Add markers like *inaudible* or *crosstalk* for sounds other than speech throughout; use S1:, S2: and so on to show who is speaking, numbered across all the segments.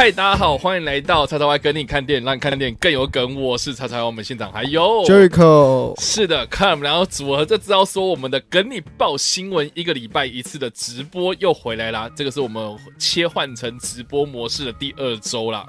S1: 嗨，大家好，欢迎来到叉叉 Y 跟你看电影，让你看电影更有梗。我是叉叉 Y，我们现场还有
S2: Jericho，
S1: 是的，看我们两个组合这知道说，我们的跟你报新闻一个礼拜一次的直播又回来啦。这个是我们切换成直播模式的第二周啦。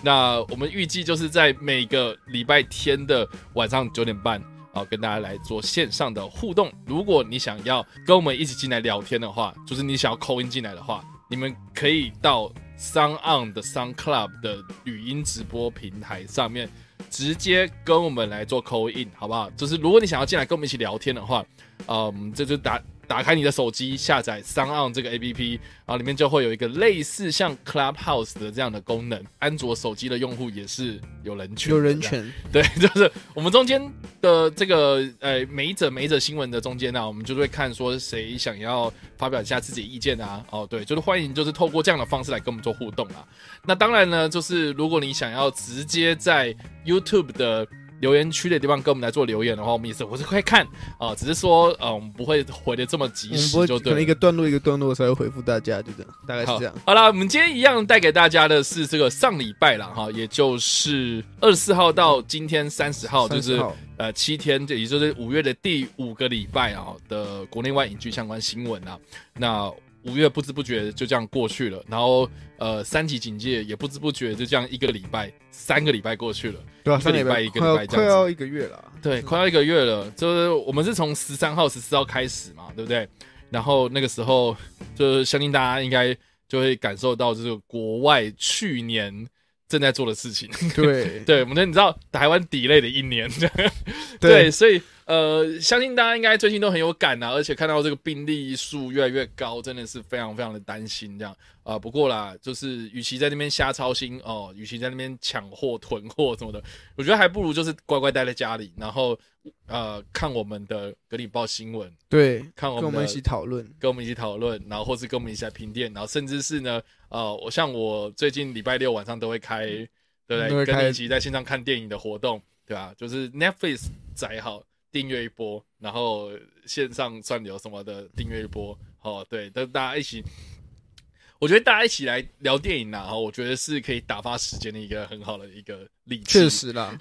S1: 那我们预计就是在每个礼拜天的晚上九点半啊，跟大家来做线上的互动。如果你想要跟我们一起进来聊天的话，就是你想要扣音进来的话，你们可以到 Sound On 的 Sound Club 的语音直播平台上面，直接跟我们来做扣印，好不好？就是如果你想要进来跟我们一起聊天的话，嗯，这就打打开你的手机，下载 Sound On 这个 A P P，然后里面就会有一个类似像 Clubhouse 的这样的功能。安卓手机的用户也是有人权，
S2: 有人。权，
S1: 对，*laughs* 就是我们中间的这个呃每一则每一则新闻的中间呢、我们就会看说谁想要发表一下自己的意见啊，哦对，就是欢迎就是透过这样的方式来跟我们做互动啊。那当然呢，就是如果你想要直接在 YouTube 的留言区的地方跟我们来做留言的话，我们也是我是会看啊、只是说呃我们不会回的这么及时就对。
S2: 可能一个段落一个段落才会回复大家，就这样，大概是这样。
S1: 好了，我们今天一样带给大家的是这个上礼拜了，哈，也就是二十四号到今天三十号，就是呃七天，这也就是五月的第五个礼拜啊的国内外影剧相关新闻啊。那五月不知不觉就这样过去了，然后呃三级警戒也不知不觉就这样一个礼拜、三个礼拜过去了。
S2: 对啊，
S1: 一个
S2: 三
S1: 礼拜一个礼拜这样子
S2: 快要一个月了。
S1: 对，快要一个月了，就是我们是从十三号、十四号开始嘛，对不对？然后那个时候，就是相信大家应该就会感受到，就是国外去年正在做的事情。*laughs*
S2: 对
S1: 对，我们你知道台湾 delay 的一年，*laughs* 对，
S2: 对
S1: 所以呃，相信大家应该最近都很有感啊，而且看到这个病例数越来越高，真的是非常非常的担心这样啊、不过啦，就是与其在那边瞎操心哦，与其在那边抢货囤货什么的，我觉得还不如就是乖乖待在家里，然后呃看我们的格里报新闻，
S2: 对，
S1: 看我们
S2: 跟我们一起讨论。
S1: 跟我们一起讨论，然后或是跟我们一起来评电，然后甚至是呢，呃，我像我最近礼拜六晚上都会开，对不对？跟你一起在线上看电影的活动，对吧、就是 Netflix 载好订阅一波，然后线上串流什么的订阅一波，哦，对，等大家一起。我觉得大家一起来聊电影啊，我觉得是可以打发时间的一个很好的一个利器。
S2: 确实啦，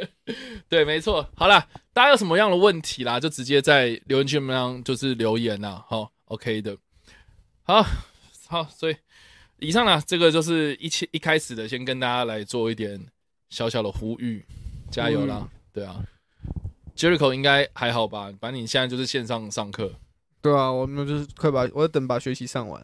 S2: *laughs*
S1: 对，没错。好啦，大家有什么样的问题啦，就直接在留言区里面就是留言啦。好，OK 的。好，好，所以以上呢，这个就是一切一开始的，先跟大家来做一点小小的呼吁，加油啦！对啊，Jericho 应该还好吧？反正你现在就是线上上课，
S2: 对啊，我们就是快把，我要等把学习上完。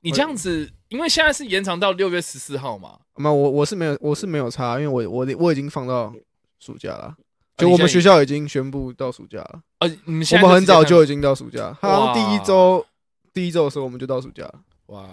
S1: 你这样子，因为现在是延长到六月十四号嘛。
S2: 那我我是没有，我是没有差，因为我我我已经放到暑假了。就我们学校已经宣布到暑假了，
S1: 呃，你们
S2: 我们很早就已经到暑假，好像第一周第一周的时候我们就到暑假了。
S1: 看哇，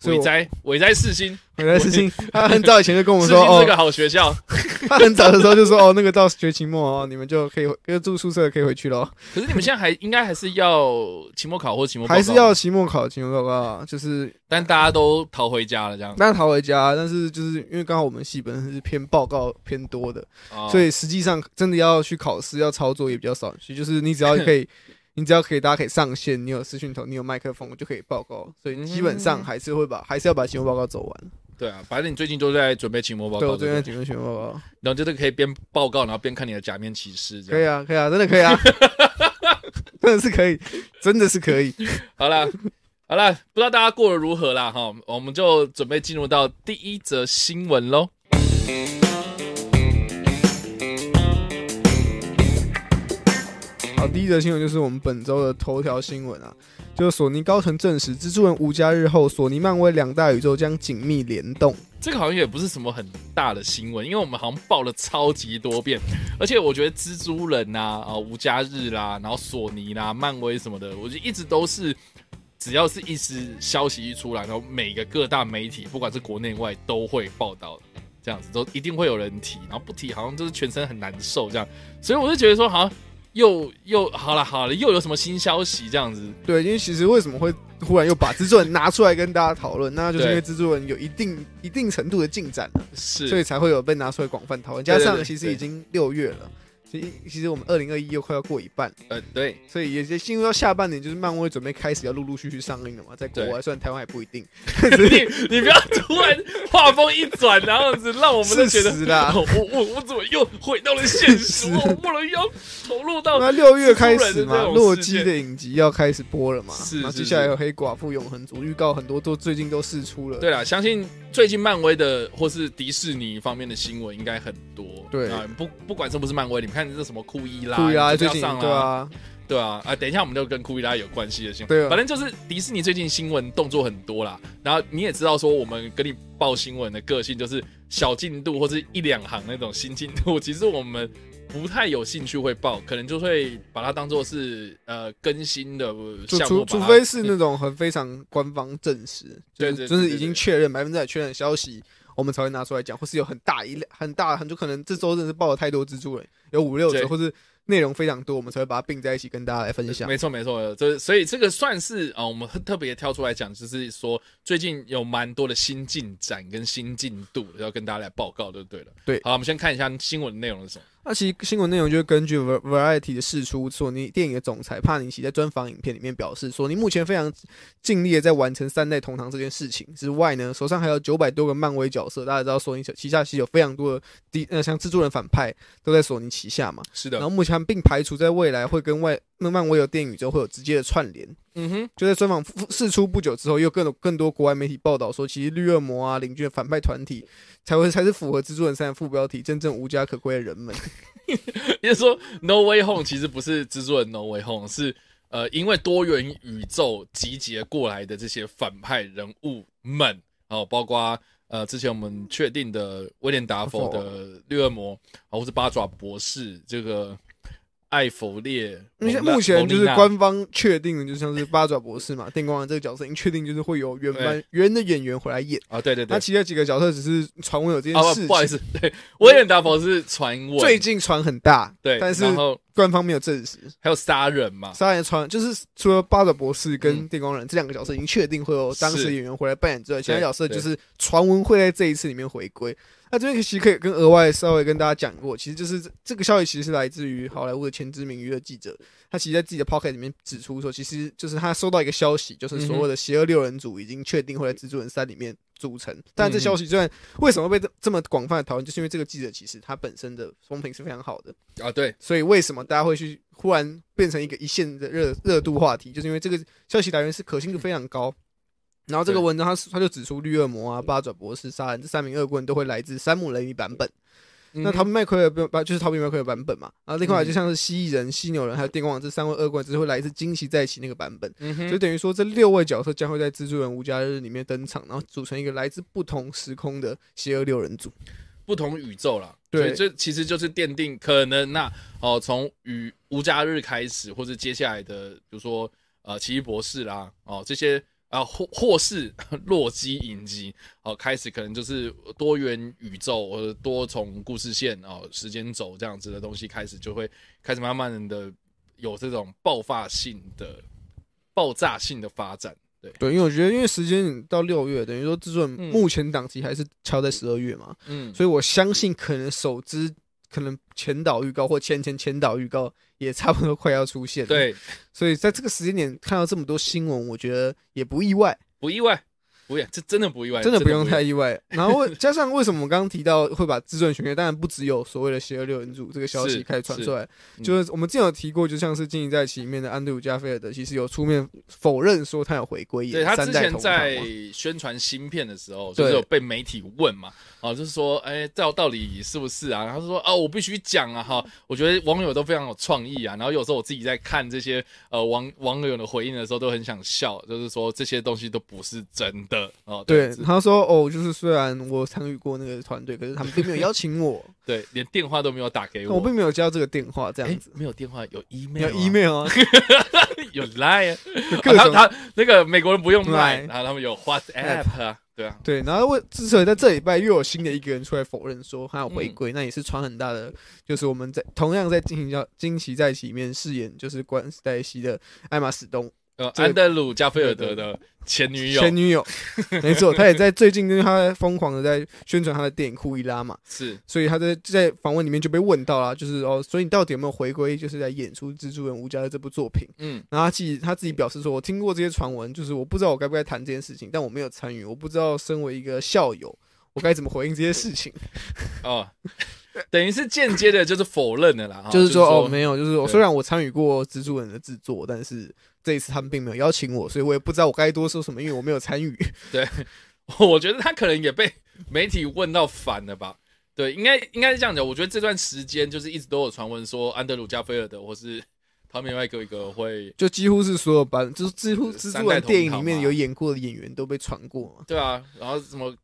S2: 所以我
S1: 伟哉伟哉世新，
S2: 本来事情，他很早以前就跟我们说，哦，
S1: 新是个好学校。*laughs*
S2: 他很早的时候就说，哦，那个到学期末哦，你们就可以回跟住宿舍可以回去咯。
S1: 可是你们现在还应该还是要期末考或期末
S2: 还是要，期末考、期末报告啊，就是
S1: 但大家都逃回家了这样。
S2: 当然逃回家，但是就是因为刚好我们系本身是偏报告偏多的，
S1: 哦
S2: 所以实际上真的要去考试要操作也比较少，所以就是你只要可以。*laughs* 你只要可以，大家可以上线，你有视讯头，你有麦克风，我就可以报告。所以基本上还是会把，还是要把期末报告走完。
S1: 对啊，反正你最近都在准备期末报告，
S2: 对我最近在准备期末报告，
S1: 然后就是可以边报告，然后边看你的假面骑士这样。
S2: 可以啊，可以啊，真的可以啊，*laughs* 真的是可以，真的是可以。
S1: 好啦，好啦，不知道大家过得如何啦哈，我们就准备进入到第一则新闻喽。
S2: 好，第一则新闻就是我们本周的头条新闻啊，就是索尼高层证实，蜘蛛人无家日后，索尼漫威两大宇宙将紧密联动。
S1: 这个好像也不是什么很大的新闻，因为我们好像报了超级多遍，而且我觉得蜘蛛人呐、啊、无家日啦，然后索尼啦、漫威什么的，我觉得一直都是，只要是一时消息一出来，然后每个各大媒体，不管是国内外都会报道，这样子都一定会有人提，然后不提好像就是全身很难受这样，所以我就觉得说好像又又好了好了，又有什么新消息这样子，
S2: 对，因为其实为什么会忽然又把蜘蛛人拿出来跟大家讨论，那就是因为
S1: 对。
S2: 蜘蛛人有一定一定程度的进展了，
S1: 是，
S2: 所以才会有被拿出来广泛讨论。加上其实已经六月了，其实其实我们二零二一又快要过一半，
S1: 呃，对，
S2: 所以也就进入到下半年，就是漫威准备开始要陆陆续续上映了嘛，在国外，虽然台湾还不一定。*laughs*
S1: 你你不要突然画风一转，然后子让我们都觉得，*laughs* 我我我怎么又回到了现实？*laughs* 我不能要投入到
S2: 那六月开始嘛，洛基的影集要开始播了嘛，
S1: 是，那
S2: 接下来有黑寡妇、永恒族预告，很多都最近都试出了。
S1: 对了，相信最近漫威的或是迪士尼方面的新闻应该很多。
S2: 对
S1: 啊，不不管是不是漫威，你们看这什么库伊拉，
S2: 库伊拉最近
S1: 上
S2: 对啊。
S1: 对啊，啊，等一下我们就跟库伊拉有关系的新闻。
S2: 对，
S1: 反正就是迪士尼最近新闻动作很多啦。然后你也知道说，我们跟你报新闻的个性就是小进度或是一两行那种新进度，其实我们不太有兴趣会报，可能就会把它当做是呃更新的项
S2: 目。除除非是那种很非常官方证实，
S1: 对
S2: 对，就是已经确认百分之百确认的消息，我们才会拿出来讲，或是有很大一很大很多可能这周真的是报了太多蜘蛛人，有五六折，或是。内容非常多，我们才会把它并在一起跟大家来分享。
S1: 没错，没错，这所以这个算是啊，我们特别挑出来讲，就是说最近有蛮多的新进展跟新进度要跟大家来报告，就对了。
S2: 对，
S1: 好，我们先看一下新闻内容是什么。
S2: 那其实新闻内容就是根据 Variety 的释出，索尼电影的总裁帕尼奇在专访影片里面表示，索尼目前非常尽力的在完成三代同堂这件事情之外呢，手上还有九百多个漫威角色。大家知道索尼旗下其实有非常多的第呃像蜘蛛人反派都在索尼旗下嘛，
S1: 是的。
S2: 然后目前并排除在未来会跟外那漫威有电影宇宙会有直接的串联。
S1: 嗯哼，
S2: 就在专访释出不久之后，又更多更多国外媒体报道说，其实绿恶魔啊领军反派团体才会才是符合蜘蛛人三的副标题，真正无家可归的人们。*laughs*
S1: 也就是说，No Way Home 其实不是蜘蛛人 No Way Home，是呃，因为多元宇宙集结过来的这些反派人物们哦，包括呃，之前我们确定的威廉达佛的绿恶魔啊，或是八爪博士这个。艾弗列，
S2: 目前就是官方确定的，就像是八爪博士嘛，电光人这个角色已经确定就是会有原班原的演员回来演。
S1: 啊，对对对，
S2: 那其他几个角色只是传闻有这件事，
S1: 不好意思，对，威廉达佛是传闻，
S2: 最近传很大，
S1: 对，
S2: 但是官方没有证实，
S1: 还有杀人嘛，
S2: 杀人传就是除了八爪博士跟电光人这两个角色已经确定会有当时演员回来扮演之外，其他角色就是传闻会在这一次里面回归。那这边其实可以跟额外稍微跟大家讲过，其实就是这个消息其实是来自于好莱坞的前知名娱乐记者，他其实在自己的 pocket 里面指出说，其实就是他收到一个消息，就是所谓的邪恶六人组已经确定会在蜘蛛人三里面组成。但这消息虽然为什么被这这么广泛的讨论，就是因为这个记者其实他本身的风评是非常好的
S1: 啊，对，
S2: 所以为什么大家会去忽然变成一个一线的热热度话题，就是因为这个消息来源是可信度非常高。然后这个文章他他就指出绿恶魔啊、八爪博士、杀人这三名恶棍都会来自山姆雷米版本。那逃避麦奎尔不就是逃避麦奎尔版本嘛？然后另外就像是蜥蜴人、犀牛人还有电光王这三位恶棍，只会来自惊奇在一起那个版本。就等于说这六位角色将会在蜘蛛人无家日里面登场，然后组成一个来自不同时空的邪恶六人组，
S1: 不同宇宙啦。对，这其实就是奠定可能那哦，从与无家日开始，或者接下来的，比如说呃奇异博士啦，哦这些。啊，或或是 *laughs* 洛基影集，哦，开始可能就是多元宇宙或者多重故事线哦，时间轴这样子的东西开始就会开始慢慢的有这种爆发性的、爆炸性的发展。对
S2: 对，因为我觉得，因为时间到六月，等于说制作目前档期还是敲在十二月嘛，嗯，所以我相信可能首支。可能前导预告或前前前导预告也差不多快要出现，
S1: 对，
S2: 所以在这个时间点看到这么多新闻，我觉得也不意外，
S1: 不意外。不意这真的不意外，
S2: 真的不用太意外。然后 *laughs* 加上为什么我刚刚提到会把自尊选月，当然不只有所谓的邪恶六人组这个消息开始传出来，就是我们之前有提过，就像是《经营在起》里面的安德鲁加菲尔德，其实有出面否认说他有回归。
S1: 对他之前在宣传新片的时候，就是有被媒体问嘛，啊，就是说，哎，到到底是不是啊？他说，啊，我必须讲啊，哈，我觉得网友都非常有创意啊。然后有时候我自己在看这些呃网网友的回应的时候，都很想笑，就是说这些东西都不是真的哦。
S2: 对。他说：“哦，就是虽然我参与过那个团队，可是他们并没有邀请我，*laughs*
S1: 对，连电话都没有打给我，
S2: 我并没有接到这个电话，这样子，
S1: 没有电话，有 email，
S2: 有 email 啊，*laughs*
S1: 有 line，他他那个美国人不用 line，然后他们有 WhatsApp 啊，对啊，
S2: 对，然后为之所以在这礼拜又有新的一个人出来否认说他要回归，那也是传很大的，就是我们在同样在进行叫惊奇在一起里面饰演就是关黛西的艾玛史东。”
S1: 呃，安德鲁加菲尔德的前女友。
S2: 前女友，*laughs* 没错，他也在最近，因为他在疯狂的在宣传他的电影《库伊拉》嘛，
S1: 是。
S2: 所以他在在访问里面就被问到了，就是哦，所以你到底有没有回归，就是在演出《蜘蛛人无家》的这部作品？
S1: 嗯。
S2: 然后他自己他自己表示说，我听过这些传闻，就是我不知道我该不该谈这件事情，但我没有参与，我不知道身为一个校友，我该怎么回应这些事情。*laughs*
S1: 哦，*laughs* 等于是间接的就是否认的啦，*laughs* 哈
S2: 就是说哦，没有，就是我虽然我参与过蜘蛛人的制作，但是这一次他们并没有邀请我，所以我也不知道我该多说什么，因为我没有参与。*laughs*
S1: 对我觉得他可能也被媒体问到烦了吧？对，应该应该是这样讲。我觉得这段时间就是一直都有传闻说安德鲁加菲尔德或是汤米麦格一个会，
S2: 就几乎是所有版，就是几乎蜘蛛人电影里面有演过的演员都被传过嘛。
S1: 对啊，然后什么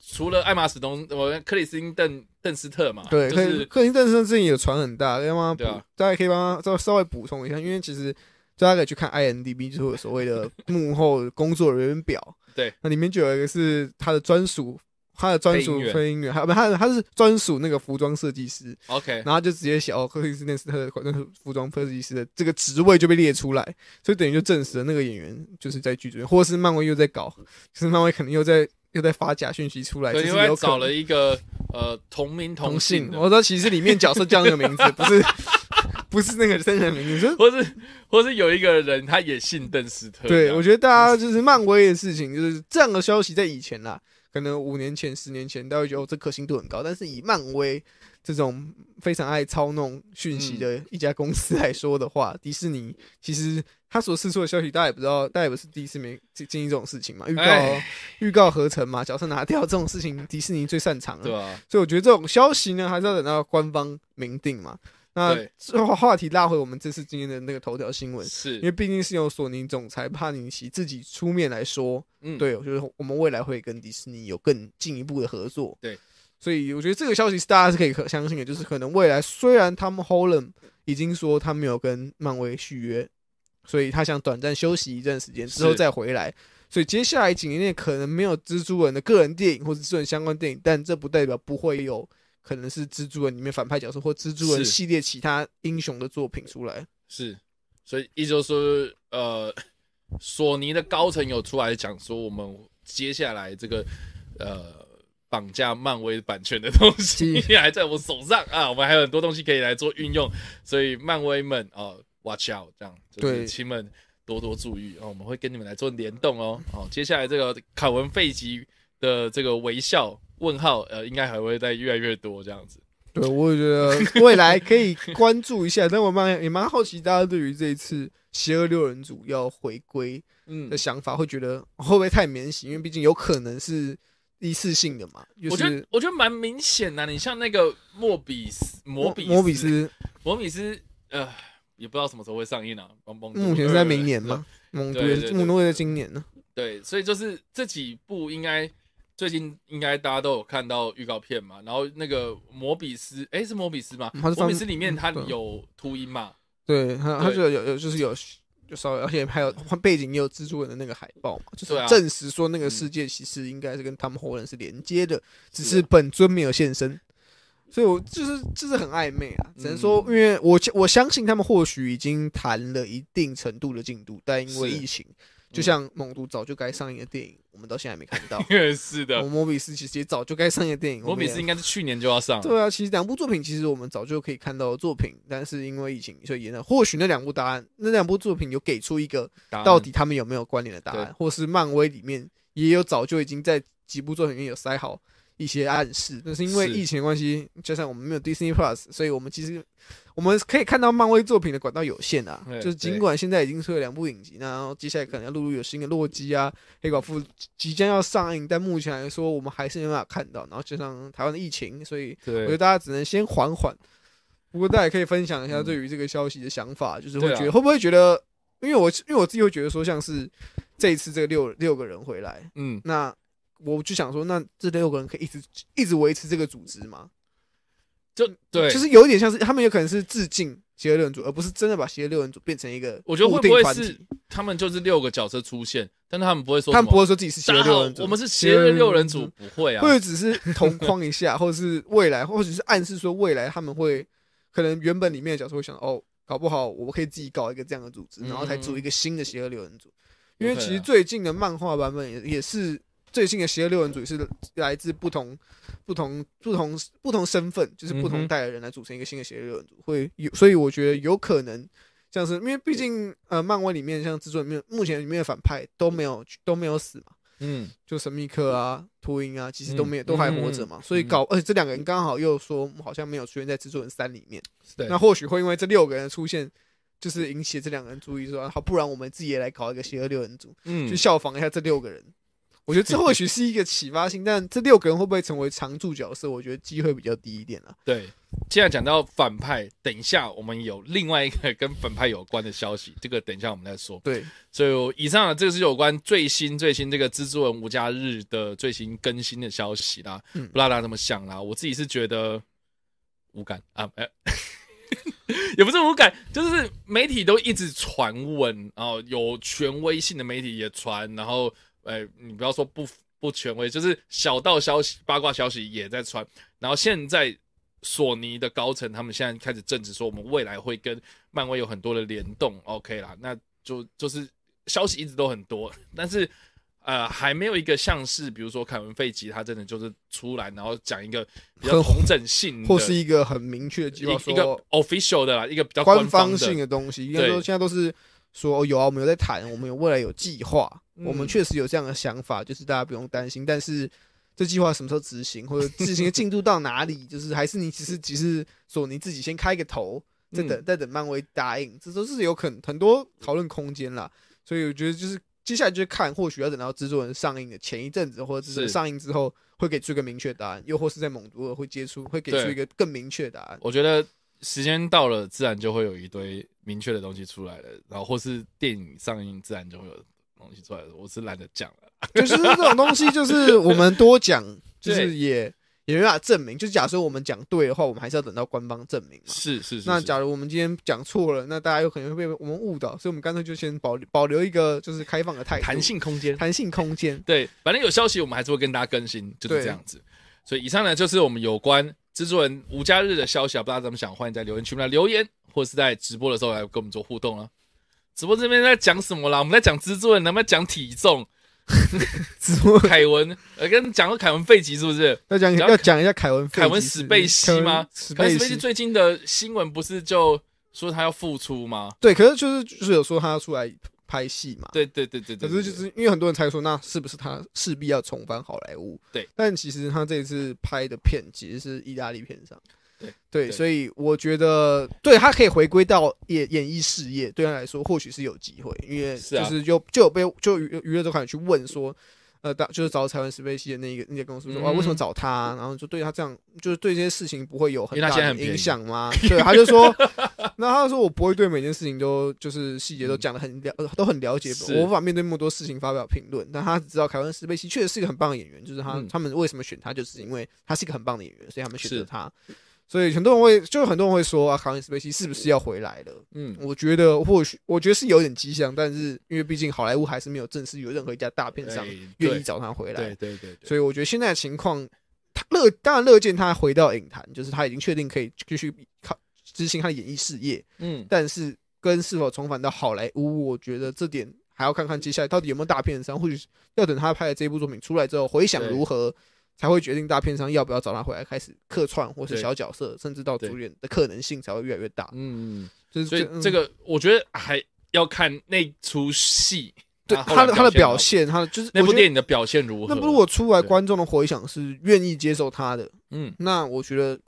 S1: 除了艾玛史东，我克里斯汀邓邓斯特嘛，
S2: 对，克
S1: 就是
S2: 克林顿森之前也传很大，要帮他补
S1: 对啊，
S2: 大家可以帮他稍稍微补充一下，因为其实大家可以去看 IMDB，就是所谓的幕后工作人员表，*laughs*
S1: 对，
S2: 那里面就有一个是他的专属。他的专属
S1: 配音员
S2: 还他的他是专属那个服装设计师
S1: ，OK，
S2: 然后就直接写哦，克里斯汀斯特的那个服装设计师的这个职位就被列出来，所以等于就证实了那个演员就是在剧组，或者是漫威又在搞，就是漫威可能又在又在发假讯息出来，
S1: 对，因
S2: 就是有可能
S1: 为找了一个呃同名
S2: 同
S1: 姓的，
S2: 我说其实里面角色叫那个名字，不是 *laughs* 不是那个真人名字。
S1: 或是或是有一个人他也姓邓斯特，
S2: 对，我觉得大家就是漫威的事情，就是这样的消息在以前啦，可能五年前、十年前，大家会觉得哦这可信度很高，但是以漫威这种非常爱操弄讯息的一家公司来说的话，*laughs* 迪士尼其实他所释出的消息，大家也不知道，大家也不是第一次没经经历这种事情嘛，预告
S1: 哎。
S2: 预告合成嘛，角色拿掉这种事情，*laughs* 迪士尼最擅长了。
S1: 对啊，
S2: 所以我觉得这种消息呢，还是要等到官方明定嘛。那
S1: 对。
S2: 这话话题拉回我们这次今天的那个头条新闻，
S1: 是。
S2: 因为毕竟是由索尼总裁帕尼奇自己出面来说，
S1: 嗯，
S2: 对，就是我们未来会跟迪士尼有更进一步的合作。
S1: 对，
S2: 所以我觉得这个消息是大家是可以可相信的，就是可能未来虽然他们 Holland 已经说他没有跟漫威续约，所以他想短暂休息一段时间之后再回来。所以接下来几年内可能没有蜘蛛人的个人电影或者蜘蛛人相关电影，但这不代表不会有可能是蜘蛛人里面反派角色或蜘蛛人系列其他英雄的作品出来。
S1: 是，所以意思就是说，呃，索尼的高层有出来讲说，我们接下来这个呃绑架漫威版权的东西还在我手上啊，我们还有很多东西可以来做运用，所以漫威们哦，watch out，这样，就是
S2: 对
S1: 亲们多多注意哦，我们会跟你们来做联动哦。好、接下来这个凯文费吉的这个微笑问号，呃，应该还会再越来越多这样子。
S2: 对，我也觉得未来可以关注一下，但我蛮也蛮好奇大家对于这一次邪恶六人组要回归
S1: 嗯
S2: 的，想法，会觉得会不会太免洗？因为毕竟有可能是一次性的嘛，就
S1: 我觉得我觉得蛮明显的，你像那个莫比斯，摩比
S2: 摩比斯
S1: 摩比斯，呃，也不知道什么时候会上映啊。邦邦
S2: 目前是在明年嘛，猛毒也是
S1: 对对对
S2: 猛毒也在今年呢。
S1: 对，所以就是这几部应该最近应该大家都有看到预告片嘛。然后那个摩比斯，诶，是摩比斯吗？
S2: 嗯它是翻
S1: 摩比斯里面它有秃鹰嘛？
S2: 对，他他
S1: 对
S2: 就有有就是有就稍微，而且还有背景也有蜘蛛人的那个海报嘛，就是证实说那个世界其实应该是跟他们活人是连接的，只是本尊没有现身。所以我就是就是很暧昧啊，只能说，因
S1: 嗯
S2: 为我我相信他们或许已经谈了一定程度的进度，但因为疫情，就像《猛毒》早就该上映的电影，我们到现在还没看到。*laughs*
S1: 是的
S2: 我，摩比斯其实也早就该上映的电影，
S1: 摩比斯应
S2: 该
S1: 该是去年就要上。
S2: 对啊，其实两部作品其实我们早就可以看到的作品，但是因为疫情所以延了。或许那两部答案，那两部作品有给出一个到底他们有没有关联的答
S1: 对
S2: 案，或是漫威里面也有早就已经在几部作品里面有塞好一些暗示，但是因为疫情的关系，加上我们没有 Disney Plus，所以我们其实我们可以看到漫威作品的管道有限啊。就是尽管现在已经出了两部影集，那然后接下来可能要陆陆有新的洛基啊、黑寡妇即将要上映，但目前来说我们还是没办法看到。然后加上台湾的疫情，所以我觉得，大家只能先缓缓。不过大家也可以分享一下对于这个消息的想法，就是会觉得会不会觉得，因为我因为我自己会觉得说，像是这一次这个六六个人回来，
S1: 嗯，
S2: 那我就想说，那这六个人可以一直一直维持这个组织吗？
S1: 就对，
S2: 就是有一点像是他们有可能是致敬邪恶六人组，而不是真的把邪恶六人组变成一个
S1: 我觉得会不会是。他们就是六个角色出现，但是他们不会说
S2: 他们不会说自己是邪恶六人，组，
S1: 我们是邪恶六人组，，不会啊
S2: 或。者只是同框一下，或者是未来，或者是暗示说未来他们会可能原本里面的角色会想哦，搞不好我们可以自己搞一个这样的组织，
S1: 嗯
S2: 然后才组一个新的邪恶六人组。因为其实最近的漫画版本也也是最新的邪恶六人组是来自不同不同不同不同身份，就是不同代的人来组成一个新的邪恶六人组，会有，所以我觉得有可能。像是因为毕竟呃，漫威里面像制作里面目前里面的反派都没有都没有死嘛，
S1: 嗯，
S2: 就神秘客啊、秃鹰啊，其实都没有、
S1: 嗯。
S2: 都还活着嘛，所以搞而且这两个人刚好又说好像没有出现在制作人三里面，
S1: 对，
S2: 那或许会因为这六个人的出现，就是引起这两个人注意说，好，不然我们自己也来搞一个邪恶六人组，
S1: 嗯。
S2: 去效仿一下这六个人。我觉得这或许是一个启发性，但这六个人会不会成为常驻角色？我觉得机会比较低一点啊。
S1: 对，既然讲到反派，等一下我们有另外一个跟反派有关的消息，这个等一下我们再说。
S2: 对，
S1: 所以以上的这个是有关最新最新这个蜘蛛人无家日的最新更新的消息啦，
S2: 嗯
S1: 不知道大家怎么想啦？我自己是觉得无感啊，呃 *laughs* 也不是无感，就是媒体都一直传闻，然后有权威性的媒体也传，然后呃，你不要说不不权威，就是小道消息、八卦消息也在传，然后现在。索尼的高层他们现在开始证实说，我们未来会跟漫威有很多的联动，OK 啦，那就就是消息一直都很多，*laughs* 但是呃还没有一个像是比如说凯文费吉他真的就是出来，然后讲一个比较
S2: 很
S1: 同整性的，
S2: 或是一个很明确的计划，
S1: 一一个
S2: 说
S1: official 的啦，一个比较
S2: 官
S1: 方
S2: 方性
S1: 的，
S2: 东西。应
S1: 对
S2: 该说现在都是说哦有啊，我们有在谈，我们有未来有计划，
S1: 嗯
S2: 我们确实有这样的想法，就是大家不用担心。但是这计划什么时候执行，或者执行的进度到哪里，*laughs* 就是还是你只是只是索尼自己先开个头，再等
S1: 嗯
S2: 再等漫威答应，这都是有可能很多讨论空间啦。所以我觉得就是接下来就是看，或许要等到制作人上映的前一阵子，或者是
S1: 是
S2: 上映之后会给出一个明确答案，又或是在蒙多尔会接触会给出一个更明确答案。
S1: 我觉得时间到了，自然就会有一堆明确的东西出来了，然后或是电影上映，自然就会有东西出来了。我是懒得讲了，*laughs*
S2: 就是这种东西，就是我们多讲，*laughs* 就是也也没办法证明。就是假设我们讲对的话，我们还是要等到官方证明嘛。
S1: 是是是，
S2: 那假如我们今天讲错了，那大家有可能会被我们误导，所以我们干脆就先保保留一个就是开放的态度，
S1: 弹性空间，
S2: 弹性空间。
S1: 对，反正有消息我们还是会跟大家更新，就是这样子。所以以上呢就是我们有关制作人吴家日的消息啊，不知道怎么想，欢迎在留言区来留言，或者是在直播的时候来跟我们做互动啊。直播这边在讲什么啦？我们在讲蜘蛛人，能不能讲体重？
S2: 直播
S1: 凯文，呃，跟讲个凯文费奇是不是？
S2: 要讲
S1: 讲
S2: 要讲一下凯文
S1: 凯文史贝西吗？
S2: 史
S1: 贝西最近的新闻不是就说他要复出吗？
S2: 对，可是就是就是有说他要出来拍戏嘛。
S1: 对对对对对，
S2: 可是就是因为很多人猜说，那是不是他势必要重返好莱坞？
S1: 对，
S2: 但其实他这一次拍的片其实是意大利片商。
S1: 对
S2: 对，所以我觉得对他可以回归到演演艺事业，对他来说或许是有机会，因为
S1: 是啊
S2: 就是就就有被就娱娱乐周刊有去问说。呃，当就是找台湾史贝西的那个那些公司说，
S1: 嗯
S2: 啊，为什么找他？然后就对他这样，就是对这些事情不会有很
S1: 因为
S2: 大的
S1: 现在很便宜
S2: 影响吗？*laughs* 对，他就说，那他说我不会对每件事情都就是细节都讲的很了，呃都很了解，
S1: 是
S2: 我无法面对那么多事情发表评论。但他只知道凯文史贝西确实是一个很棒的演员，就是他、
S1: 嗯
S2: 他们为什么选他，就是因为他是一个很棒的演员，所以他们选择
S1: 是
S2: 他。所以很多人会，就很多人会说啊，卡文斯贝西是不是要回来了？
S1: 嗯，
S2: 我觉得或许，我觉得是有点迹象，但是因为毕竟好莱坞还是没有正式有任何一家大片商
S1: 哎
S2: 愿意找他回来，
S1: 对对对对，
S2: 所以我觉得现在的情况，他乐当然乐见他回到影坛，就是他已经确定可以继续靠执行他的演艺事业，
S1: 嗯，
S2: 但是跟是否重返到好莱坞，我觉得这点还要看看接下来到底有没有大片商，或许要等他拍的这部作品出来之后，回
S1: 想
S2: 如何，才会决定大片商要不要找他回来开始客串或是小角色，甚至到主演的可能性才会越来越大。
S1: 嗯，
S2: 就是
S1: 所以
S2: 嗯。
S1: 这个我觉得还要看那出戏，
S2: 对他的他的表
S1: 表
S2: 现，他的就是
S1: 那部电影的表现如何？
S2: 那如果出来观众的回响是愿意接受他的，
S1: 嗯，
S2: 那我觉得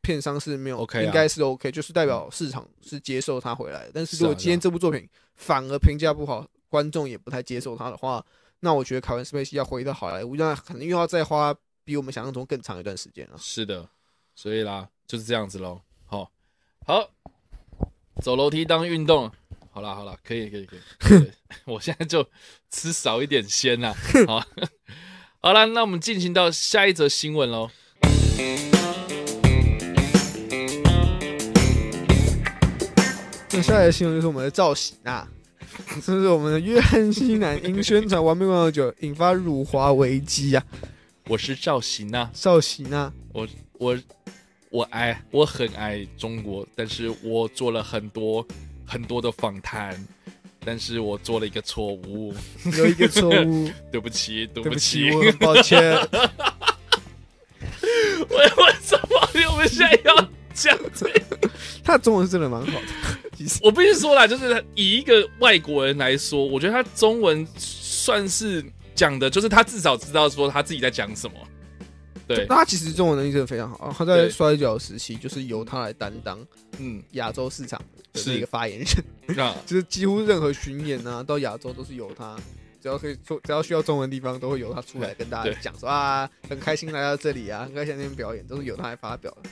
S2: 片商是没有
S1: OK 啊。
S2: 应该是 OK，就是代表市场是接受他回来。但是如果今天这部作品反而评价不好，观众也不太接受他的话，那我觉得凯文·斯佩西要回到好莱坞，那可能又要再花比我们想象中更长一段时间了。
S1: 是的，所以啦，就是这样子喽。好，好，走楼梯当运动。好啦，好啦，可以，可以，可以。*laughs* 我现在就吃少一点鲜啦。好，*laughs* 好啦，那我们进行到下一则新闻喽。
S2: 那下一则新闻就是我们的赵喜娜，*laughs* 这是我们的约翰西南因宣传《完美万有酒》引发辱华危机啊！
S1: 我是赵喜娜，
S2: 赵喜娜，
S1: 我我我爱我很爱中国，但是我做了很多很多的访谈，但是我做了一个错误，
S2: 有一个错误，*laughs*
S1: 对不起，对
S2: 对不
S1: 起，
S2: 起，我很抱歉。*laughs*
S1: 我为什么？我们现在要讲这个？
S2: 他中文是真的蛮好的，
S1: 我必须说啦，就是以一个外国人来说，我觉得他中文算是讲的，就是他至少知道说他自己在讲什么。对，
S2: 那他其实中文能力真的非常好，他在摔跤时期就是由他来担当
S1: 嗯，
S2: 亚洲市场的
S1: 是
S2: 一个发言人，
S1: 是 *laughs*
S2: 就是几乎任何巡演啊到亚洲都是由他。只要可以出，只要需要中文的地方，都会由他出来 *laughs* 跟大家讲说啊，很开心来到这里啊，很开心在那边表演，都是由他来发表的。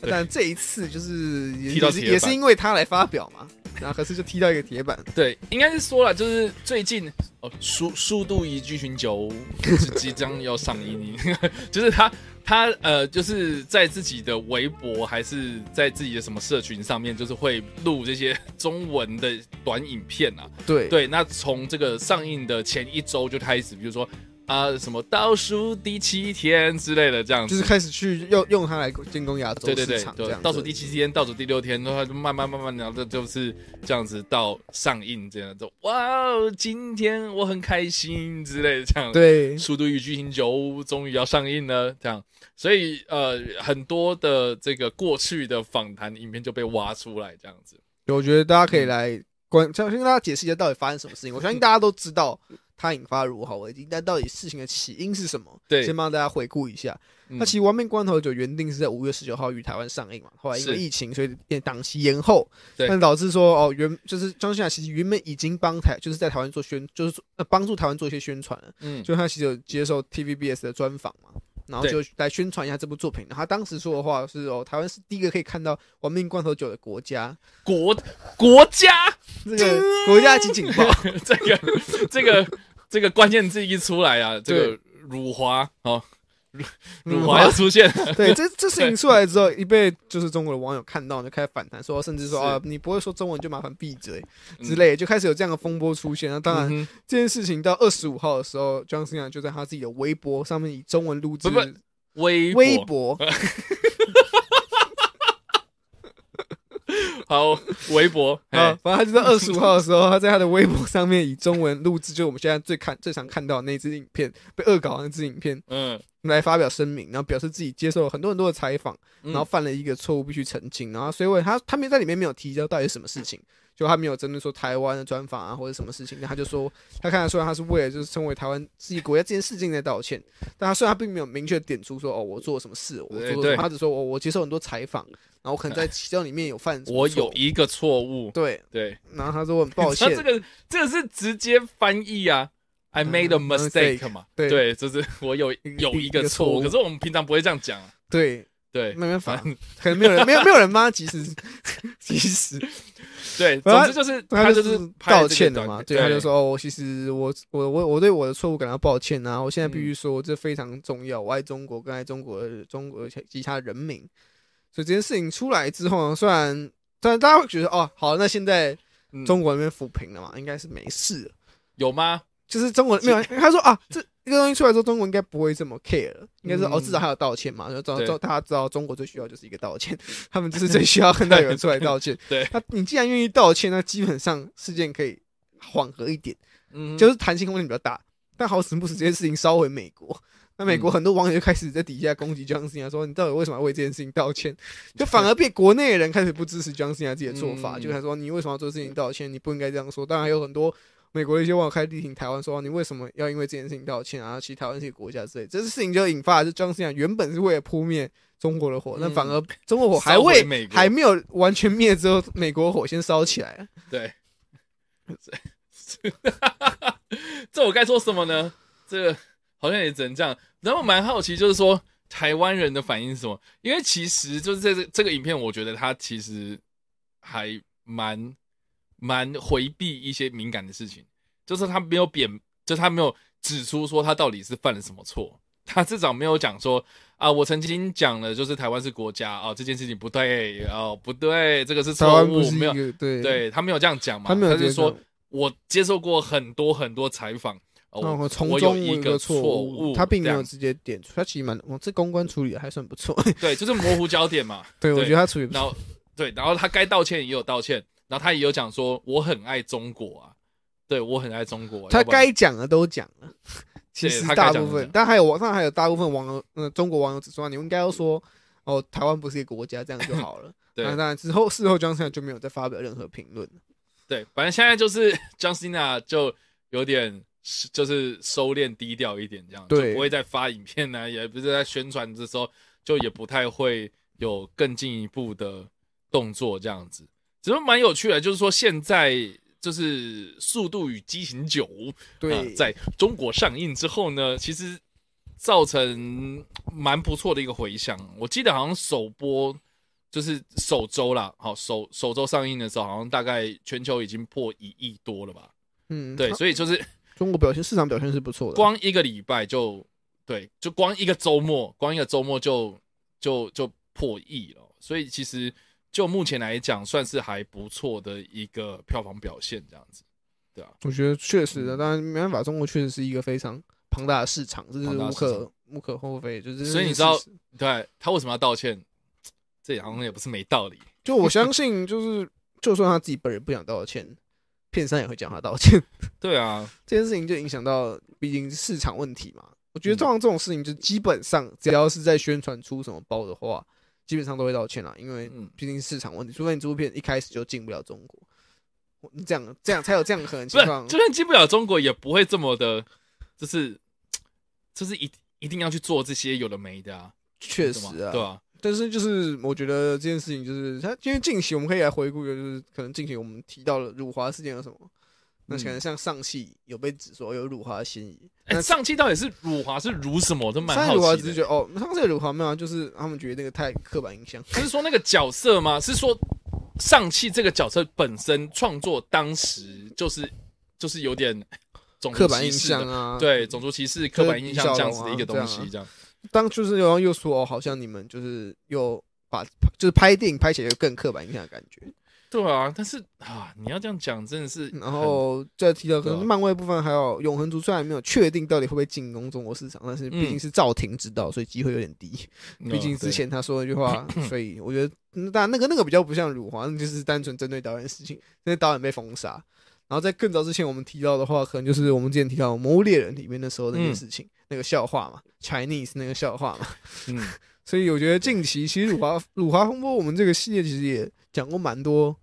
S1: 对
S2: 但这一次就是也是也是因为他来发表嘛，然后可是就踢到一个铁板，*laughs*
S1: 对，应该是说了，就是最近哦，《速速度与激情九》即将要上映，*laughs* 就是他他呃，就是在自己的微博还是在自己的什么社群上面，就是会录这些中文的短影片啊。
S2: 对
S1: 对，那从这个上映的前一周就开始，比如说啊、什么倒数第七天之类的这样子，
S2: 就是开始去用用它来进攻亚洲
S1: 对对对
S2: 市场，这样，子
S1: 对倒数第七天，倒数第六天，然后就慢慢慢慢，然后这就是这样子到上映这样子，哇哦，今天我很开心之类的这样。，
S2: 对《
S1: 速度与激情九》终于要上映了，这样，所以呃，很多的这个过去的访谈影片就被挖出来，这样子。
S2: 我觉得大家可以来关，先跟大家解释一下到底发生什么事情。我相信大家都知道它引发如何危机，但到底事情的起因是什么？
S1: 对
S2: 先帮大家回顾一下。
S1: 嗯
S2: 那其实《亡命关头九》原定是在五月十九号于台湾上映嘛，后来因为疫情，所以变档期延后，
S1: 对
S2: 但导致说哦，原就是张信雅其实原本已经帮台就是在台湾做宣，就是帮助台湾做一些宣传了，
S1: 嗯，
S2: 就他其实有接受 TVBS 的专访嘛。然后就来宣传一下这部作品。他当时说的话是：哦，台湾是第一个可以看到《亡命关头九》的国家，
S1: 国国家
S2: 这个国家级警报。*laughs*
S1: 这个这个这个关键字一出来啊，这个辱华哦，辱华。要出现，*laughs*
S2: 对，这 *laughs* 这事情出来之后，一被就是中国的网友看到，就开始反弹，说甚至说啊，你不会说中文就麻烦闭嘴之类的，就开始有这样的风波出现。那当然，
S1: 嗯
S2: 这件事情到二十五号的时候，John Cena 就在他自己的微博上面以中文录制
S1: 微
S2: 微
S1: 博。
S2: 博，*laughs* *laughs*
S1: 好微博 *laughs*
S2: 啊
S1: 哎，
S2: 反正他就在二十五号的时候，他在他的微博上面以中文录制，就我们现在最看 *laughs* 最常看到的那支影片被恶搞的那支影片
S1: 嗯，
S2: 来发表声明，然后表示自己接受了很多很多的采访，
S1: 嗯。
S2: 然后犯了一个错误必须澄清，然后所以他他没在里面没有提交到底是什么事情，就他没有针对说台湾的专访啊或者什么事情，那他就说他看得出来他是为了就是成为台湾自己国家这件事情在道歉，但他虽然他并没有明确点出说哦我做了什么事，他只说我我接受很多采访，然后我可能在其中里面有犯
S1: 我有一个错误，
S2: 对，
S1: 对，
S2: 然后他说我很抱
S1: 他 *laughs*
S2: 歉
S1: 这，个这个是直接翻译啊。I made a
S2: 嗯
S1: mistake 嘛，
S2: 对。
S1: 对，就是我有有一个错误，可是我们平常不会这样讲啊，
S2: 对，
S1: 对，
S2: 没办法
S1: 反正，
S2: 可能没有人没有没有人骂，其实 *laughs* 其实。
S1: 对，总之就是
S2: 他
S1: 就是
S2: 道歉的嘛，对，他就说哦，我其实我我我我对我的错误感到抱歉啊，我现在必
S1: 嗯。
S2: 须说这非常重要，我爱中国，更爱中国的中国其他人民，所以这件事情出来之后呢，虽然虽然大家会觉得哦，好，那现在
S1: 嗯。
S2: 中国那边抚平了嘛，应该是没事了，
S1: 有吗？
S2: 就是中国没有，他说啊，这一个东西出来之后，中国应该不会这么 care 了，应该是、
S1: 嗯
S2: 哦，至少还有道歉嘛，就知道
S1: 对
S2: 知道大家知道中国最需要就是一个道歉，他们就是最需要看到有人出来道歉。*laughs*
S1: 对
S2: 那你既然愿意道歉，那基本上事件可以缓和一点，
S1: 嗯，
S2: 就是弹性空间比较大。但好死不死，这件事情烧回美国，那美国
S1: 嗯
S2: 很多网友就开始在底下攻击 John Cena，说你到底为什么要为这件事情道歉？就 *laughs* 反而被国内的人开始不支持 John Cena 自己的做法，
S1: 嗯
S2: 就开始说你为什么要做事情道歉？你不应该这样说。当然还有很多美国的一些网友开始力挺台湾，说你为什么要因为这件事情道歉啊？其实台湾是一个国家之类，这件事情就引发了就 John Cena 原本是为了扑灭中国的火，那
S1: 嗯
S2: 反而中国火还未还没有完全灭之后，美国火先烧起来了。*laughs*
S1: 对，这我该说什么呢？这个好像也只能这样。然后我蛮好奇，就是说台湾人的反应是什么？因为其实就是这个这个影片，我觉得它其实还蛮蛮回避一些敏感的事情，就是他没有贬，就他没有指出说他到底是犯了什么错。他至少没有讲说啊，我曾经讲了，就是台湾是国家啊，这件事情不对哦，不对，这个是错误，没有
S2: 对
S1: 对他没有这样讲嘛，
S2: 他没有
S1: 就是说我接受过很多很多采访，哦，
S2: 我从
S1: 我
S2: 中
S1: 有一个
S2: 错
S1: 误，
S2: 他并没有直接点出，他其实蛮，我这公关处理的还算不错。
S1: 对，就是模糊焦点嘛。*laughs*
S2: 对，我觉得他处理不错。
S1: 然后对，然后他该道歉也有道歉，然后他也有讲说我很爱中国啊，对我很爱中国啊。
S2: 他该讲的都讲了，*laughs* 其实大部分但还有网上还有大部分网友，呃，中国网友指出啊，你们应该要说，哦，台湾不是一个国家，这样就好了。*laughs*
S1: 对
S2: 那当然之后事后江 o 就没有再发表任何评论。
S1: 对，反正现在就是 John Cena 就有点就是收敛低调一点，这样
S2: 对
S1: 就不会再发影片呢、也不是在宣传的时候，就也不太会有更进一步的动作这样子。只是蛮有趣的，就是说现在就是《速度与激情九》
S2: 对，
S1: 啊在中国上映之后呢，其实造成蛮不错的一个回响。我记得好像首播就是首周啦，好首首周上映的时候，好像大概全球已经破一亿多了吧？
S2: 嗯，
S1: 对，所以就是
S2: 中国表现市场表现是不错的。
S1: 光一个礼拜就对，就光一个周末，光一个周末就就就破亿了。所以其实就目前来讲，算是还不错的一个票房表现，这样子，对啊，
S2: 我觉得确实
S1: 嗯
S2: 的，当然没办法，中国确实是一个非常庞大的市场，这是无可无可厚非。就是
S1: 所以你知道对他为什么要道歉？这好像也不是没道理。*laughs*
S2: 就我相信，就是就算他自己本人不想道歉，片商也会讲他道歉。*laughs*
S1: 对啊，
S2: 这件事情就影响到，毕竟市场问题嘛。我觉得
S1: 嗯
S2: 通常这种事情，就基本上只要是在宣传出什么包的话，基本上都会道歉啦，因为
S1: 嗯
S2: 毕竟市场问题。除非你这部片一开始就进不了中国，你这样这样才有这样可能情况，。
S1: 就算进不了中国，也不会这么的，就是就是一一定要去做这些有的没的啊，
S2: 确实啊，
S1: 对啊？
S2: 但是就是我觉得这件事情就是它，因为近期我们可以来回顾一个，就是可能近期我们提到了辱华事件有什么，那可能像上汽有被指说有辱华嫌疑，
S1: 哎、
S2: 那
S1: 上汽到底是辱华是辱什么？我都蛮
S2: 上辱华
S1: 好奇的。
S2: 只是觉得哦，上次的辱华没有啊，就是他们觉得那个太刻板印象。
S1: 是说那个角色吗？是说上汽这个角色本身创作当时就是就是有点种族
S2: 刻板印
S1: 歧视
S2: 啊，
S1: 对种族歧视、刻板印象这样子的一个东西，这样。
S2: 当就是然后又说哦，好像你们就是又把就是拍电影拍起来有更刻板印象的感觉，
S1: 对啊，但是啊，你要这样讲，真的是，
S2: 然后再提到可能漫威部分还有永恒族，虽然没有确定到底会不会进攻中国市场，但是毕竟是赵婷知道，所以机会有点低。
S1: 嗯
S2: 毕竟之前他说那句话，所以我觉得，嗯当然那个那个比较不像辱华，那就是单纯针对导演的事情，那为导演被封杀。然后在更早之前，我们提到的话，可能就是我们之前提到《魔物猎人》里面的时候那件事情，那个笑话嘛，Chinese 那个笑话嘛。
S1: 嗯，*laughs*
S2: 所以我觉得近期其实辱华辱华风波，我们这个系列其实也讲过蛮多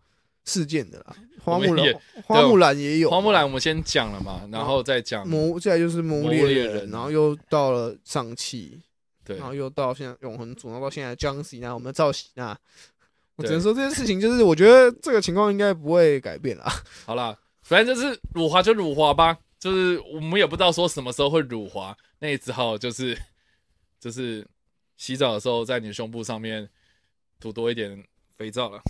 S2: 事件的啦。花木兰，花木兰也有，
S1: 花木兰我们先讲了嘛，然后再讲
S2: 魔，再来就是魔猎人，
S1: 猎人
S2: 然后又到了上汽，
S1: 对
S2: 然后又到现在永恒族，然后到现在江西那我们的赵喜娜，我只能说这件事情就是，我觉得这个情况应该不会改变啦。*laughs*
S1: 好啦，反正就是辱华就辱华吧，就是我们也不知道说什么时候会辱华，那也只好就是就是洗澡的时候在你的胸部上面涂多一点肥皂了。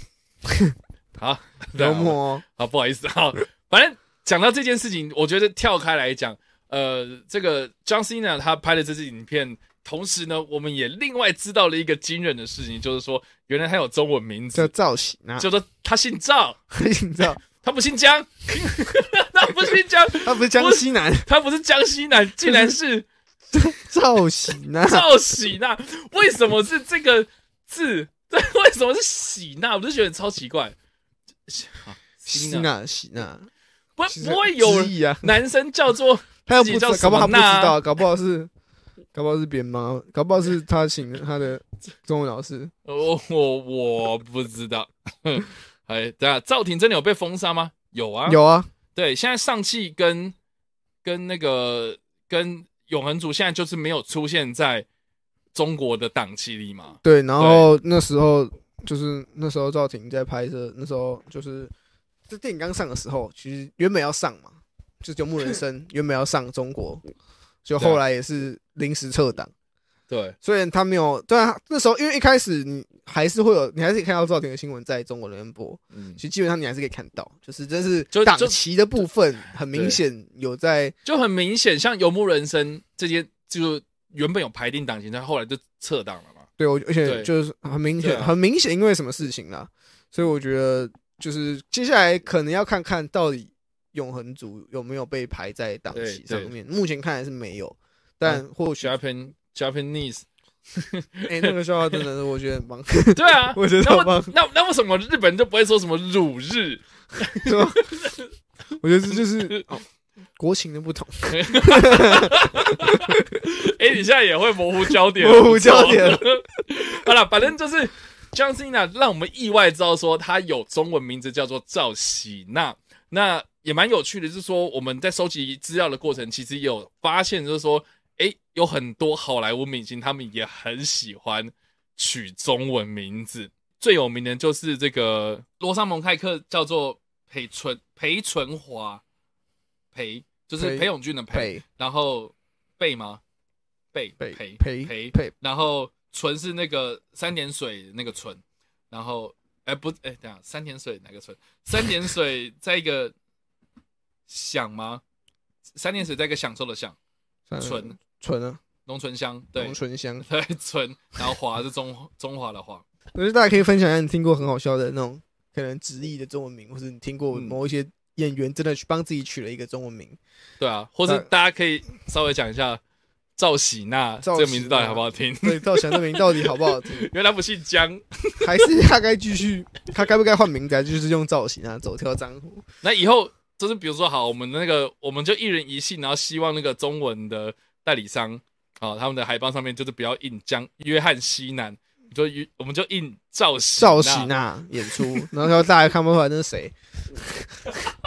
S1: *laughs* 好，对啊
S2: 幽默哦，*laughs*
S1: 好，不好意思，好，反正讲到这件事情，我觉得跳开来讲，呃，这个 John Cena 他拍的这支影片，同时呢，我们也另外知道了一个惊人的事情，就是说，原来他有中文名字叫，
S2: 赵喜娜，
S1: 叫做他姓赵，
S2: 你知道
S1: 他不姓江，他不姓江，*laughs*
S2: 他不是江西男，
S1: 他不是江西男，竟然是
S2: 赵喜娜，
S1: 赵喜娜，为什么是这个字？对，*laughs* 为什么是喜娜？我就觉得超奇怪。好
S2: 喜
S1: 娜
S2: 娜喜娜，
S1: 不不会有
S2: 之意啊，
S1: 男生叫做 *laughs*
S2: 他又不
S1: 叫
S2: 搞不好他不知道，搞不好是。搞不好是别人吗？搞不好是他请他的 *laughs* 中文老师。
S1: 我我我不知道。*laughs* 哎，等下赵婷真的有被封杀吗？有啊，。
S2: 有啊，
S1: 对，现在上汽跟跟那个跟永恒族现在就是没有出现在中国的档期里嘛。
S2: 对，然后那时候就是那时候赵婷在拍摄，那时候就是这电影刚上的时候，其实原本要上嘛，就是《游牧人生》原本要上中国，*laughs* 就后来也是临时撤档。
S1: 对，
S2: 虽然他没有，对啊，那时候因为一开始你还是会有，你还是可以看到赵婷的新闻在中国那边播，
S1: 嗯
S2: 其，实基本上你还是可以看到，就是真是档期的部分很明显有在，
S1: 就很明显，像《游牧人生》这些，就原本有排定档期，但后来就撤档了嘛。
S2: 对我而且就是很明显，
S1: 啊
S2: 很明显因为什么事情啦，所以我觉得就是接下来可能要看看到底。永恒族有没有被排在档期上面？目前看来是没有，但或许
S1: Japan Japanese，
S2: 哎、*laughs* 那个笑话真的是我觉得很棒，*laughs*
S1: 对啊，
S2: 我觉得
S1: 那为
S2: 好棒，
S1: 那那为什么日本人就不会说什么辱日？*laughs*
S2: 我觉得这就是哦，国情的不同，*laughs*
S1: 哎、你现在也会模糊焦点，
S2: 模糊焦点。*laughs*
S1: 好了，反正就是 John Cena 让我们意外知道说她有中文名字叫做赵喜娜。那也蛮有趣的，就是说我们在收集资料的过程，其实有发现，就是说，哎、有很多好莱坞明星他们也很喜欢取中文名字。最有名的就是这个罗莎蒙泰克，叫做裴纯裴纯华，裴就是
S2: 裴
S1: 裴勇俊的裴，然后贝吗？贝
S2: 贝
S1: 裴
S2: 裴
S1: 裴，
S2: 裴
S1: 然后纯是那个三点水那个纯，然后哎不哎等下三点水哪个纯？三点水在一个享吗？三点水在一个享受的享，纯。
S2: 纯啊，
S1: 浓醇香，对。
S2: 浓醇香。*laughs*
S1: 对纯，然后华是中中华的华，
S2: 我觉得大家可以分享一下你听过很好笑的那种可能直译的中文名，或者你听过
S1: 嗯。
S2: 某一些演员真的去帮自己取了一个中文名。
S1: 对啊，或是大家可以稍微讲一下赵喜娜这
S2: 赵
S1: 个名字到底好不好听？
S2: 对，赵翔这名到底好不好听？
S1: 因为他不姓江，*laughs*
S2: 还是他该继续，他该不该换名字啊？就是用造型啊，走跳江湖。
S1: 那以后就是比如说好，我们那个我们就一人一姓，然后希望那个中文的代理商啊，他们的海报上面就是不要印江约翰西南，就约我们就印赵喜
S2: 赵喜娜演出，然后大家看不出来那是谁。*laughs*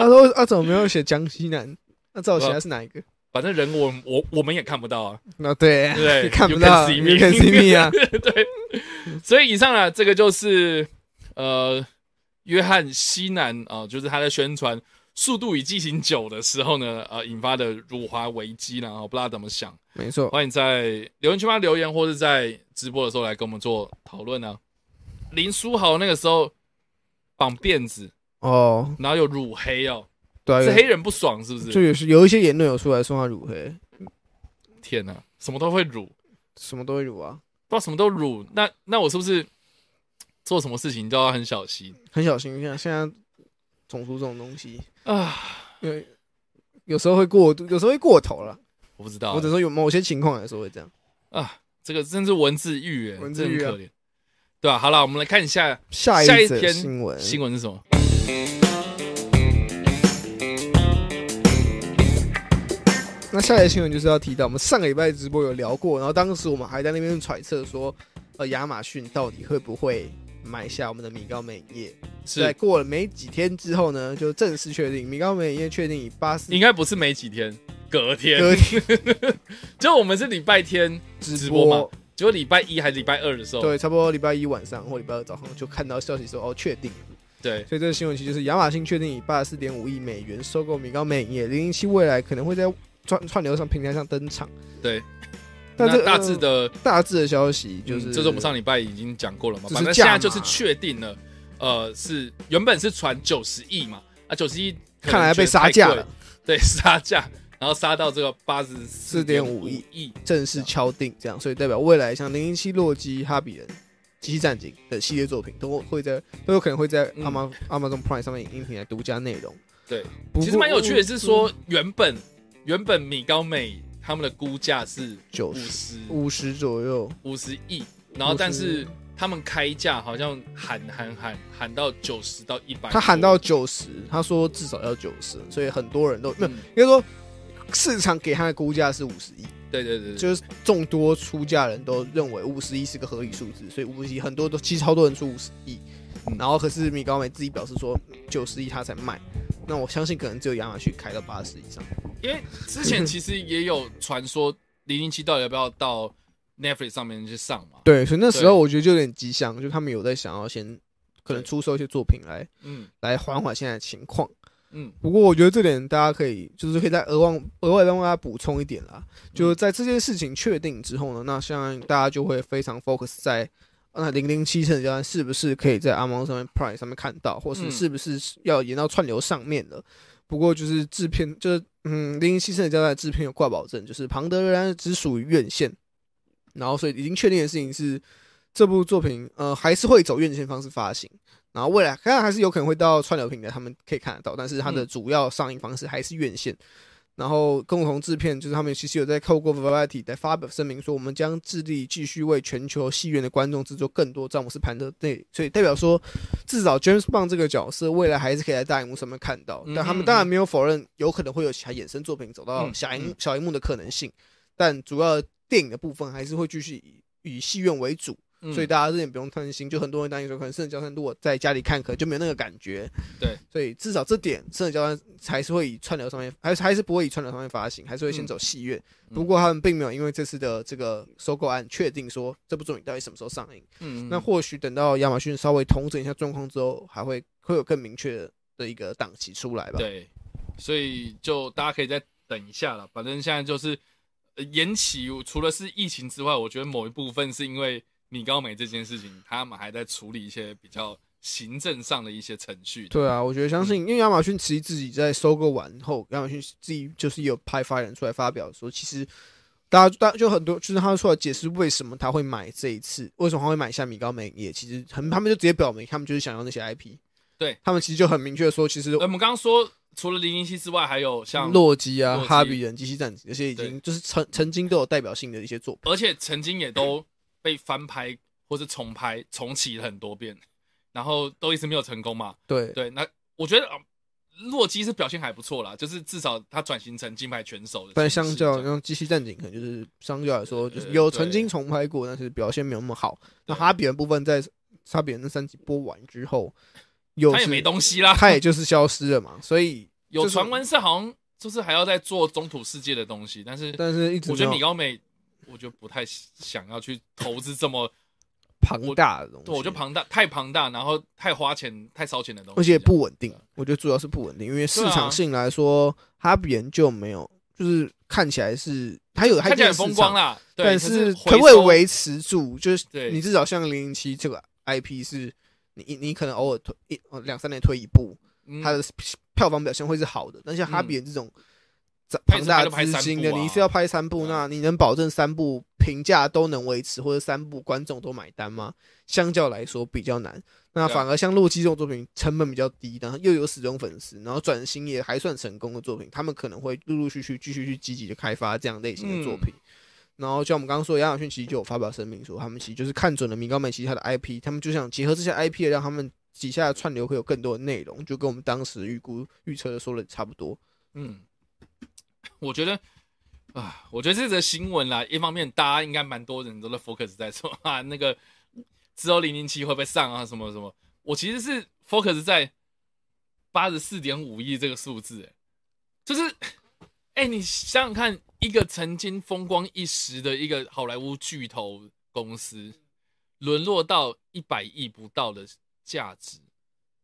S2: 他说：“啊，怎么没有写江西南？那这我写的是哪一个？
S1: 反正人我我我们也看不到啊，
S2: 那对，
S1: 对 *laughs*
S2: 看不到 see，You can see me 啊。*laughs*
S1: 对，所以以上呢，这个就是呃，约翰西南啊、就是他在宣传《速度与激情九》的时候呢，呃，引发的辱华危机然后不知道怎么想，
S2: 没错，
S1: 欢迎在留言区帮留言，或者在直播的时候来跟我们做讨论啊。林书豪那个时候绑辫子，
S2: 哦，
S1: 然后有辱黑哦，
S2: 对啊，
S1: 是黑人不爽是不？
S2: 就是有是有一些言论有出来说他辱黑，
S1: 天哪，什么都会辱，
S2: 什么都会辱啊，
S1: 不知道什么都辱，那那我是不是做什么事情都要很小心
S2: 很小心。像现在种族这种东西，
S1: 啊？
S2: 因为有时候会过度，有时候会过头了，
S1: 我不知道
S2: 或者说有某些情况来说会这样。
S1: 啊，这个真是文字狱哎，
S2: 文字狱啊
S1: 真的很可怜。对啊，好了，我们来看一下
S2: 下一则
S1: 下一篇
S2: 新闻，
S1: 新闻是什么。
S2: 那下一个新闻就是要提到，我们上个礼拜直播有聊过，然后当时我们还在那边揣测说，呃，亚马逊到底会不会买下我们的米高美业？
S1: 是？
S2: 在过了没几天之后呢，就正式确定，米高美影业确定以八十
S1: 应该不是没几天，隔天，
S2: 隔天 *laughs*
S1: 就我们是礼拜天
S2: 直
S1: 直播嘛结果礼拜一还是礼拜二的时候，
S2: 对，差不多礼拜一晚上或礼拜二早上就看到消息说，哦，确定。
S1: 对
S2: 所以这个新闻其实就是亚马逊确定以八十四点五亿美元收购米高美影业，零零七未来可能会在串串流上平台上登场。
S1: 对。
S2: 但这
S1: 那大致
S2: 呃
S1: 的
S2: 大致的消息就，
S1: 是是，这是我们上礼拜已经讲过了嘛，
S2: 只是
S1: 反正现在
S2: 价
S1: 就是确定了，呃，是原本是传九十亿嘛，啊，九十亿
S2: 看来被杀价了，，
S1: 对，*laughs* 杀价，然后杀到这个八十四点五
S2: 4.5亿
S1: 亿，
S2: 正式敲定，这样，所以代表未来像零零七、洛基、哈比人、机器战警的系列作品都会在都有可能会在
S1: 嗯。
S2: Amazon、Amazon Prime 上面影音平台独家内容。
S1: 对，其实蛮有趣的是说，原本原本米高美他们的估价是
S2: 九
S1: 五十
S2: 五十左右，
S1: 五十亿，然后但是他们开价好像喊喊喊喊到九十到一百，
S2: 他喊到九十，他说至少要九十，所以很多人都没有，
S1: 嗯。
S2: 应该说市场给他的估价是五十亿，
S1: 对对对对，
S2: 就是众多出价人都认为五十亿是个合理数字，所以五十亿很多都其实超多人出五十亿，
S1: 嗯
S2: 然后可是米高梅自己表示说九十亿他才卖，那我相信可能只有亚马逊开到八十以上。
S1: 因为之前其实也有传说零零七到底要不要到 Netflix 上面去上嘛？*laughs*
S2: 对，所以那时候我觉得就有点吉祥，就他们有在想要先可能出售一些作品来
S1: 嗯
S2: 来缓缓现在的情况。
S1: 嗯，
S2: 不过我觉得这点大家可以就是可以再额外额外帮大家补充一点啦，就是在这件事情确定之后呢，那相信大家就会非常 focus 在那零零七圣者交战是不是可以在 Amazon 上面 Prime 上面看到，或是
S1: 嗯。
S2: 是不是要延到串流上面了。不过就是制片就是嗯零零七圣者交战的制片有挂保证，就是庞德仍然只属于院线，然后所以已经确定的事情是这部作品呃还是会走院线方式发行。然后未来当然还是有可能会到串流平台，他们可以看得到，但是它的主要上映方式还是院线。然后共同制片就是他们其实有在透过 Variety 在发表声明说，我们将致力继续为全球戏院的观众制作更多詹姆斯潘特内，所以代表说至少 James Bond 这个角色未来还是可以在大荧幕上面看到。但他们当然没有否认有可能会有其他衍生作品走到小荧小荧幕的可能性，但主要电影的部分还是会继续以以戏院为主。所以大家这点不用担心，就很多人担心说，可能《圣者交战》如果在家里看，可能就没有那个感觉。
S1: 对，
S2: 所以至少这点，《圣者交战》还是会以串流上面，还是还是不会以串流上面发行，还是会先走戏院。不过他们并没有因为这次的这个收购案，确定说这部作品到底什么时候上映。嗯，那或许等到亚马逊稍微统整一下状况之后，还会会有更明确的一个档期出来吧。
S1: 对，所以就大家可以再等一下了。反正现在就是延期，除了是疫情之外，我觉得某一部分是因为。米高梅这件事情，他们还在处理一些比较行政上的一些程序。
S2: 对啊，我觉得相信，因为亚马逊其实自己在收购完后，亚马逊自己就是有派发言出来发表说，其实大家大家就很多，就是他出来解释为什么他会买这一次，为什么他会买下米高梅也其实很，他们就直接表明，他们就是想要那些 IP。
S1: 对
S2: 他们其实就很明确说，其实
S1: 我们刚刚说，除了零零七之外，还有像
S2: 洛基啊、哈比人、机器战警这些，已经就是曾曾经都有代表性的一些作品，
S1: 而且曾经也都。被翻拍或是重拍重启了很多遍，然后都一直没有成功嘛？
S2: 对
S1: 对，那我觉得洛基是表现还不错啦，就是至少他转型成金牌拳手的。
S2: 但相较像机器战警，可能就是相较来说，就是有曾经重拍过，但是表现没有那么好。那哈比人部分在哈比人那三集播完之后，有
S1: 他也没东西啦，
S2: 他也就是消失了嘛。所以
S1: 有传闻是好像就是还要再做中土世界的东西，但是
S2: 但是一直
S1: 我觉得米高美。我就不太想要去投资这么 *laughs*
S2: 庞大的东西，
S1: 我觉得庞大太庞大，然后太花钱、太烧钱的东西，
S2: 而且不稳定。我觉得主要是不稳定，因为市场性来说，哈比人就没有，就是看起来是它有
S1: 看起来风光啦，
S2: 但
S1: 是
S2: 可不可以维持住？就是你至少像零零七这个 IP 是，你你可能偶尔推一两三年推一部，它的票房表现会是好的。但像哈比人这种。庞大资金的，你是要拍三部，那你能保证三部评价都能维持，或者三部观众都买单吗？相较来说比较难。那反而像《洛基》这种作品，成本比较低，然后又有死忠粉丝，然后转型也还算成功的作品，他们可能会陆陆续续继续去积极的开发这样类型的作品。然后像我们刚刚说，亚马逊其实就有发表声明说，他们其实就是看准了米高梅其他的 IP，他们就想结合这些 IP，让他们底下的串流会有更多的内容，就跟我们当时预估预测的说的差不多。嗯。
S1: 我觉得啊，我觉得这则新闻啦，一方面大家应该蛮多人都在 focus 在说啊，那个之后零零七会不会上啊，什么什么。我其实是 focus 在八十四点五亿这个数字，哎，就是，哎，你想想看，一个曾经风光一时的一个好莱坞巨头公司，沦落到一百亿不到的价值，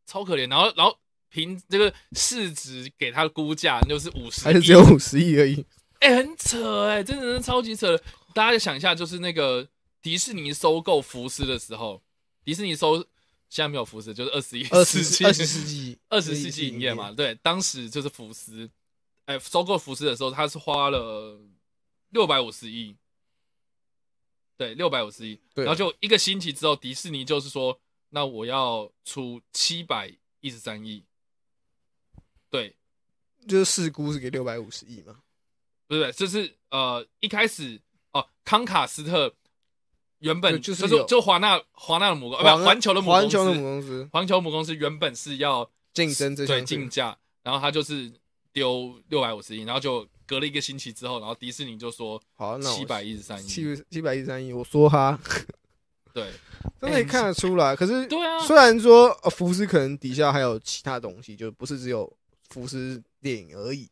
S1: 超可怜。然后，然后。凭这个市值给他的估价就是五十，
S2: 还是只有五十亿而已？
S1: 哎，很扯哎，真的是超级扯。大家想一下，就是那个迪士尼收购福斯的时候，迪士尼收现在没有福斯，就是二十一、
S2: 二十世、二十世纪、
S1: 二十世纪营业嘛。对，当时就是福斯，哎，收购福斯的时候，他是花了六百五十亿，对，六百五十亿。然后就一个星期之后，迪士尼就是说，那我要出七百一十三亿。对，
S2: 就是市估是给六百五十亿嘛？
S1: 不是，就是呃，一开始哦，康卡斯特原本就是就华纳华纳的母公，不环球的母
S2: 环球的母公司，
S1: 环球母公司原本是要
S2: 竞争这些
S1: 竞价，然后他就是丢六百五十亿，然后就隔了一个星期之后，然后迪士尼就说
S2: 好，
S1: 七百一十三亿，
S2: 七七百一十三亿，我说哈，
S1: 对，*laughs*
S2: 真的看得出来。可是
S1: 对啊，
S2: 虽然说福斯可能底下还有其他东西，就不是只有。福斯电影而已，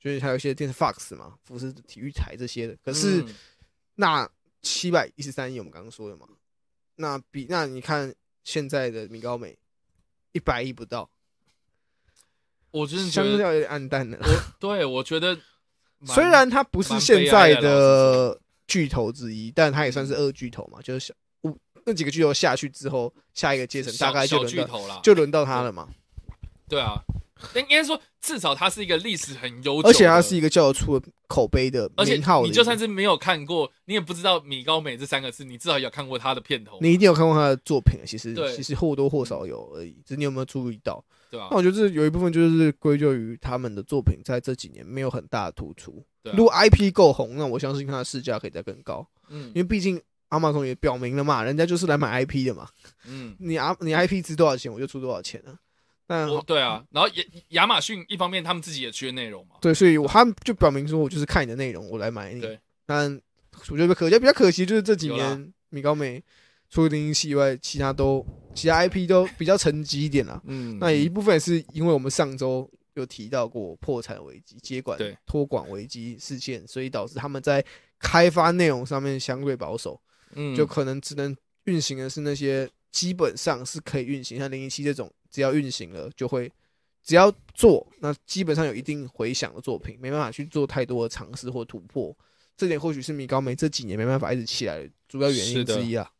S2: 就是还有一些电视 Fox 嘛，福斯体育台这些的。可是那七百一十三亿，我们刚刚说的嘛，那比那你看现在的米高美一百亿不到，
S1: 我真的
S2: 相对有点暗淡了。
S1: 对，我觉得 *laughs*
S2: 虽然它不是现在的巨头之一，但它也算是二巨头嘛。就是小那几个巨头下去之后，下一个阶层大概就轮到就轮到它了嘛。
S1: 对啊。*laughs* 应该说至少它是一个历史很悠久，
S2: 而且它是一个叫得出口碑的
S1: 而且
S2: 名号的一个。
S1: 你就算是没有看过，你也不知道米高梅这三个字，你至少有看过他的片头，
S2: 你一定有看过他的作品，其实
S1: 对
S2: 其实或多或少有而已，只是你有没有注意到？
S1: 对吧
S2: 那？我觉得这有一部分就是归咎于他们的作品在这几年没有很大的突出。
S1: 对啊
S2: 如果 IP 够红，那我相信它的市价可以再更高，
S1: 嗯
S2: 因为毕竟阿玛总也表明了嘛，人家就是来买 IP 的嘛。
S1: 嗯，
S2: 你啊，你 IP 值多少钱，我就出多少钱啊。但
S1: 对啊，然后亚亚马逊一方面他们自己也缺内容嘛，
S2: 对，所以他们就表明说我就是看你的内容，我来买你。
S1: 对，
S2: 但我觉得可比较可惜就是这几年米高梅除了零零七以外，其他都其他 IP 都比较沉寂一点啦。
S1: 嗯，
S2: 那也一部分也是因为我们上周有提到过破产危机、接管
S1: 对。
S2: 托管危机事件，所以导致他们在开发内容上面相对保守，
S1: 嗯。
S2: 就可能只能运行的是那些基本上是可以运行，像零零七这种，只要运行了就会。只要做，那基本上有一定回响的作品，没办法去做太多的尝试或突破，这点或许是米高梅这几年没办法一直起来的主要原因之一啊。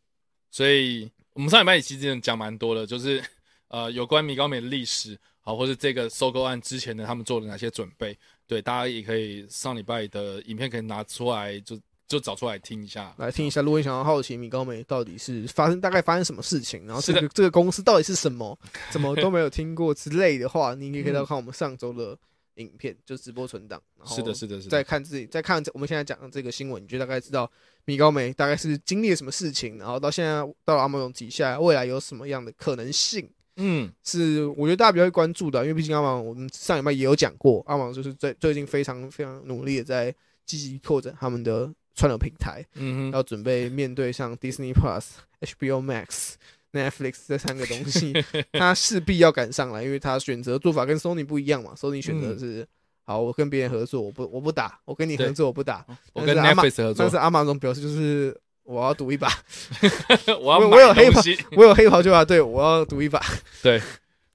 S1: 所以我们上礼拜其实讲蛮多的，就是 *laughs* 呃有关米高梅的历史，好，或是这个收购案之前呢，他们做了哪些准备？对，大家也可以上礼拜的影片可以拿出来，就就找出来听一下。
S2: 来听一下，如果你想要好奇米高梅到底是发生大概发生什么事情，然后这个这个公司到底是什么，怎么都没有听过之类的话，你也可以到看我们上周的影片，就直播存档。
S1: 是的，是的，是的
S2: 再。看自己，再看我们现在讲的这个新闻，你就大概知道米高梅大概是经历了什么事情，然后到现在到了阿玛总底下，未来有什么样的可能性，
S1: 嗯，
S2: 是我觉得大家比较会关注的，因为毕竟阿玛我们上礼拜也有讲过，阿玛就是最最近非常非常努力的在积极拓展他们的串流平台。
S1: 嗯，
S2: 要准备面对像 Disney Plus、HBO Max、Netflix 这三个东西，*laughs* 他势必要赶上来，因为他选择做法跟 Sony 不一样嘛。Sony 选择的是、好，我跟别人合作，我不我不打，我跟你合作我不打。
S1: 我跟 Netflix 合作
S2: 但是，阿玛总表示就是我要赌一把 *laughs* *laughs*
S1: 我要
S2: 我我有黑袍。我有黑袍就要对我要赌一把。
S1: 对，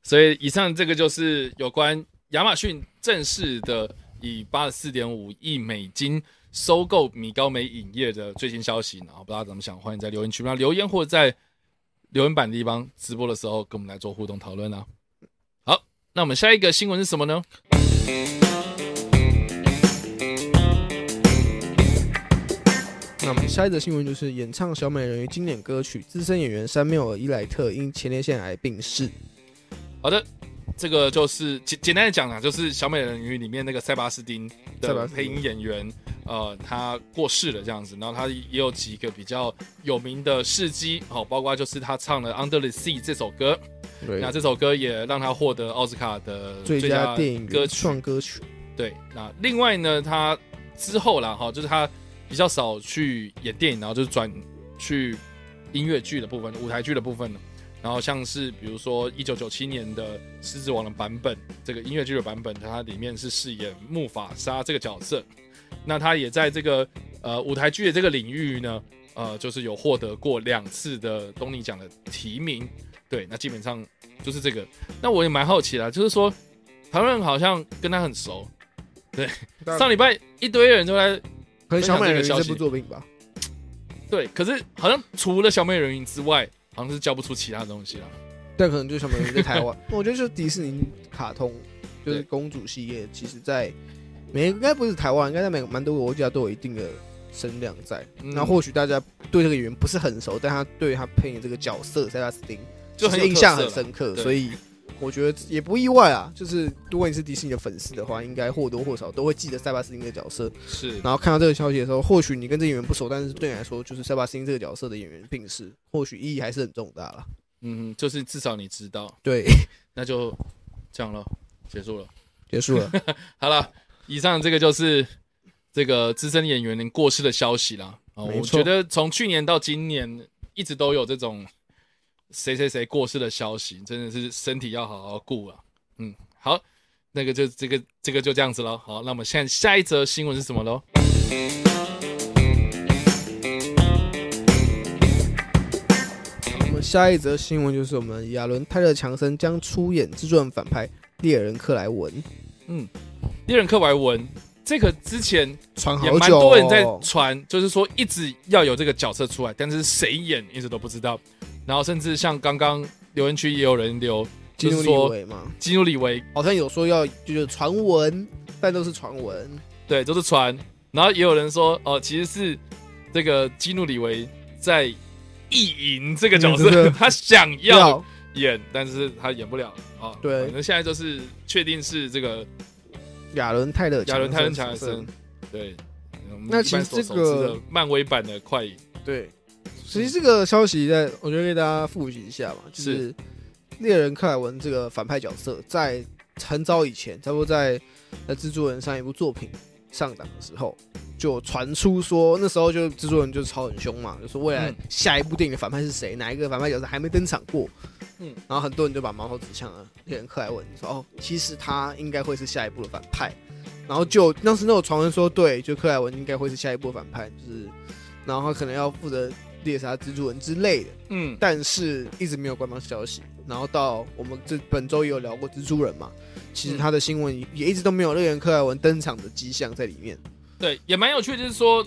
S1: 所以以上这个就是有关亚马逊正式的以八十四点五亿美金收购米高梅影业的最新消息。然后不知道怎么想，欢迎在留言区那留言，或者在留言板地方直播的时候跟我们来做互动讨论啊。好，那我们下一个新闻是什么呢？
S2: 那我们下一则新闻就是演唱小美人鱼经典歌曲，资深演员山缪尔伊莱特因前列腺癌病逝。
S1: 好的，这个就是简简单的讲啊，就是小美人鱼里面那个塞巴斯汀
S2: 塞巴斯汀
S1: 的配音演员，呃，他过世了这样子，然后他也有几个比较有名的事迹，哦、包括就是他唱了《Under the Sea》这首歌，
S2: 对
S1: 那这首歌也让他获得奥斯卡的
S2: 最佳电影
S1: 歌曲。
S2: 创歌曲。
S1: 对，那另外呢，他之后啦，哈，就是他比较少去演电影，然后就是转去音乐剧的部分、舞台剧的部分了。然后像是比如说一九九七年的《狮子王》的版本，这个音乐剧的版本，它里面是饰演木法沙这个角色。那他也在这个呃舞台剧的这个领域呢，呃，就是有获得过两次的东尼奖的提名。对，那基本上就是这个。那我也蛮好奇啦，就是说台湾人好像跟他很熟，对上礼拜一堆人都在
S2: 可能小美人鱼这
S1: 分享这个消息
S2: 部作品吧。
S1: 对，可是好像除了小美人鱼之外，好像是叫不出其他东西了。
S2: 但可能就是小美人在台湾，*laughs* 我觉得就是迪士尼卡通，就是公主系列，其实在每应该不是台湾，应该在每蛮多国家都有一定的声量在。
S1: 嗯
S2: 那或许大家对这个演员不是很熟，但他对他配演这个角色塞拉斯汀
S1: 就是
S2: 印象很深刻，所以我觉得也不意外啊。就是如果你是迪士尼的粉丝的话，应该或多或少都会记得塞巴斯汀这个角色。
S1: 是，
S2: 然后看到这个消息的时候，或许你跟这演员不熟，但是对你来说，就是塞巴斯汀这个角色的演员病逝，或许意义还是很重大了。
S1: 嗯，就是至少你知道，
S2: 对，*laughs*
S1: 那就这样了，结束了。
S2: 结束了。*laughs*
S1: 好了，以上这个就是这个资深演员过世的消息啦。啊，我觉得从去年到今年，一直都有这种谁谁谁过世的消息，真的是身体要好好顾啊。嗯，好，那个就这个这个就这样子了。好，那我们现在下一则新闻是什么喽？
S2: 我们下一则新闻就是我们亚伦泰勒·强森将出演自传反派猎人克莱文，嗯
S1: 猎人克莱文这个之前
S2: 传好
S1: 也蛮多人在传，就是说一直要有这个角色出来，但是谁演一直都不知道。然后甚至像刚刚留言区也有人留，
S2: 基努里维嘛，
S1: 基努里维
S2: 好像有说要就是传闻，但都是传闻，
S1: 对，都是传。然后也有人说，哦，其实是这个基努里维在意淫这个角色，*laughs* 他想要演，但是他演不了啊。
S2: 对，
S1: 反正现在就是确定是这个
S2: 亚伦泰勒，
S1: 亚伦泰勒强森。对，
S2: 那其实这个
S1: 漫威版的快影，
S2: 对，其实这个消息在，我觉得给大家复习一下嘛，就是猎人克莱文这个反派角色，在很早以前，差不多在在蜘蛛人上一部作品。上档的时候，就传出说那时候就制作人就是吵很凶嘛，就说未来下一部电影的反派是谁，哪一个反派角色还没登场过，嗯，然后很多人就把矛头指向了猎人克莱文，说哦，其实他应该会是下一部的反派，然后就当时那种传闻说对，就克莱文应该会是下一部反派，就是，然后他可能要负责猎杀蜘蛛人之类的，嗯，但是一直没有官方消息，然后到我们这本周也有聊过蜘蛛人嘛。其实他的新闻也一直都没有乐园克莱文登场的迹象在里面。
S1: 对，也蛮有趣，就是说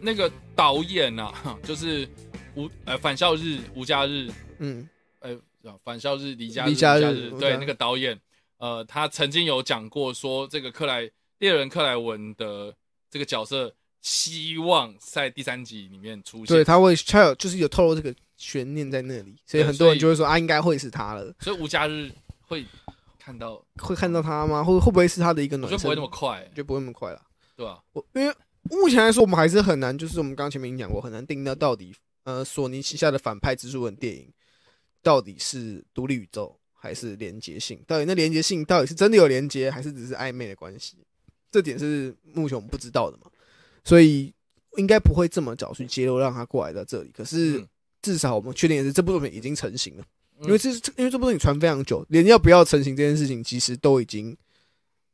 S1: 那个导演啊，*laughs* 就是吴呃返校日吴家日，嗯，呃返校日离家
S2: 离家日，
S1: 对，那个导演，呃，他曾经有讲过说，这个克莱猎人克莱文的这个角色希望在第三集里面出现。
S2: 对，他会他有就是有透露这个悬念在那里，所以很多人就会说啊，应该会是他了。
S1: 所以吴家日会。看到
S2: 会看到他吗？会会不会是他的一个暖
S1: 身？就不会那么快，
S2: 就不会那么快了，
S1: 对吧？
S2: 我因为目前来说，我们还是很难，就是我们刚前面已经讲过，很难定到到底，呃，索尼旗下的反派蜘蛛人电影到底是独立宇宙还是连接性？到底那连接性到底是真的有连接，还是只是暧昧的关系？这点是目前我们不知道的嘛？所以应该不会这么早去揭露，让他过来到这里。可是至少我们确定的是，这部作品已经成型了。因为这是因为这部作品传非常久，连要不要成型这件事情，其实都已经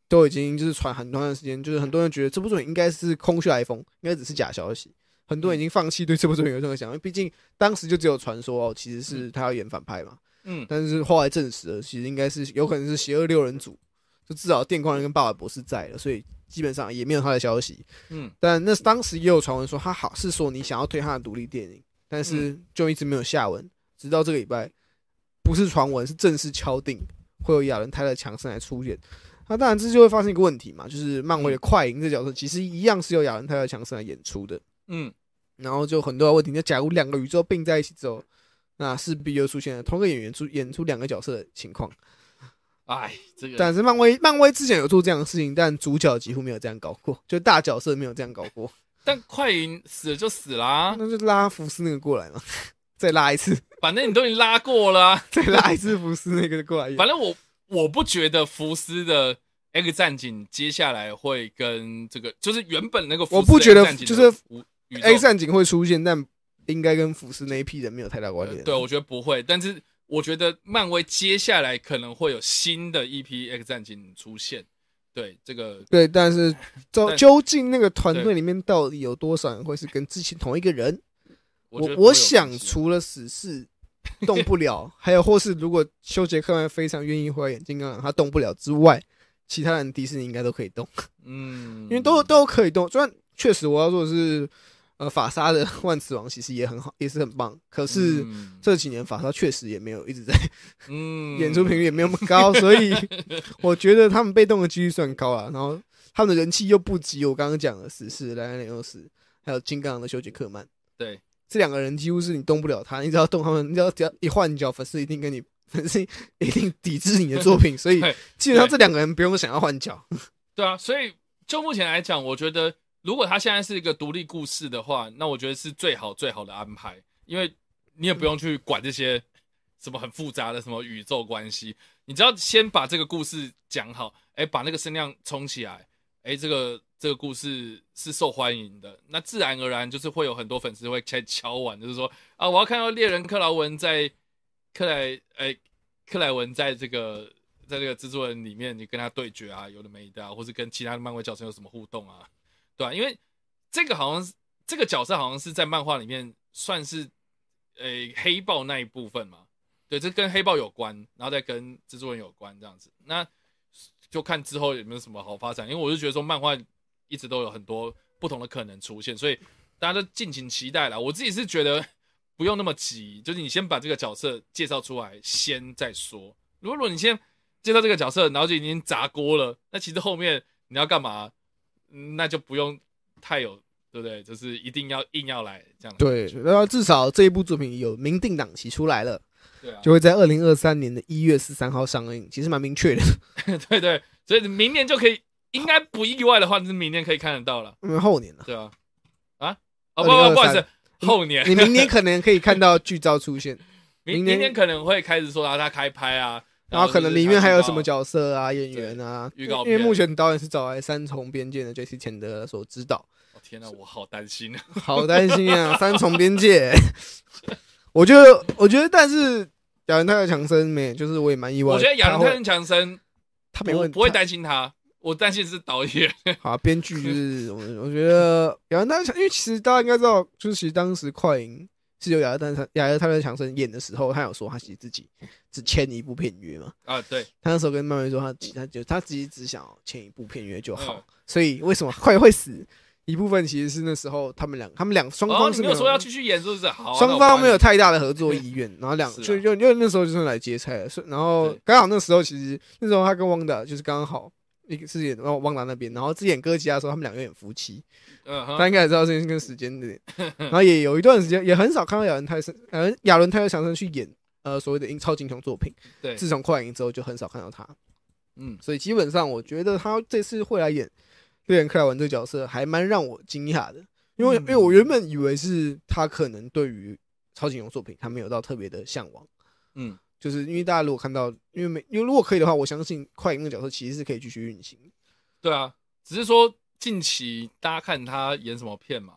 S2: 都已经就是传很多段时间，就是很多人觉得这部作品应该是空穴来风，应该只是假消息。很多人已经放弃对这部作品有任何想法，因为毕竟当时就只有传说哦，其实是他要演反派嘛。嗯，但是后来证实了，其实应该是有可能是邪恶六人组，就至少电光人跟爸爸博士在了，所以基本上也没有他的消息。嗯，但那当时也有传闻说他好是说你想要推他的独立电影，但是就一直没有下文，直到这个礼拜。不是传闻，是正式敲定会有亚伦泰勒强森来出演。那当然，这就会发生一个问题嘛，就是漫威的快银这角色其实一样是由亚伦泰勒强森来演出的。嗯，然后就很多问题。那假如两个宇宙并在一起之后，那势必又出现了同一个演员出演出两个角色的情况。
S1: 哎，这个
S2: 但是漫威漫威之前有做这样的事情，但主角几乎没有这样搞过，就大角色没有这样搞过。*laughs*
S1: 但快银死了就死啦，
S2: 那就拉福斯那个过来嘛。再拉一次，
S1: 反正你都已经拉过了，*laughs*
S2: 再拉一次福斯那个过来。*laughs*
S1: 反正我我不觉得福斯的 X 战警接下来会跟这个，就是原本那个
S2: 我不觉得就是 X 战警会出现，但应该跟福斯那一批人没有太大关联。
S1: 对，我觉得不会，但是我觉得漫威接下来可能会有新的一批 X 战警出现。对，这个
S2: 对，但是 *laughs* 究究竟那个团队里面到底有多少人会是跟之前同一个人？我我想，除了死侍动不了，*laughs* 还有或是如果修杰克曼非常愿意回来演金刚狼，他动不了之外，其他人迪士尼应该都可以动。嗯，因为都都可以动。虽然确实我要说的是，呃，法沙的 *laughs* 万磁王其实也很好，也是很棒。可是这几年法沙确实也没有一直在，嗯，*laughs* 演出频率也没有那么高，所以 *laughs* 我觉得他们被动的几率算高啊。然后他们的人气又不及我刚刚讲的死侍莱恩·雷欧斯，还有金刚狼的修杰克曼。
S1: 对。
S2: 这两个人几乎是你动不了他，你只要动他们，你只要只要一换脚，粉丝一定跟你粉丝一定抵制你的作品，所以基本上这两个人不用想要换脚。
S1: 对啊，所以就目前来讲，我觉得如果他现在是一个独立故事的话，那我觉得是最好最好的安排，因为你也不用去管这些什么很复杂的什么宇宙关系，你只要先把这个故事讲好，哎，把那个声量冲起来，哎，这个。这个故事是受欢迎的，那自然而然就是会有很多粉丝会敲敲碗，就是说啊，我要看到猎人克劳文在克莱诶克莱文在这个在这个蜘蛛人里面，你跟他对决啊，有的没的啊，或是跟其他的漫威角色有什么互动啊，对吧？因为这个好像是这个角色好像是在漫画里面算是诶黑豹那一部分嘛，对，这跟黑豹有关，然后再跟蜘蛛人有关这样子，那就看之后有没有什么好发展，因为我就觉得说漫画。一直都有很多不同的可能出现，所以大家都敬请期待了。我自己是觉得不用那么急，就是你先把这个角色介绍出来，先再说。如果你先介绍这个角色，然后就已经砸锅了，那其实后面你要干嘛，那就不用太有，对不对？就是一定要硬要来这样。
S2: 对，然后至少这一部作品有明定档期出来了，
S1: 对啊，
S2: 就会在二零二三年的一月十三号上映，其实蛮明确的。*laughs*
S1: 对对，所以明年就可以，应该不意外的话，是明年可以看得到了。
S2: 因为后年了，
S1: 对啊，啊，哦不不，不好意思，后年，
S2: 你明年 *laughs* 可能可以看到剧照出现，*laughs*
S1: 明明年可能会开始说啊，他开拍啊。
S2: 然后可能里面还有什么角色啊、演员啊？
S1: 预告
S2: 因为目前导演是找来三重边界的 J.C. 钱德所指导。
S1: 天哪，我好担心啊！
S2: 好担心啊！*laughs* 三重边界，我觉得，我觉得，但是亚文泰勒强森没，就是我也蛮意外。
S1: 我觉得亚文泰勒强森
S2: 他没问
S1: 不会担心他，我担心是导演。*laughs*
S2: 好，编剧就是我，我觉得亚文泰勒强，因为其实大家应该知道，就是其实当时快银。是由亚特泰亚特泰勒强森演的时候，他有说他其实自己只签一部片约嘛？
S1: 啊，对，
S2: 他那时候跟漫威说，他他就他自己只想签一部片约就好。所以为什么快会死？一部分其实是那时候他们两他们两双方是
S1: 没有说要继续演，是不是？好，
S2: 双方没有太大的合作意愿，*laughs* 然后两就就因为那时候就是来接菜，然后刚好那时候其实那时候他跟汪达就是刚好一个是演汪汪达那边，然后之前哥吉拉的时候他们两个演夫妻。嗯他应该也知道这件 *laughs* 跟时间的，然后也有一段时间也很少看到亚伦泰森，呃，亚伦泰勒强森去演呃所谓的英超英雄作品。
S1: 对，
S2: 自从快影之后就很少看到他。
S1: 嗯，
S2: 所以基本上我觉得他这次会来演猎人克莱文这个角色，还蛮让我惊讶的，因为因为我原本以为是他可能对于超级英雄作品他没有到特别的向往。
S1: 嗯，
S2: 就是因为大家如果看到，因为没因为如果可以的话，我相信快银的角色其实是可以继续运行。
S1: 对啊，只是说。近期大家看他演什么片嘛？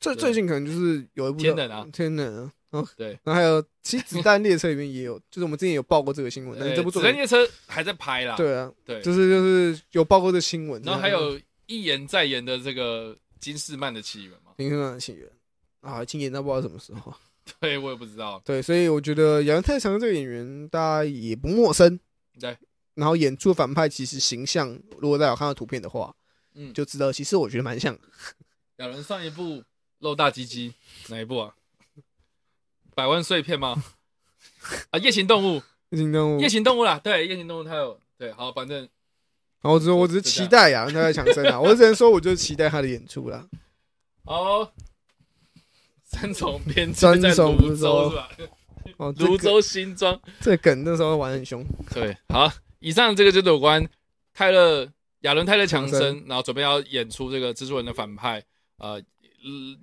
S2: 最最近可能就是有一部
S1: 天冷啊，
S2: 天冷啊，
S1: 对，
S2: 然后还有其实子弹列车里面也有，就是我们之前有报过这个新闻，但是这部
S1: 子弹列车还在拍啦。
S2: 对啊，
S1: 对，
S2: 就是就是有报过这新闻。
S1: 然后还有一言再演的这个金士曼的起源嘛？
S2: 金士曼的起源啊，已经演到不知道什么时候。*laughs*
S1: 对我也不知道。
S2: 对，所以我觉得杨太强这个演员大家也不陌生。
S1: 对，
S2: 然后演出反派其实形象，如果大家有看到图片的话。嗯，就知道，其实我觉得蛮像。*laughs*
S1: 两人上一部露大鸡鸡，哪一部啊？百万碎片吗？啊，夜行动物，*laughs*
S2: 夜行动物，
S1: 夜行动物啦，对，夜行动物它有，对，好，反正，
S2: 我只我只是期待呀，他在强生啊，我只能说，我就期待他的演出啦。
S1: 好，三重边在泸州是吧？哦，泸州新庄，
S2: 这梗那时候玩很凶。
S1: 对，好，以上这个就是有关泰勒。亚伦泰勒强森，然后准备要演出这个蜘蛛人的反派，呃，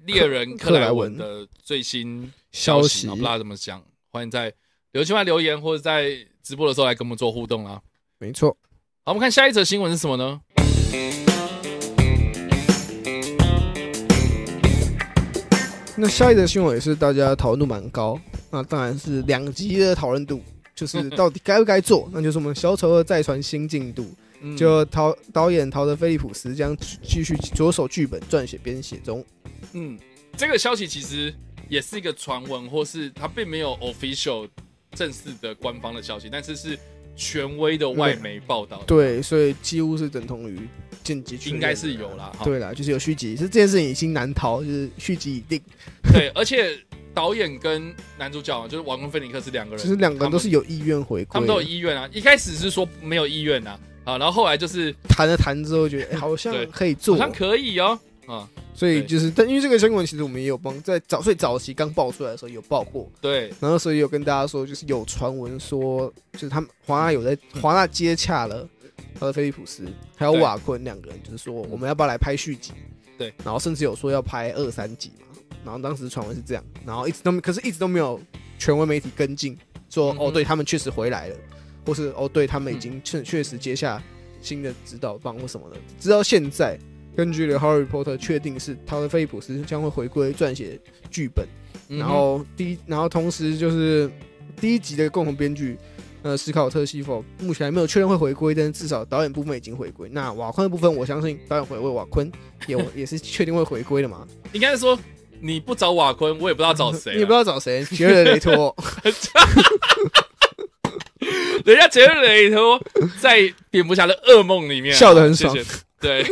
S1: 猎人克莱文的最新消息，不知道怎么讲，欢迎在留言区留言，或者在直播的时候来跟我们做互动啊。
S2: 没错，
S1: 好，我们看下一则新闻是什么呢？
S2: 那下一则新闻也是大家讨论度蛮高，那当然是两极的讨论度，就是 *laughs* 到底该不该做，那就是我们小丑二再传新进度。就陶导演陶德菲利普斯将继续着手剧本撰写编写中。
S1: 嗯，这个消息其实也是一个传闻，或是它并没有 official 正式的官方的消息，但是是权威的外媒报道。
S2: 对，所以几乎是等同于间接
S1: 应该是有啦。
S2: 对啦，就是有续集，是这件事情已经难逃，就是续集已定。*laughs*
S1: 对，而且导演跟男主角就是王跟菲尼克斯两个人，
S2: 其实两个人都是有意愿回归，
S1: 他们都有意愿啊。一开始是说没有意愿啊。啊，然后后来就是
S2: 谈了谈之后，觉得 *laughs* 好像可以做，
S1: 好像可以哦。啊，
S2: 所以就是，但因为这个新闻其实我们也有帮，在早最早期刚爆出来的时候有报过。
S1: 对，
S2: 然后所以有跟大家说，就是有传闻说，就是他们华纳有在华纳接洽了，和菲利普斯还有瓦昆两个人，就是说我们要不要来拍续集？
S1: 对，
S2: 然后甚至有说要拍二三集嘛。然后当时传闻是这样，然后一直都可是一直都没有权威媒体跟进，说哦，对他们确实回来了。或是哦，对他们已经确确实接下新的指导棒或什么的，直到现在，根据了《Harry Potter》确定是他的·菲利普斯将会回归撰写剧本，然后第一，然后同时就是第一集的共同编剧，呃，斯考特·西否目前还没有确认会回归，但是至少导演部分已经回归。那瓦昆的部分，我相信导演回归瓦昆也也是确定会回归的嘛？*laughs*
S1: 应该是说你不找瓦昆，我也不知道找谁，*laughs*
S2: 你也不知道找谁？杰瑞·雷托。*laughs*
S1: 人家杰瑞雷托在蝙蝠侠的噩梦里面
S2: 笑得很爽，
S1: 对，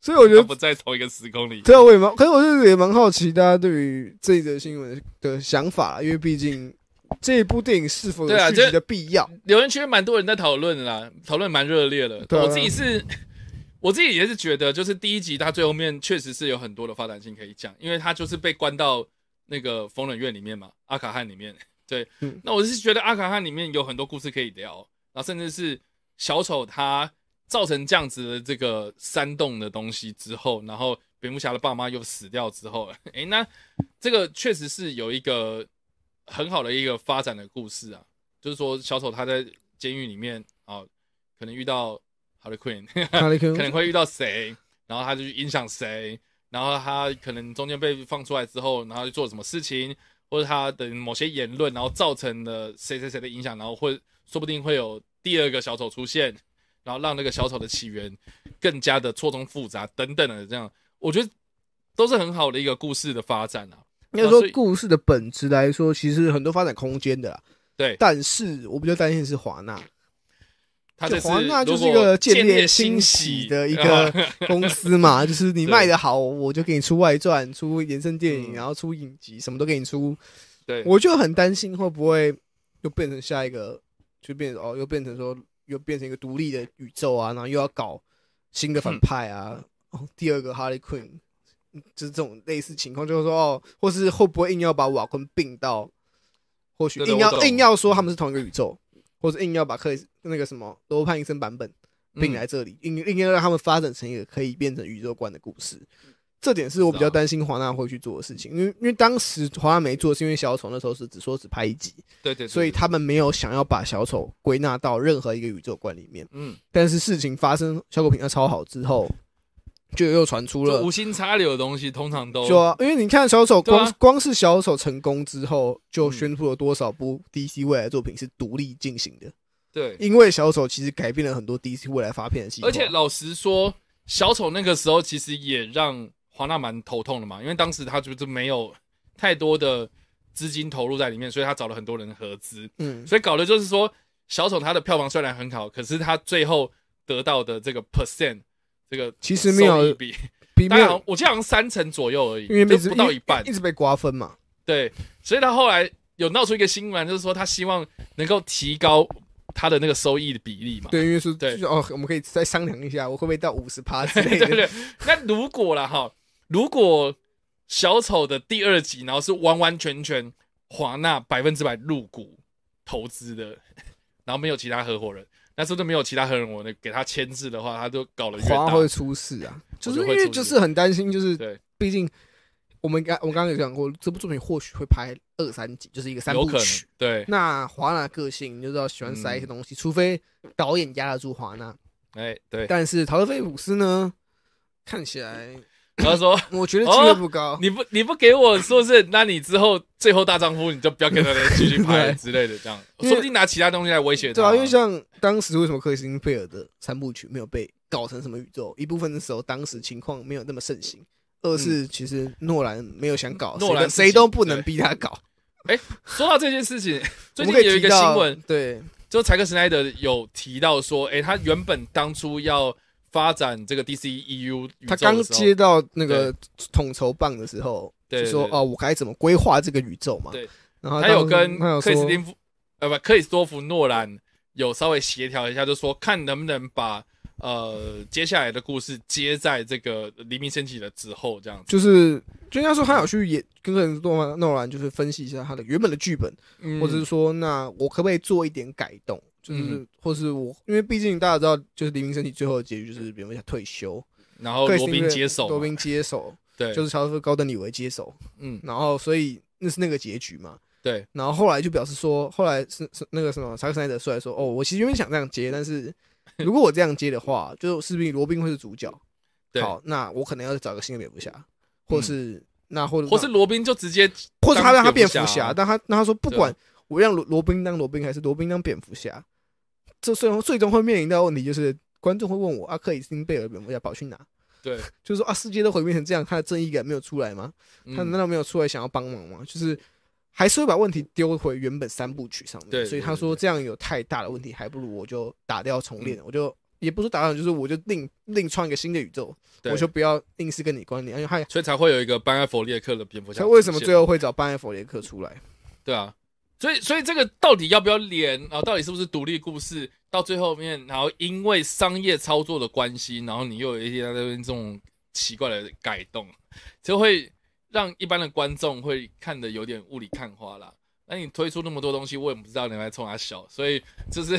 S2: 所以我觉得
S1: 不在同一个时空里。
S2: 对啊，我也蛮，可是我就也蛮好奇大家对于这则新闻的想法，因为毕竟这部电影是否有
S1: 对啊这
S2: 续集的必要？
S1: 留言区蛮多人在讨论啦，讨论蛮热烈的。我自己是，我自己也是觉得，就是第一集它最后面确实是有很多的发展性可以讲，因为它就是被关到那个疯人院里面嘛，阿卡汉里面。*laughs* 对，
S2: 嗯
S1: 那我是觉得阿卡汉里面有很多故事可以聊，然后甚至是小丑他造成这样子的这个煽动的东西之后，然后蝙蝠侠的爸妈又死掉之后，诶，那这个确实是有一个很好的一个发展的故事啊。就是说，小丑他在监狱里面啊，可能遇到 Harley Quinn，*laughs* 可能会遇到谁，然后他就去影响谁，然后他可能中间被放出来之后，然后就做了什么事情，或者他的某些言论，然后造成了谁谁谁的影响，然后会说不定会有第二个小丑出现，然后让那个小丑的起源更加的错综复杂等等的这样，我觉得都是很好的一个故事的发展啊。
S2: 应该说故事的本质来说，其实很多发展空间的啦。
S1: 对，
S2: 但是我比较担心的是华纳，就华纳就是一个建
S1: 建
S2: 立欣
S1: 欣喜
S2: 喜的一个公司嘛，*laughs* 就是你
S1: 对
S2: 卖的好，我就给你出外传、出延伸电影，
S1: 嗯。
S2: 然后出影集，什么都给你出。
S1: 对，
S2: 我就很担心会不会又变成下一个，就变成哦，又变成说又变成一个独立的宇宙啊，然后又要搞新的反派啊，哦，第二个哈利昆，嗯就是这种类似情况，就是说哦，或是会不会硬要把瓦昆并到，或许硬要硬要说他们是同一个宇宙，或者硬要把克里斯那个什么罗伯潘医生版本并来这里，硬硬要让他们发展成一个可以变成宇宙观的故事。这点是我比较担心华纳会去做的事情，因为因为当时华纳没做，是因为小丑那时候是只说只拍一集，
S1: 对对对，
S2: 所以他们没有想要把小丑归纳到任何一个宇宙观里面。
S1: 嗯，
S2: 但是事情发生，效果评价超好之后，就又传出了
S1: 就无心插柳的东西，通常都
S2: 就啊，因为你看小丑光、
S1: 啊。
S2: 光是小丑成功之后，就
S1: 嗯。
S2: 宣布了多少部 DC 未来作品是独立进行的。
S1: 对，
S2: 因为小丑其实改变了很多 DC 未来发片的计划，
S1: 而且老实说，小丑那个时候其实也让华纳蛮头痛的嘛，因为当时他就是没有太多的资金投入在里面，所以他找了很多人合资，
S2: 嗯，
S1: 所以搞的就是说，小丑他的票房虽然很好，可是他最后得到的这个 percent 这个
S2: 其实没有
S1: 比，*laughs*
S2: 比没有
S1: 我记得好像三成左右而已，
S2: 因为一直
S1: 不到一半
S2: 一，直被瓜分嘛。
S1: 对，所以他后来有闹出一个新闻，就是说他希望能够提高他的那个收益的比例嘛。
S2: 对，因为是
S1: 对
S2: 就是哦，我们可以再商量一下，我会不会到五十趴 *laughs* 之类的？
S1: 对对对。那如果啦哈，如果小丑的第二集，然后是完完全全华纳百分之百入股投资的，然后没有其他合伙人，那是不是没有其他合伙人给他签字的话，他就搞了越大？
S2: 华会出事啊，就是因为就是很担心，就是
S1: 对，
S2: 毕竟我们刚我刚刚有讲过，这部作品或许会拍二三集，就是一个三部曲。
S1: 对，
S2: 那华纳个性你就知道喜欢塞一些东西，除非导演压得住华纳。
S1: 哎对，
S2: 但是陶德菲普斯呢，看起来
S1: 他说 *laughs*
S2: 我觉得机会不高。
S1: 你不你不给我说是，那你之后最后大丈夫你就不要跟他再继续拍 *laughs*
S2: 对
S1: 之类的，这样说不定拿其他东西来威胁他。
S2: 对啊，因为像当时为什么克里斯汀贝尔的三部曲没有被搞成什么宇宙？一部分的时候，当时情况没有那么盛行；二是其实诺兰没有想搞，
S1: 嗯诺兰
S2: 谁都不能逼他搞。
S1: 哎说到这件事情，*laughs* 最近有一个新闻，
S2: 对，
S1: 就柴克史奈德有提到说，诶，他原本当初要发展这个 DC EU
S2: 他刚接到那个统筹棒的时候，就说哦，我该怎么规划这个宇宙嘛？
S1: 对，
S2: 然后
S1: 他有跟克里斯汀夫呃不克里斯多夫诺兰有稍微协调一下，就说看能不能把呃接下来的故事接在这个黎明升起的之后，这样子。
S2: 就是就应该说他有去也跟克里斯诺诺兰就是分析一下他的原本的剧本，
S1: 嗯
S2: 或者是说，那我可不可以做一点改动？就是，
S1: 嗯
S2: 或是我，因为毕竟大家知道，就是黎明身体最后的结局就是蝙蝠侠退休，
S1: 然后罗宾接手，
S2: 罗宾接手，
S1: 对，
S2: 就是乔治高登李维接手，
S1: 嗯
S2: 然后所以那是那个结局嘛。
S1: 对，
S2: 然后后来就表示说，后来是是那个什么查克·塞德出来说，哦，我其实原本想这样接，但是 *laughs* 如果我这样接的话，就势必罗宾会是主角。
S1: 对
S2: 好，那我可能要找个新的蝙蝠侠，或是、那或者
S1: 或是罗宾就直接
S2: 或者他让他变
S1: 蝙蝠侠，
S2: 但他那他说不
S1: 对
S2: 管我让罗罗宾当罗宾还是罗宾当蝙蝠侠，这最终最终会面临到的问题就是观众会问我啊，克里斯汀贝尔蝙蝠侠跑去哪？
S1: 对，*laughs*
S2: 就是说啊，世界都毁灭成这样，他的正义感没有出来吗？他难
S1: 嗯
S2: 道没有出来想要帮忙吗？就是还是会把问题丢回原本三部曲上面。
S1: 对对
S2: 所以他说这样有太大的问题，还不如我就打掉重练，我就也不是打掉，就是我就另另创一个新的宇宙，我就不要硬是跟你关联，因为他
S1: 所以才会有一个班艾弗列克的蝙蝠侠
S2: 他。为什么最后会找班艾弗列克出来？
S1: 对啊？所以所以这个到底要不要连啊？到底是不是独立故事？到最后面，然后因为商业操作的关系，然后你又有一些那边这种奇怪的改动，就会让一般的观众会看的有点雾里看花啦。那你推出那么多东西，我也不知道你在冲他笑，所以就是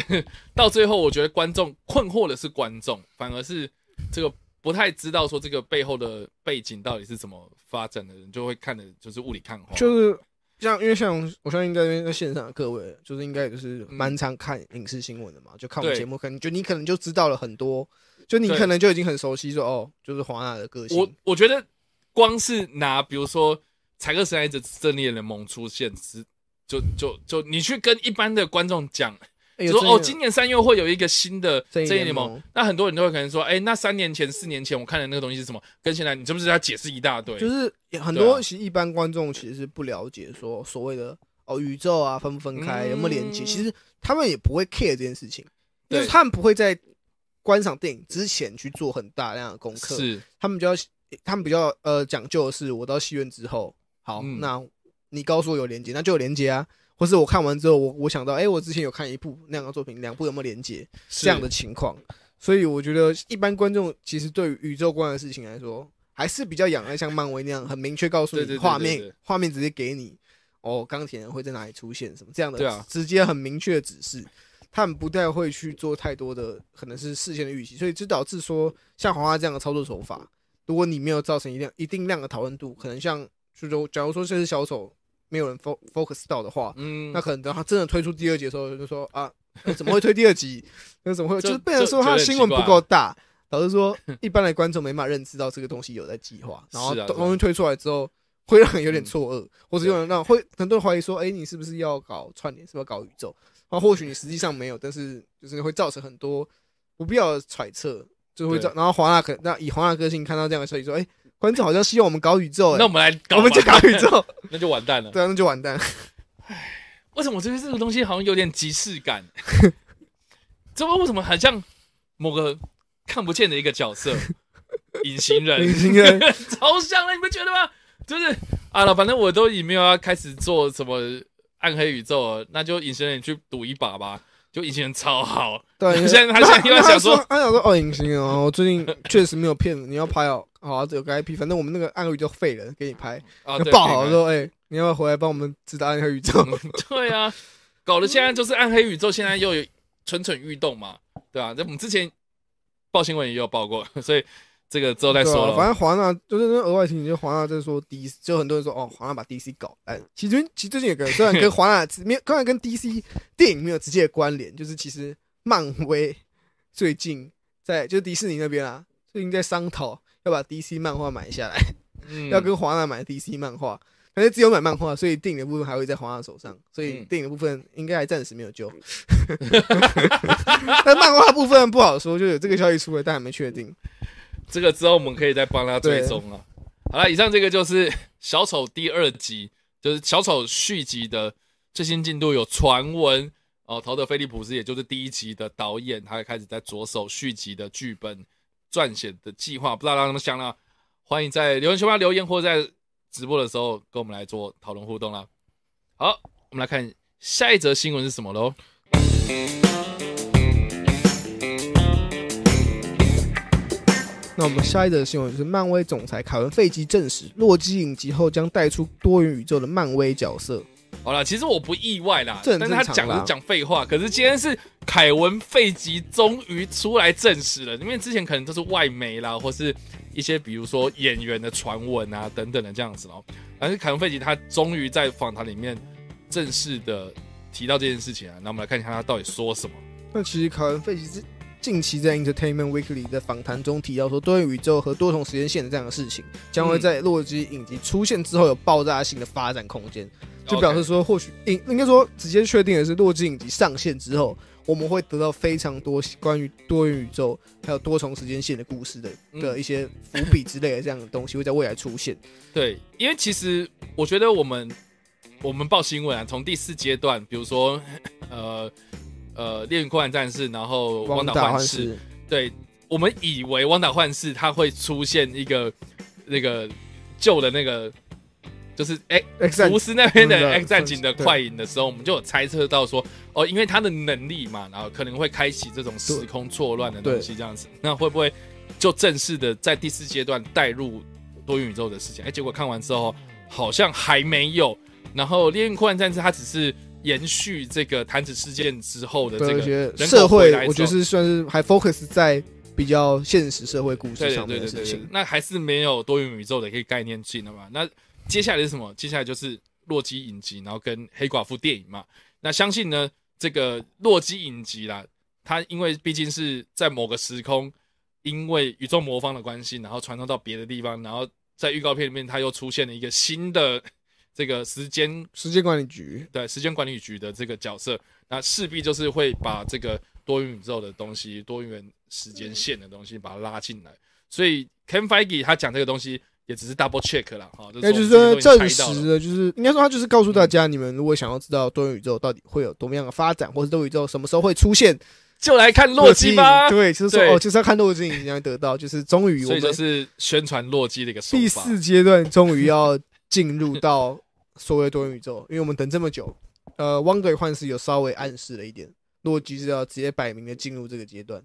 S1: 到最后，我觉得观众困惑的是观众，反而是这个不太知道说这个背后的背景到底是怎么发展的人，就会看的就是雾里看花，
S2: 就是。像因为像我相信在在线上的各位，就是应该也是蛮常看影视新闻的嘛，就看我们节目，可能就你可能就知道了很多，就你可能就已经很熟悉说哦，就是华纳的个性。
S1: 我我觉得光是拿比如说柴克斯奈的正义联盟出现是，就就就你去跟一般的观众讲。说哦，今年三月会有一个新的正义联盟，那很多人都会可能说，哎，那三年前、四年前我看的那个东西是什么？跟现在你是不知道解释一大堆？
S2: 就是很多其实一般观众其实是不了解说所谓的哦宇宙啊分不分开有没有连接，其实他们也不会 care 这件事情，就是他们不会在观赏电影之前去做很大量的功课，
S1: 是。
S2: 他们比较他们比较呃讲究的是，我到戏院之后，好，那你告诉我有连接，那就有连接啊。或是我看完之后，我我想到，哎，我之前有看一部那样的作品，两部有没有连接？这样的情况，所以我觉得一般观众其实对于宇宙观的事情来说，还是比较仰赖像漫威那样很明确告诉你画面，画面直接给你哦，钢铁人会在哪里出现什么这样的，直接很明确的指示。他们不太会去做太多的可能是事先的预期，所以这导致说像黄花这样的操作手法，如果你没有造成一定一定量的讨论度，可能像就说假如说这是小丑。没有人 focus 到的话，嗯，那可能等他真的推出第二集的时候，就说啊，怎么会推第二集？*laughs* 那怎么会？就是被人说他的新闻不够大，导致说 *laughs* 一般的观众没法认知到这个东西有在计划，然后东西推出来之后，会让人有点错愕，或者有人让会很多人怀疑说，哎，你是不是要搞串联？是不是要搞宇宙？那或许你实际上没有，但是就是会造成很多不必要的揣测，就会造。然后华纳可那以华纳个性看到这样的消息说，哎。观众好像希望我们搞宇宙，*laughs*
S1: 那我们来，
S2: 我们就搞宇宙，*laughs*
S1: 那就完蛋了。
S2: 对啊，那就完蛋。
S1: 唉，为什么我觉得这个东西好像有点即视感？*laughs* 这为什么很像某个看不见的一个角色，隐形人，
S2: 隐形人，
S1: 超像了，你们觉得吗？就是啊了，反正我都已没有要开始做什么暗黑宇宙了，那就隐形人去赌一把吧。就隐形人超好，
S2: 对，*laughs*
S1: 现在他现在又想说，
S2: 他想说哦，隐形人哦，我最近确实没有骗你要拍哦。好，这有个 IP，反正我们那个暗黑宇宙废了，给你拍，啊爆好说，哎，你要不要回来帮我们指导暗黑宇宙？
S1: 对啊，搞得现在就是暗黑宇宙，现在又有蠢蠢欲动嘛，对啊？这我们之前报新闻也有报过，所以这个之后再说了。
S2: 反正华纳就是额外提醒，就华纳在说 DC，就很多人说哦，华纳把 DC 搞，哎，其实其实最近有个虽然跟华纳没有，刚才跟 DC 电影没有直接的关联，就是其实漫威最近在就是迪士尼那边啊，最近在商讨。要把 DC 漫画买下来，要跟华纳买 DC 漫画，可是只有买漫画，所以电影的部分还会在华纳手上，所以电影的部分应该还暂时没有救。*laughs* 但漫画部分不好说，就有这个消息出来，但还没确定。
S1: 这个之后我们可以再帮他追踪了。好了，以上这个就是 *laughs* 小丑第二集，就是小丑续集的最新进度有传闻哦，陶德菲利普斯也就是第一集的导演，他开始在着手续集的剧本。撰写的计划，不知道大家怎么想呢？欢迎在留言区发留言，或者在直播的时候跟我们来做讨论互动啦。好，我们来看下一则新闻是什么喽？
S2: 那我们下一则新闻是漫威总裁凯文·费吉证实，洛基影集后将带出多元宇宙的漫威角色。
S1: 好了，其实我不意外啦，但是他讲的是讲废话。可是今天是凯文·费吉终于出来证实了，因为之前可能都是外媒啦，或是一些比如说演员的传闻啊等等的这样子哦。但是凯文·费吉他终于在访谈里面正式的提到这件事情啊。那我们来看一下他到底说什么。
S2: 那其实凯文·费吉是近期在《Entertainment Weekly》的访谈中提到说，多元宇宙和多重时间线的这样的事情，将会在洛基影集出现之后有爆炸性的发展空间。就表示说，或许应应该说直接确定的是，洛基影集上线之后，我们会得到非常多关于多元宇宙还有多重时间线的故事的的一些伏笔之类的这样的东西会在未来出现。
S1: 对，因为其实我觉得我们我们报新闻啊，从第四阶段，比如说呃呃猎鹰酷幻战士，然后汪达幻视，对我们以为汪达幻视它会出现一个那个旧的那个。就是哎福斯那边的
S2: 嗯
S1: X 战警的快影的时候，我们就有猜测到说，哦，因为他的能力嘛，然后可能会开启这种时空错乱的东西，这样子，那会不会就正式的在第四阶段带入多元宇宙的事情？哎，结果看完之后好像还没有。然后《猎鹰酷幻战士》它只是延续这个弹指事件之后的这个
S2: 社会我觉得是算是还 focus 在比较现实社会故事上
S1: 对对对对
S2: 面的事情，。
S1: 那还是没有多元宇宙的一个概念性的嘛？那接下来是什么？接下来就是洛基影集，然后跟黑寡妇电影嘛。那相信呢，这个洛基影集啦，它因为毕竟是在某个时空，因为宇宙魔方的关系，然后传送到别的地方，然后在预告片里面，它又出现了一个新的这个时间
S2: 时间管理局，
S1: 对时间管理局的这个角色，那势必就是会把这个多元宇宙的东西、多元时间线的东西把它拉进来。所以 Ken Feige 他讲这个东西也只是 double check 啦，哈，
S2: 那就是
S1: 说
S2: 证实了，就是应该说他就是告诉大家，你们如果想要知道多元宇宙到底会有多么样的发展，或者多元宇宙什么时候会出现，
S1: 就来看洛基吧。
S2: 对，就是说哦，就是要看洛基你才会得到，就是终于我
S1: 所以就
S2: 们
S1: 是宣传洛基的一个。
S2: 第四阶段终于要进入到所谓多元宇宙，因为我们等这么久，呃，《汪鬼幻视》有稍微暗示了一点，洛基是要直接摆明的进入这个阶段，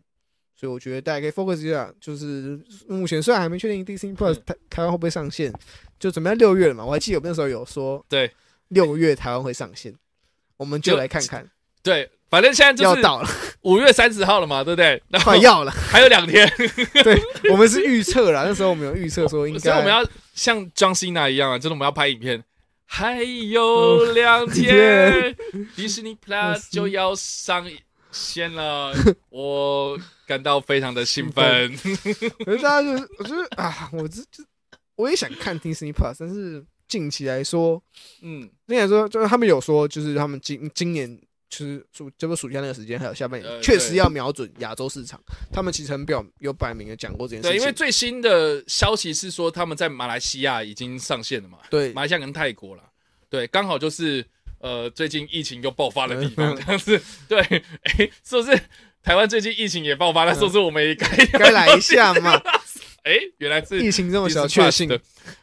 S2: 所以我觉得大家可以 focus 一下，就是目前虽然还没确定 Disney Plus
S1: 嗯
S2: 台台湾会不会上线，就准备六月了嘛，我还记得我那时候有说
S1: 对。
S2: 六月台湾会上线，我们就
S1: 就
S2: 来看看，
S1: 对，反正现在就是
S2: 要到了，
S1: 五月三十号了嘛，对不对？
S2: 快要了，
S1: 还有两天，*laughs*
S2: 对我们是预测啦，那时候我们有预测说应该
S1: 所以我们要像 John Cena 一样啊，真的我们要拍影片。还有两天，迪士尼 Plus 就要上线了，*laughs* 我感到非常的兴奋。
S2: 可是大家就是，我觉得啊，我这就我也想看 Disney Plus，但是近期来说，
S1: 嗯，
S2: 那来说就是他们有说，就是他们今今年就是暑，这个暑假那个时间，还有下半
S1: 呃
S2: 年，确实要瞄准亚洲市场。他们其实很表有摆明的讲过这件事
S1: 对，因为最新的消息是说他们在马来西亚已经上线了嘛，
S2: 对
S1: 马来西亚跟泰国了，对，刚好就是呃最近疫情又爆发的地方，
S2: 嗯
S1: 这样子，对，哎，是不是台湾最近疫情也爆发了？是不是我们也该
S2: 该来一下嘛，*laughs*
S1: 哎，原来是
S2: 疫情这么小确幸，
S1: 的，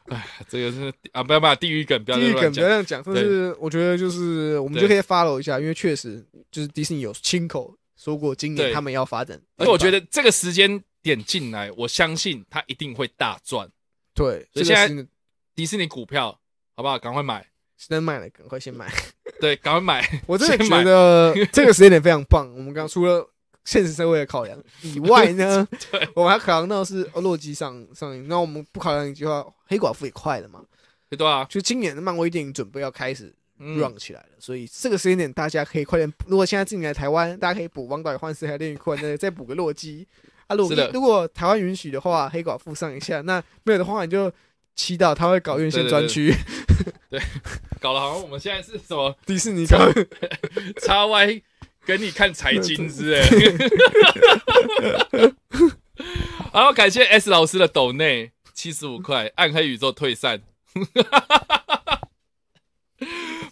S1: 哎，这个是啊，不要不要，地狱梗，不要
S2: 地狱梗。不要这样讲，但是我觉得就是我们就可以 follow 一下，因为确实就是迪士尼有亲口说过，今年他们要发展，
S1: 而且我觉得这个时间点进来，我相信他一定会大赚。
S2: 对，
S1: 所以现在迪士尼股票好不好？赶快买，
S2: 能买了，赶快先买。
S1: 对，赶快买。*laughs*
S2: 我真的觉得这个时间点非常棒。我们刚刚除了现实社会的考量以外呢，*laughs* 我们还考量到是哦洛基上上映。那我们不考量一句话，黑寡妇也快了嘛？
S1: 对啊，
S2: 就今年的漫威电影准备要开始
S1: 嗯
S2: run 起来了，所以这个时间点大家可以快点。如果现在进来台湾，大家可以补《王导与幻视》还有《炼狱酷幻》，再再补个洛基。啊，如果如果台湾允许的话，黑寡妇上一下；那没有的话，你就祈祷他会搞院线专区，对
S1: 搞得好像我们现在是什么
S2: 迪士尼搞。*laughs*
S1: 叉 Y 跟你看财经之类。*laughs* 然后感谢 S 老师的抖内七十五块，暗黑宇宙退散。*laughs*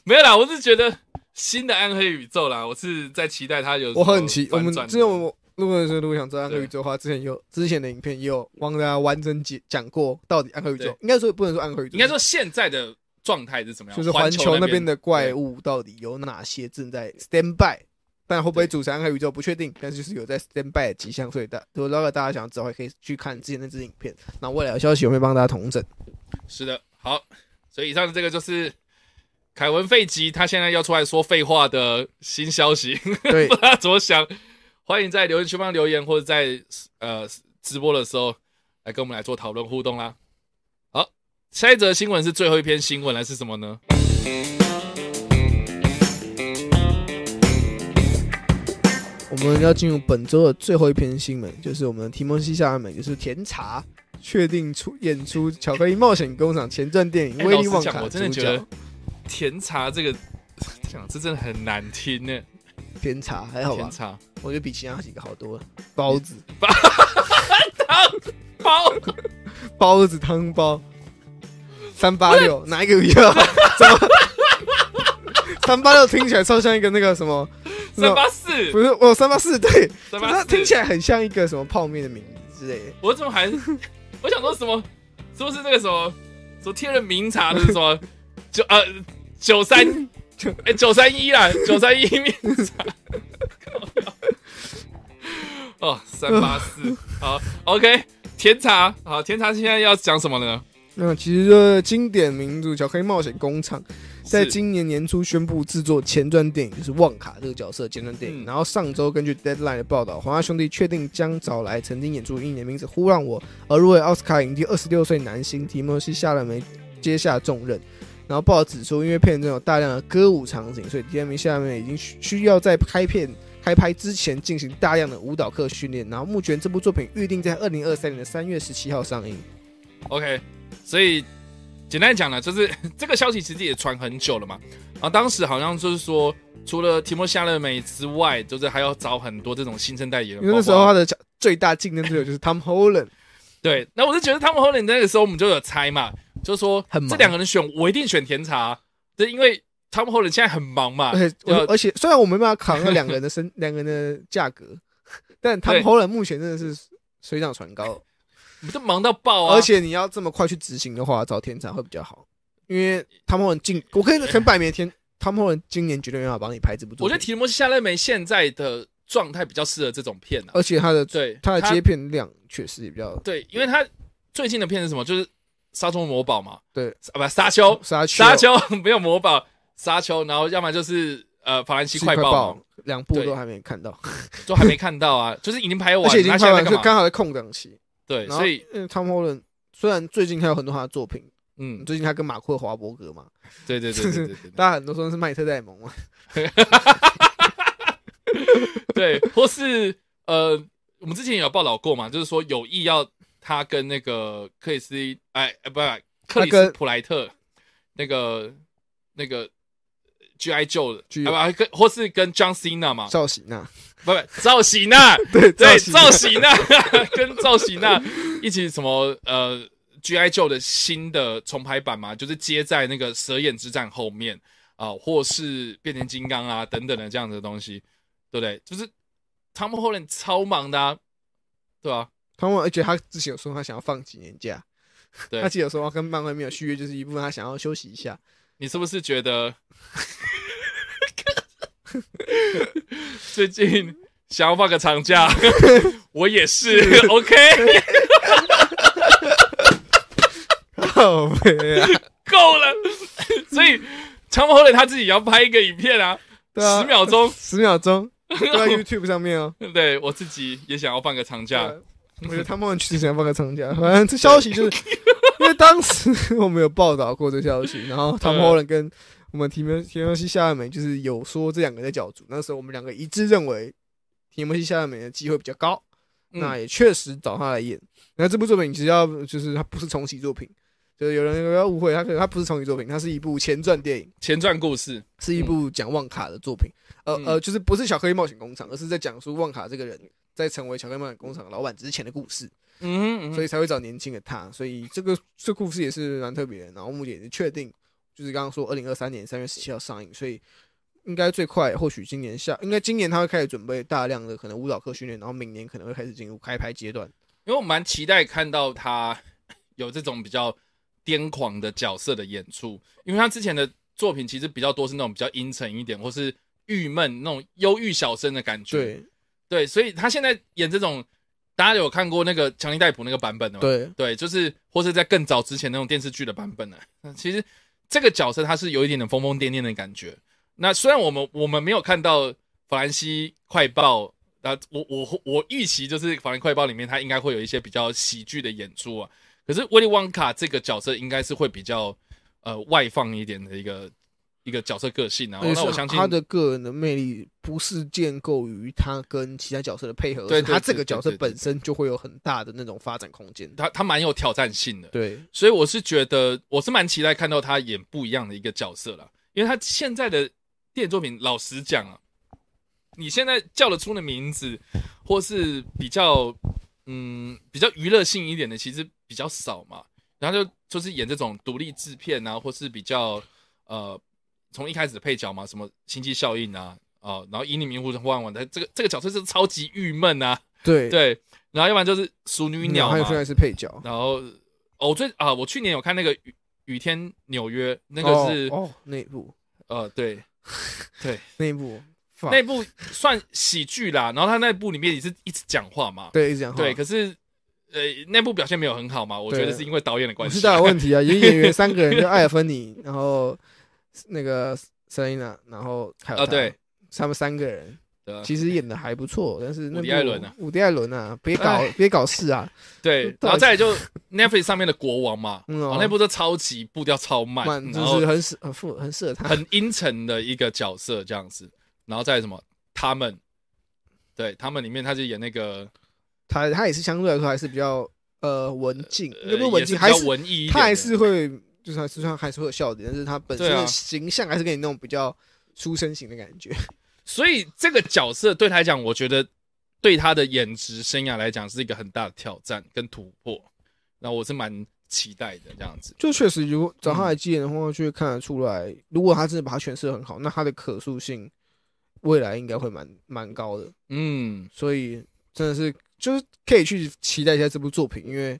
S1: 没有啦，我是觉得新的暗黑宇宙啦，我是在期待它有。
S2: 我很期，我们之
S1: 这
S2: 前我如果是如果想知道暗黑宇宙的话，之前有之前的影片也有帮大家完整解讲过到底暗黑宇宙
S1: 对，
S2: 应该说不能说暗黑宇宙，
S1: 应该说现在的状态是怎么样？
S2: 就是环球那边
S1: 边
S2: 的怪物到底有哪些正在 stand by，但会不会组成暗黑宇宙不确定，但是就是有在 stand by 的迹象，所以大如果大家想知道，可以去看之前那支影片。那未来的消息我会帮大家统整。
S1: 是的，好，所以以上的这个就是凯文·费吉他现在要出来说废话的新消息，
S2: 对 *laughs*
S1: 不知道怎么想，欢迎在留言区帮留言，或者在呃直播的时候来跟我们来做讨论互动啦。好，下一则新闻是最后一篇新闻了，是什么呢？
S2: 我们要进入本周的最后一篇新闻，就是我们的提莫西·夏尔美，就是甜茶确定出演出《巧克力冒险工厂》前传电影《
S1: 哎
S2: 威利旺卡》
S1: 我真的
S2: 主
S1: 觉得
S2: 角。
S1: 甜茶这个讲这真的很难听呢。
S2: 甜茶还好吧
S1: 甜？茶
S2: 我觉得比其他几个好多了。包子、*laughs*
S1: 包
S2: 包子汤包，三八六哪一个比较好？*laughs* 怎么？三八六听起来超像一个那个什么？
S1: 三八四
S2: 不是，我三八四对，
S1: 三八四，
S2: 它听起来很像一个什么泡面的名字之类的。
S1: 我怎么还？*laughs* 我想说什么？是不是那个什么？什么天人名茶的什么 *laughs* 九呃九三 *laughs* 九哎九三一啦，九三一面茶。哦，三八四，好，OK，甜茶，好，甜茶现在要讲什么呢？
S2: 那其实这经典名著《巧克力冒险工厂》在今年年初宣布制作前传电影，就是旺卡这个角色前传电影。然后上周根据 Deadline 的报道，华纳兄弟确定将找来曾经演出一年名字《呼让我》而入围奥斯卡影帝二十六岁男星提莫西·夏勒梅接下重任。然后报道指出，因为片中有大量的歌舞场景，所以提莫西·夏勒梅已经需要在拍片。开拍之前进行大量的舞蹈课训练，然后目前这部作品预定在二零二三年的三月十七号上映。
S1: OK，所以简单讲呢，就是 *laughs* 这个消息其实也传很久了嘛。然后当时好像就是说，除了提莫夏勒美之外，就是还要找很多这种新生代演员。
S2: 因为那时候他的最大竞争对手就是 Tom Holland。*laughs*
S1: 对，那我就觉得 Tom Holland 那个时候我们就有猜嘛，就说这两个人选我一定选甜茶，对，因为。Tom Holland 现在很忙嘛，
S2: 而且而且虽然我没办法扛那两个人的身两个人的价格，*laughs* 但 Tom Holland 目前真的是水涨船高，
S1: 你都忙到爆啊！
S2: 而且你要这么快去执行的话，找天才会比较好，因为 Tom Holland 今我可以很摆明天，Tom Holland 今年绝对没办法帮你拍这部作
S1: 品。我觉得提摩西夏勒梅现在的状态比较适合这种片啊，
S2: 而且他的
S1: 对
S2: 他的接片量确实也比较
S1: 对，因为他最近的片是什么？就是沙丘魔堡嘛，
S2: 对
S1: 啊不沙丘
S2: 沙
S1: 丘沙丘没有魔堡。沙丘，然后要么就是呃法兰西快报，
S2: 两部都还没看到，
S1: 都还没看到啊，就是已经拍完，*laughs*
S2: 而且已经拍完，就刚好在空档期。
S1: 对，所以
S2: 汤姆·霍伦虽然最近还有很多他的作品，
S1: 嗯，
S2: 最近他跟马库·华伯格嘛，
S1: 对对对对对，*laughs*
S2: 大家很多说是麦特戴蒙嘛，*laughs*
S1: 对，或是呃，我们之前也有报道过嘛，就是说有意要他跟那个克里斯，哎哎不不，克里斯普莱特那个那个。G.I. 救的，啊不，跟或是跟 John Cena 嘛，
S2: 赵喜娜，
S1: 不不，赵喜娜，*laughs*
S2: 对
S1: 对，赵喜娜 *laughs* 跟赵喜娜一起什么呃 G.I. 救的新的重排版嘛，就是接在那个蛇眼之战后面啊，或是变形金刚啊等等的这样的东西，对不对？就是 Tom Holland 超忙的，啊，对吧？
S2: 他们而且他之前有说他想要放几年假，
S1: 对，
S2: 他记得说跟漫威没有续约，就是一部分他想要休息一下。
S1: 你是不是觉得？*laughs* 最近想要放个长假，*laughs* 我也是。*laughs* OK，
S2: 好美啊，
S1: 够了。所以长毛后他自己要拍一个影片啊，十秒钟，
S2: 十秒钟，在 YouTube 上面哦。
S1: 对我自己也想要放个长假，
S2: 我觉得他们确实想要放个长假。反正这消息就是，因为当时我们有报道过这消息，然后他们后来跟。我们提莫提莫西夏勒梅就是有说这两个在角逐，那时候我们两个一致认为提莫西夏勒梅的机会比较高，那也确实找他来演。那这部作品其实要就是它不是重启作品，就是有人不要误会，它可能它不是重启作品，它是一部前传电影，
S1: 前传故事
S2: 是一部讲旺卡的作品。呃呃，就是不是巧克力冒险工厂，而是在讲述旺卡这个人在成为巧克力冒险工厂老板之前的故事。
S1: 嗯，
S2: 所以才会找年轻的他，所以这个这故事也是蛮特别的。然后目前也是确定。就是刚刚说，二零二三年三月十七号上映，所以应该最快或许今年下，应该今年他会开始准备大量的可能舞蹈课训练，然后明年可能会开始进入开拍阶段。
S1: 因为我蛮期待看到他 *laughs* 有这种比较癫狂的角色的演出，因为他之前的作品其实比较多是那种比较阴沉一点，或是郁闷那种忧郁小生的感觉。
S2: 对
S1: 对，所以他现在演这种，大家有看过那个强尼戴普那个版本的吗？
S2: 对
S1: 对，就是或是在更早之前那种电视剧的版本呢，*laughs* 其实。这个角色他是有一点点疯疯癫癫的感觉。那虽然我们我们没有看到法兰西快报，那我我我预期就是法兰快报里面他应该会有一些比较喜剧的演出啊。可是威利旺卡这个角色应该是会比较呃外放一点的一个。一个角色个性啊，那我相信
S2: 他的个人的魅力不是建构于他跟其他角色的配合，
S1: 对
S2: 他这个角色本身就会有很大的那种发展空间。
S1: 他他蛮有挑战性的，
S2: 对，
S1: 所以我是觉得我是蛮期待看到他演不一样的一个角色了，因为他现在的电影作品，老实讲啊，你现在叫得出的名字，或是比较嗯比较娱乐性一点的，其实比较少嘛，然后就就是演这种独立制片啊，或是比较呃。从一开始的配角嘛，什么星际效应啊，哦，然后以你迷糊的万万的这个这个角色是超级郁闷啊，
S2: 对。
S1: 对，然后要不然就是熟女鸟嘛，
S2: 还有现在是配角，
S1: 然后哦，我最啊，我去年有看那个雨天纽约》，那个是
S2: 哦那部，
S1: 呃，对对，*laughs*
S2: 那部
S1: 那部算喜剧啦。然后他那部里面也是一直讲话嘛，
S2: 对，一直讲话。
S1: 对，可是呃，那部表现没有很好嘛，我觉得是因为导演的关系。
S2: 是导演问题啊，演 *laughs* 演员三个人，就艾尔芬尼，然后那个 Selina，然后还有
S1: 啊，对，
S2: 他们三个人。其实演的还不错，但是
S1: 伍迪艾伦啊，
S2: 伍迪艾伦啊，别搞别搞事啊！
S1: 对，*laughs* 然后再来就 Netflix 上面的国王嘛，*laughs* 嗯那部都超级步调超慢，
S2: 就是很适很适很适合他，
S1: 很阴沉的一个角色这样子。然后再什么他们，对他们里面他就演那个，
S2: 他他也是相对来说还是比较呃文静，不是文静，还是
S1: 文艺，
S2: 他还是会就是还是还是会有笑点，但是他本身的形象还是给你那种比较书生型的感觉。
S1: 所以这个角色对他来讲，我觉得对他的演职生涯来讲是一个很大的挑战跟突破。那我是蛮期待的，这样子。
S2: 就确实，如果找他来接演的话，就会看得出来，如果他真的把他诠释的很好，那他的可塑性未来应该会蛮蛮高的。嗯，所以真的是就是可以去期待一下这部作品，因为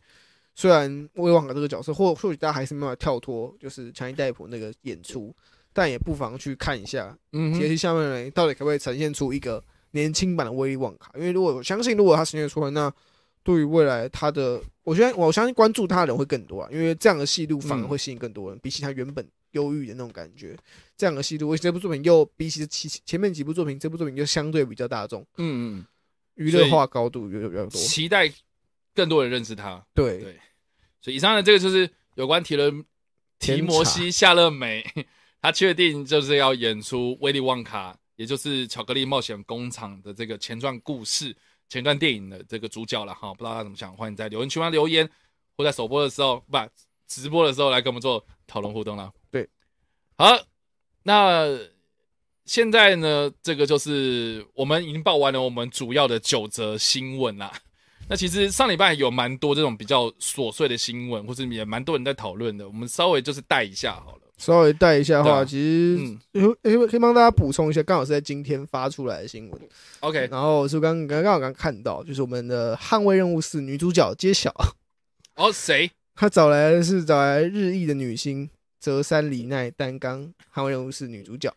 S2: 虽然威望卡这个角色，或或许大家还是没办法跳脱，就是强尼戴普那个演出。但也不妨去看一下，嗯，杰西下面人到底可不可以呈现出一个年轻版的威利旺卡？因为如果我相信，如果他呈现出来，那对于未来他的，我觉得我相信关注他的人会更多啊。因为这样的戏路反而会吸引更多人，比起他原本忧郁的那种感觉，这样的戏路，我这部作品又比起前前面几部作品，这部作品就相对比较大众，嗯嗯，娱乐化高度有比较多，
S1: 期待更多人认识他。
S2: 对
S1: 对，所以以上的这个就是有关提伦提摩西夏勒美。他确定就是要演出威利旺卡，也就是巧克力冒险工厂的这个前传故事、前传电影的这个主角了哈。不知道他怎么想，欢迎在留言区方留言，或在首播的时候，不，直播的时候来跟我们做讨论互动了。
S2: 对，
S1: 好，那现在呢，这个就是我们已经报完了我们主要的九则新闻啦。那其实上礼拜有蛮多这种比较琐碎的新闻，或是也蛮多人在讨论的，我们稍微就是带一下好了。
S2: 稍微带一下的话，其实可可以帮大家补充一下，刚好是在今天发出来的新闻。
S1: OK，
S2: 然后是刚刚刚好刚看到，就是我们的《捍卫任务四》女主角揭晓。
S1: 哦，谁？
S2: 他找来的是找来日裔的女星泽山里奈担纲《捍卫任务四》女主角。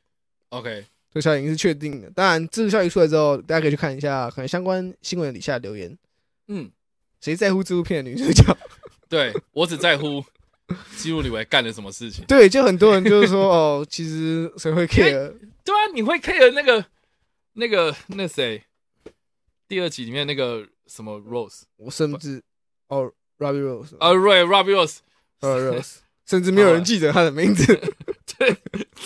S1: OK，
S2: 这个消息是确定的。当然，这个消息出来之后，大家可以去看一下可能相关新闻底下留言。嗯，谁在乎这部片的女主角？*laughs*
S1: 对我只在乎。记录里维干了什么事情？
S2: 对，就很多人就是说，哦，其实谁会 care？
S1: 对啊，你会 care 那个、那个、那谁？第二集里面那个什么 Rose，
S2: 我甚至哦，Robbie Rose，
S1: 啊，Right，Robbie
S2: Rose，Robbie Rose，甚至没有人记得他的名字。*laughs*
S1: 对，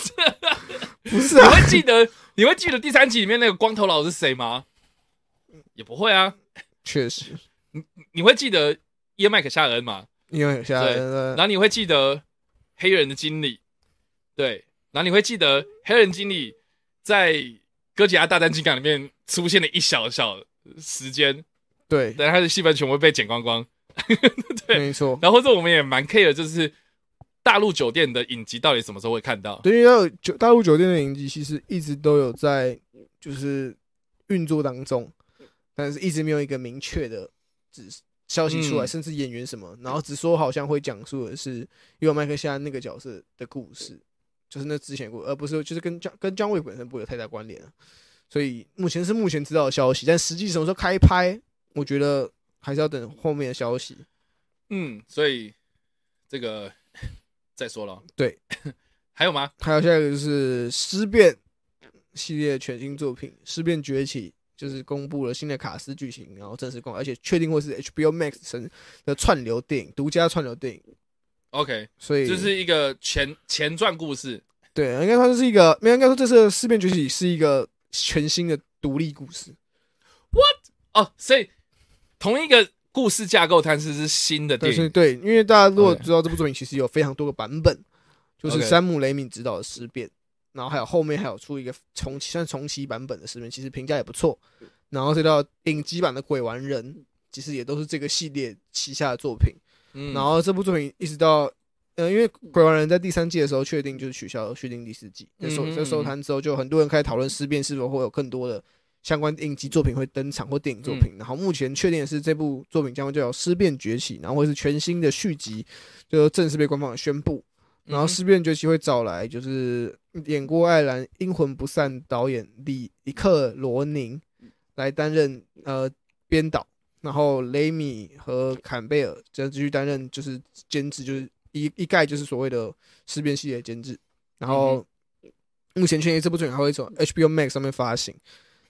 S1: *laughs*
S2: 不是啊？
S1: 你会记得？你会记得第三集里面那个光头佬是谁吗？也不会啊。
S2: 确实，
S1: 你你会记得耶麦克夏恩吗？
S2: 因为夏恩，然
S1: 后你会记得黑人的经理，对，然后你会记得黑人经理在《哥吉拉大战金刚》里面出现了一小小时间，
S2: 对，
S1: 但他的戏份全部被剪光光，对，
S2: 没错。
S1: 然后或者我们也蛮 care，就是大陆酒店的影集到底什么时候会看到？
S2: 对，因为酒大陆酒店的影集其实一直都有在就是运作当中，但是一直没有一个明确的指。消息出来，甚至演员什么，然后只说好像会讲述的是有麦克夏那个角色的故事，就是那之前故，而不是就是跟江跟姜伟本身不会有太大关联所以目前是目前知道的消息，但实际什么时候开拍，我觉得还是要等后面的消息。
S1: 嗯，所以这个 *laughs* 再说了。
S2: 对，*laughs*
S1: 还有吗？
S2: 还有下一个就是《尸变》系列全新作品《尸变崛起》。就是公布了新的卡斯剧情，然后正式公，而且确定会是 HBO Max 神的串流电影，独家串流电影。
S1: OK，
S2: 所以
S1: 这是一个前前传故事。
S2: 对，应该说这是一个，没应该说这次《尸变崛起》是一个全新的独立故事。
S1: What？哦，所以同一个故事架构，但是是新的电影。
S2: 对，因为大家如果知道这部作品其实有非常多个版本，就是山姆雷米执导的《尸变》。然后还有后面还有出一个重启算重启版本的视频，其实评价也不错。然后这到影集版的《鬼玩人》，其实也都是这个系列旗下的作品。嗯，然后这部作品一直到呃，因为《鬼玩人》在第三季的时候确定就是取消续订第四季，那收在收摊之后，就很多人开始讨论《尸变》是否会有更多的相关影集作品会登场或电影作品。然后目前确定的是，这部作品将会叫《尸变崛起》，然后会是全新的续集，就正式被官方宣布。然后《尸变崛起》会找来就是演过《爱兰》《阴魂不散》导演李李克罗宁来担任呃编导，然后雷米和坎贝尔则继续担任就是监制，就是一一概就是所谓的《尸变》系列监制。然后目前确定这部作品还会从 HBO Max 上面发行。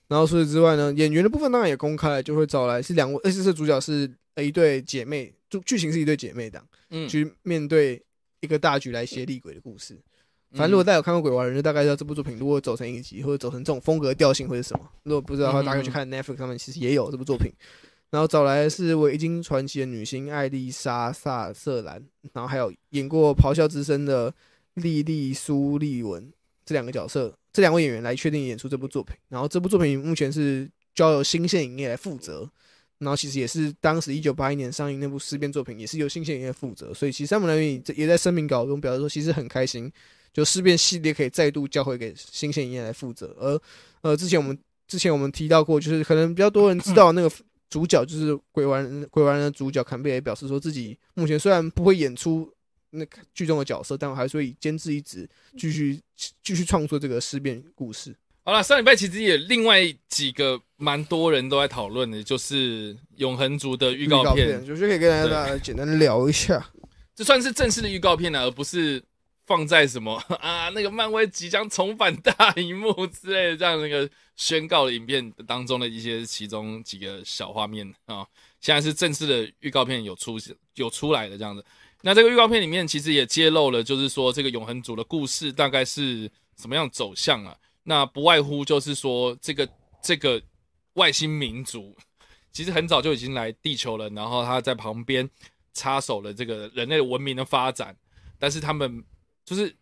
S2: 然后除此之外呢，演员的部分当然也公开，就会找来是两位，而且这主角是一对姐妹，就剧情是一对姐妹档，嗯，去面对。一个大局来写厉鬼的故事，反正如果大家有看过《鬼娃人》，就大概知道这部作品如果走成一集或者走成这种风格调性会是什么。如果不知道的话，大家可以去看 Netflix 上面其实也有这部作品。然后找来的是维京传奇的女星艾丽莎·萨瑟兰，然后还有演过《咆哮之声》的莉莉·苏利文这两个角色，这两位演员来确定演出这部作品。然后这部作品目前是交由新线影业来负责。然后其实也是当时一九八一年上映那部尸变作品，也是由新线影业负责，所以其实山姆莱米也在声明稿中表示说，其实很开心，就尸变系列可以再度交回给新线影业来负责。而呃，之前我们之前我们提到过，就是可能比较多人知道那个主角就是鬼玩鬼玩人的主角坎贝也表示说自己目前虽然不会演出那剧中的角色，但我还是会以监制一职继续继续创作这个尸变故事。
S1: 好了，上礼拜其实也另外几个蛮多人都在讨论的，就是《永恒族》的预告片，
S2: 就是可以跟大家简单聊一下。
S1: 这算是正式的预告片了，而不是放在什么 *laughs* 啊那个漫威即将重返大荧幕之类的这样那个宣告的影片当中的一些其中几个小画面啊。现在是正式的预告片有出有出来的这样子。那这个预告片里面其实也揭露了，就是说这个永恒族的故事大概是什么样走向啊？那不外乎就是说，这个这个外星民族其实很早就已经来地球了，然后他在旁边插手了这个人类文明的发展，但是他们就是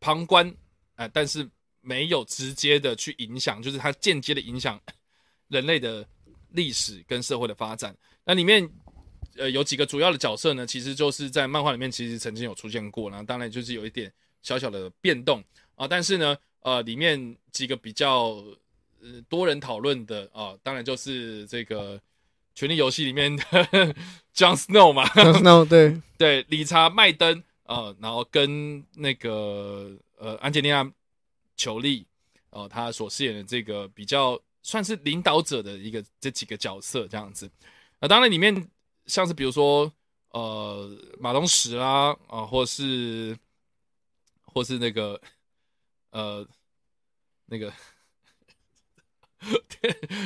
S1: 旁观啊，但是没有直接的去影响，就是他间接的影响 *laughs* 人类的历史跟社会的发展。那里面呃有几个主要的角色呢？其实就是在漫画里面其实曾经有出现过，然后当然就是有一点小小的变动啊，但是呢。呃，里面几个比较呃多人讨论的啊，当然就是这个《权力游戏》里面的 *laughs* John Snow 嘛
S2: ，Jon Snow 对 *laughs*
S1: 对，理查麦登啊，然后跟那个呃安吉丽娜裘丽哦，他所饰演的这个比较算是领导者的一个这几个角色这样子。啊，当然里面像是比如说呃马东石啦啊，或是或是那个。呃，那个，*laughs*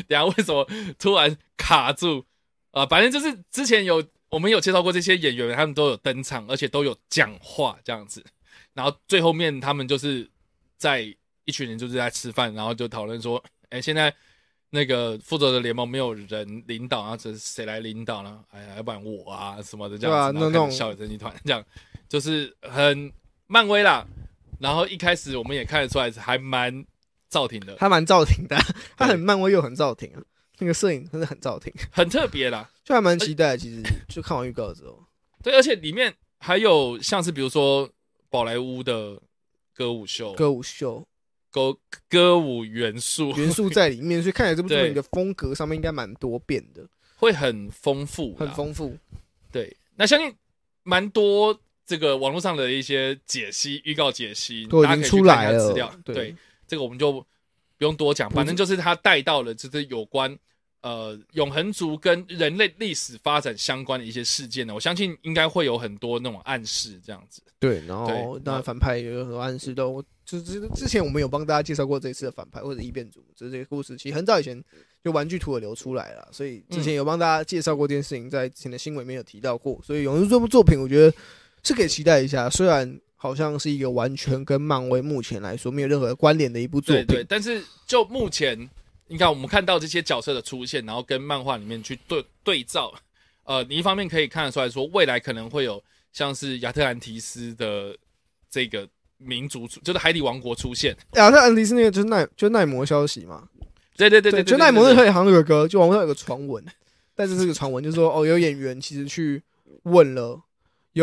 S1: 等下为什么突然卡住啊？反正就是之前有我们有介绍过这些演员，他们都有登场，而且都有讲话这样子。然后最后面他们就是在一群人就是在吃饭，然后就讨论说：“哎，现在那个负责的联盟没有人领导啊，这谁来领导呢？哎呀，要不然我啊什么的这样子。”那种小野集团这样，就是很漫威啦。然后一开始我们也看得出来是，还蛮赵挺的，
S2: 还蛮赵挺的，他很漫威又很赵挺啊，那个摄影真的很赵挺，
S1: 很特别啦，
S2: 就还蛮期待。其实就看完预告之后，
S1: 对，而且里面还有像是比如说宝莱坞的歌舞秀，
S2: 歌舞秀，
S1: 歌歌舞元素。
S2: 元素在里面，所以看起来这部 *laughs* 作品的风格上面应该蛮多变的，
S1: 会很丰富，
S2: 很丰富。
S1: 对，那相信蛮多。这个网络上的一些解析、预告解析，
S2: 都已经出来了。
S1: 资料对这个我们就不用多讲，反正就是他带到了就是有关呃永恒族跟人类历史发展相关的一些事件呢。我相信应该会有很多那种暗示这样子。
S2: 对，然后当然反派也有很多暗示都，就之之前我们有帮大家介绍过这次的反派或者异变组，这些故事其实很早以前就玩具图也流出来了，所以之前有帮大家介绍过这件事情，在之前的新闻里面有提到过。所以永恒这部作品，我觉得。是可以期待一下，虽然好像是一个完全跟漫威目前来说没有任何关联的一部作品，
S1: 对，但是就目前，你看我们看到这些角色的出现，然后跟漫画里面去对对照，呃，你一方面可以看得出来说，未来可能会有像是亚特兰提斯的这个民族，就是海底王国出现。
S2: 亚特兰提斯那个就是奈，就奈摩消息嘛？
S1: 对对对对，
S2: 就奈摩那好像有个歌，就网上有个传闻，但是这个传闻就是说，哦，有演员其实去问了。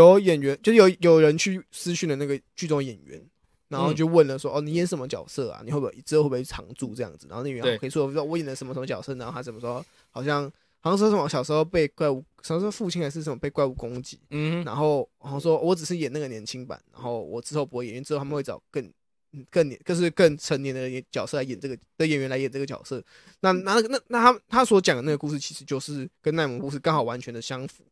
S2: 有演员，就是有有人去私讯了那个剧中演员，然后就问了说：“哦，你演什么角色啊？你会不会之后会不会常驻这样子？”然后那演员可以说：“我说我演的什么什么角色？”然后他怎么说？好像好像说什么小时候被怪物，小时候父亲还是什么被怪物攻击，
S1: 嗯，
S2: 然后好像说我只是演那个年轻版，然后我之后不会演，因为之后他们会找更嗯更年，就是更成年的演角色来演这个的演员来演这个角色。那那那那他他所讲的那个故事，其实就是跟奈姆故事刚好完全的相符，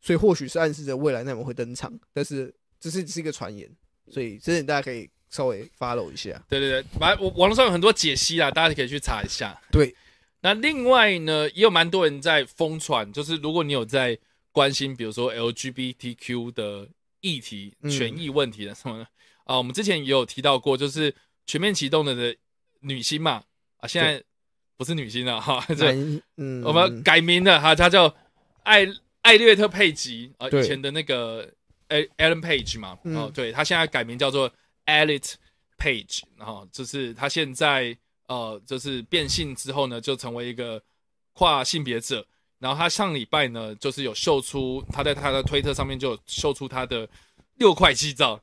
S2: 所以或许是暗示着未来奈蒙会登场，但是这是只是一个传言，所以这点大家可以稍微 follow 一下。
S1: 对对对，网网网络上有很多解析啦，大家可以去查一下。
S2: 对，
S1: 那另外呢，也有蛮多人在疯传，就是如果你有在关心，比如说 LGBTQ 的议题、
S2: 嗯
S1: 权益问题的什么的啊，我们之前也有提到过，就是全面启动的的女星嘛啊，现在不是女星了哈，这
S2: 男嗯，
S1: 我们改名了哈，她叫艾艾略特佩吉啊，
S2: 对。
S1: 以前的那个 A Ellen Page 嘛，
S2: 嗯。
S1: 哦，对，他现在改名叫做 Elliot Page，然后就是他现在呃，就是变性之后呢，就成为一个跨性别者。然后他上礼拜呢，就是有秀出他在他的推特上面就有秀出他的六块肌照，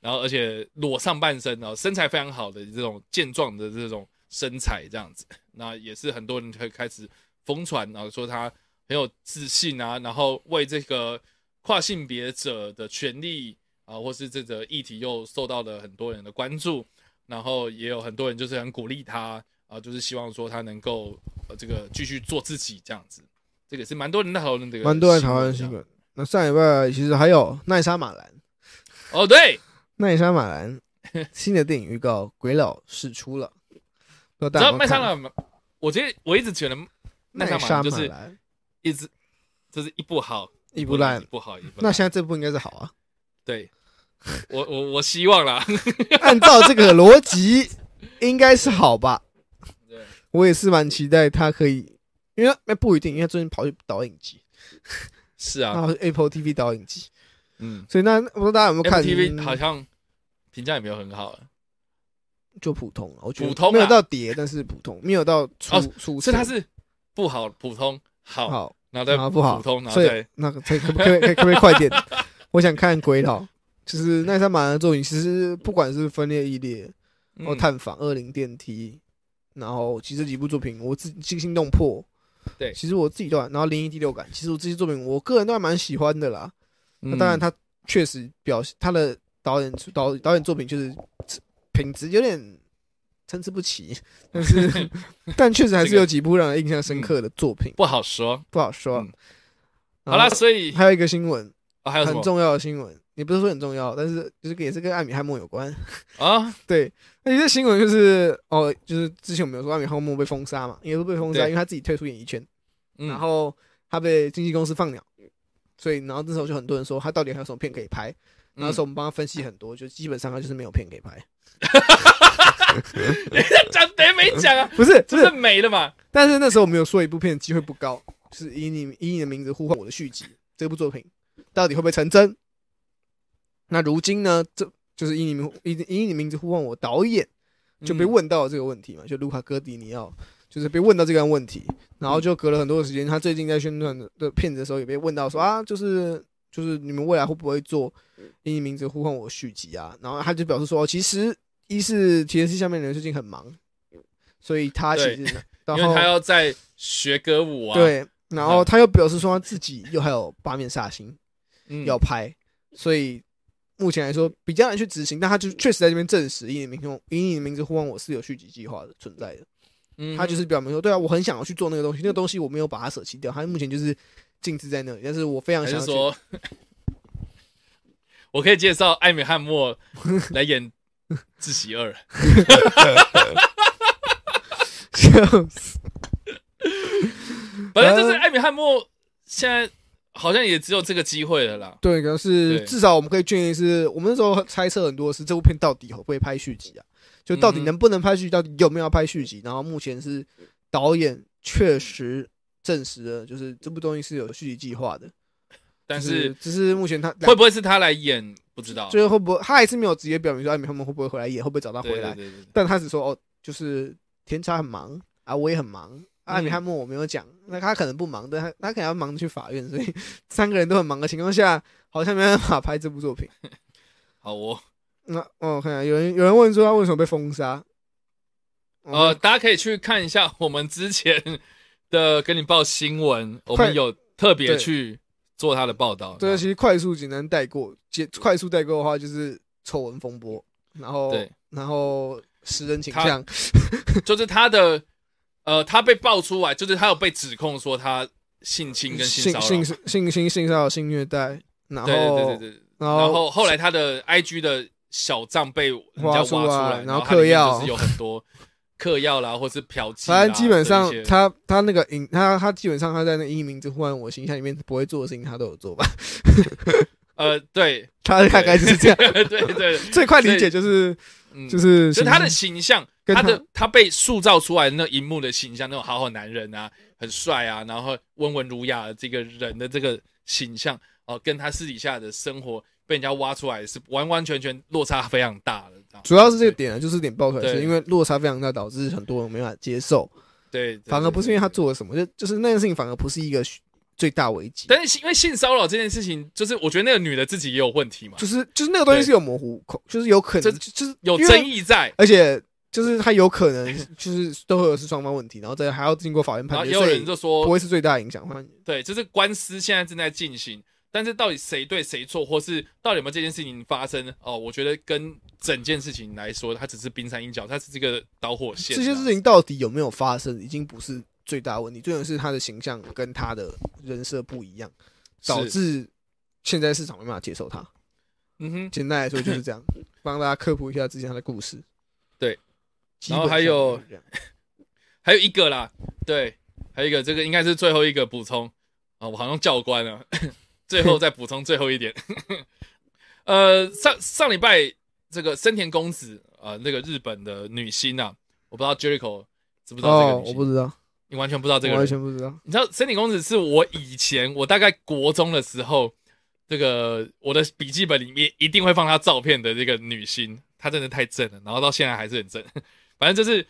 S1: 然后而且裸上半身，然后身材非常好的这种健壮的这种身材这样子，那也是很多人会开始疯传，然后说她很有自信啊，然后为这个跨性别者的权利啊，或是这个议题又受到了很多人的关注，然后也有很多人就是很鼓励他啊，就是希望说他能够呃这个继续做自己这样子，这个是蛮多人在讨论这个，
S2: 蛮多人讨论新闻。那上礼拜其实还有奈莎马兰，
S1: 哦，对，
S2: 奈莎马兰新的电影预告《鬼佬》释出了，不知道大
S1: 知道
S2: 家有没有看
S1: 麦莎马，我觉得我一直觉得奈莎马兰就是
S2: 马兰
S1: 一直就是一部好
S2: 一部烂
S1: 不，好一部烂。
S2: 那现在这部应该是好啊。
S1: 对我我我希望啦，*laughs*
S2: 按照这个逻辑，应该是好吧？
S1: 对
S2: 我也是蛮期待他可以，因为那不一定，因为他最近跑去导影机，*laughs*
S1: 是啊，
S2: 然后 Apple TV 导影机，
S1: 嗯
S2: 所以那我不知道大家有没有看
S1: MTV 好像评价也没有很好，啊
S2: 就普通了，我觉得
S1: 普通啊
S2: 没有到碟，但是普通，没有到出
S1: 哦
S2: 出色，
S1: 所以它是不好、普通、好，
S2: 好，
S1: 然后再
S2: 然后不好
S1: 普通，然后
S2: 所以
S1: 再
S2: 那个可以可不可以可以可不可以快点？*laughs* 我想看《鬼佬》，就是奈莎马的作品，其实不管是分裂异列，或
S1: 嗯
S2: 探访、恶灵电梯，然后其实几部作品，我自己惊心动魄，
S1: 对
S2: 其实我自己都还，然后灵异第六感，其实我这些作品，我个人都还蛮喜欢的啦。那
S1: 嗯
S2: 当然，他确实表现他的导演导导演作品就是品质有点参差不齐，*laughs* 但是 *laughs* 但确实还是有几部让人印象深刻的作品，
S1: 不好说。
S2: 不好说
S1: 嗯。好了，所以
S2: 还有一个新闻，很重要的新闻，也不是说很重要，但是就是也是跟艾米汉默有关。
S1: 啊？*laughs*
S2: 对，那一个新闻就是哦，就是之前我们有说艾米汉默被封杀嘛，也不是被封杀，因为他自己退出演艺圈，
S1: 嗯
S2: 然后他被经纪公司放鸟，所以然后那时候就很多人说他到底还有什么片可以拍，然后那时候我们帮他分析很多，就基本上他就是没有片可以拍，*laughs*
S1: 讲等于没讲啊，*laughs*
S2: 不是不
S1: 这是
S2: 是，
S1: 没了嘛？
S2: 但是那时候我们有说一部片的机会不高，就是以你以你的名字呼唤我的续集这部作品到底会不会成真？那如今呢，这就是以你名以以你名字呼唤我导演。就被
S1: 嗯
S2: 问到这个问题嘛，就卢卡哥迪尼奥就是被问到这个问题，然后就隔了很多的时间，他最近在宣传的的片子的时候也被问到说啊，就是就是你们未来会不会做以你名字呼唤我续集啊？然后他就表示说，哦其实一是 TNC 下面的人最近很忙，所以他其实 *laughs* 然后
S1: 因为他要在学歌舞啊，，
S2: 对，然后他又表示说他自己又还有八面煞星
S1: 嗯。
S2: 要拍，所以目前来说比较难去执行，但他就确实在这边证实以你名以你的名字呼唤我是有续集计划的存在的。
S1: 嗯。
S2: 他就是表明说，对啊，我很想要去做那个东西，那个东西我没有把它舍弃掉，他目前就是静置在那里，但是我非常想
S1: 说，*laughs* 我可以介绍艾米汉默来演 *laughs* 自习二，
S2: 笑 *laughs* 死
S1: 反正就是艾米汉默现在好像也只有这个机会了啦。
S2: 对，可是
S1: 对
S2: 至少我们可以确定是，我们那时候猜测很多是这部片到底会不会拍续集啊？就到底
S1: 嗯哼
S2: 能不能拍续集，到底有没有要拍续集？然后目前是导演确实证实了，就是这部东西是有续集计划的，
S1: 但
S2: 是只是目前他
S1: 会不会是他来演？不知道。
S2: 最后会不会他还是没有直接表明说艾米他们会不会回来演，会不会找他回来？但他只说哦，就是甜茶很忙啊，我也很忙。艾米汉默我没有讲，那他可能不忙，但他他可能要忙着去法院，所以 *laughs* 三个人都很忙的情况下，好像没办法拍这部作品。*laughs*
S1: 好哦，
S2: 那哦，我看下，有人有人问说他为什么被封杀？
S1: 呃，大家可以去看一下我们之前的跟你报新闻，我们有特别去做他的报道。
S2: 对，其实快速简单带过，简快速带过的话就是丑闻风波，然后
S1: 对，
S2: 然后食人倾向，
S1: 就是他的呃，他被爆出来，就是他有被指控说他性侵跟
S2: 性
S1: 骚扰，
S2: 性性性性骚扰、性虐待，然后
S1: 对对对对
S2: 然
S1: 后后来他的 IG 的小账被人家挖出来，
S2: 然后
S1: 嗑
S2: 药
S1: 就是有很多嗑药啦，或是嫖妓，
S2: 反正基本上他他那个影他他基本上他在那个英名字呼唤我形象里面不会做的事情他都有做吧，*laughs*
S1: 呃，对。
S2: 他 *laughs* 大概就是这样。
S1: 对对对，*laughs*
S2: 最快理解就是
S1: 嗯。
S2: 就是
S1: 就是他的形象，
S2: 跟他
S1: 他的他被塑造出来的那荧幕的形象，那种好好男人啊，很帅啊，然后温文儒雅的这个人的这个形象哦、跟他私底下的生活被人家挖出来是完完全全落差非常大的。
S2: 主要是这个点啊，就是点爆出来，是因为落差非常大，导致很多人没办法接受，
S1: 对，
S2: 反而不是因为他。做了什么，就就是那件事情反而不是一个最大危机，
S1: 但是因为性骚扰这件事情，就是我觉得那个女的自己也有问题嘛，
S2: 就是就是那个东西是有模糊口，就是有可能就就是
S1: 有争议在，
S2: 而且就是他有可能就是都会有是双方问题，然后再还要经过法院判决，
S1: 也有人就说不，
S2: 会是最大影响。
S1: 对，就是官司现在正在进行，但是到底谁对谁错，或是到底有没有这件事情发生？哦，我觉得跟整件事情来说，它只是冰山一角，它是这个导火线。
S2: 这些事情到底有没有发生，已经不是最大问题，重要是他的形象跟他的人设不一样，导致现在市场没办法接受他。
S1: 嗯哼，
S2: 简单来说就是这样，帮大家科普一下之前他的故事。*laughs*
S1: 对然后还有 *laughs* 还有一个啦，对，还有一个，这个应该是最后一个补充啊，我好像教官了，*laughs* 最后再补充最后一点。*laughs* 呃，上上礼拜这个森田公子啊、呃那个日本的女星啊，我不知道 Jericho 知不知道这个
S2: 哦，
S1: 女星？
S2: 我不知道，
S1: 你完全不知道这个
S2: 我完。全不知道。
S1: 你知道森田公子是我以前我大概国中的时候，这个我的笔记本里面一定会放她照片的这个女星，她真的太正了，然后到现在还是很正。*laughs* 反正就是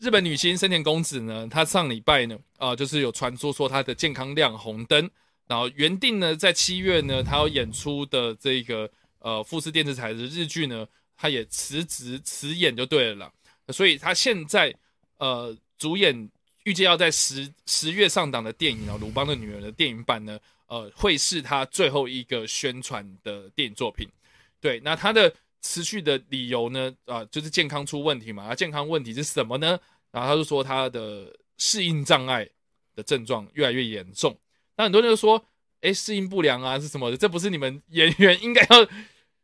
S1: 日本女星森田公子呢，她上礼拜呢，啊、就是有传说说她的健康亮红灯，然后原定呢在七月呢，他要演出的这个呃富士电视台的日剧呢，他也辞职辞演就对了啦。所以他现在呃主演预计要在十十月上档的电影哦，《鲁邦的女儿》的电影版呢，呃，会是他最后一个宣传的电影作品。对，那他的辞去的理由呢，啊、就是健康出问题嘛。他健康问题是什么呢？然后他就说他的适应障碍的症状越来越严重。那很多人就说，哎，适应不良啊是什么的？这不是你们 *laughs* 演员应该要，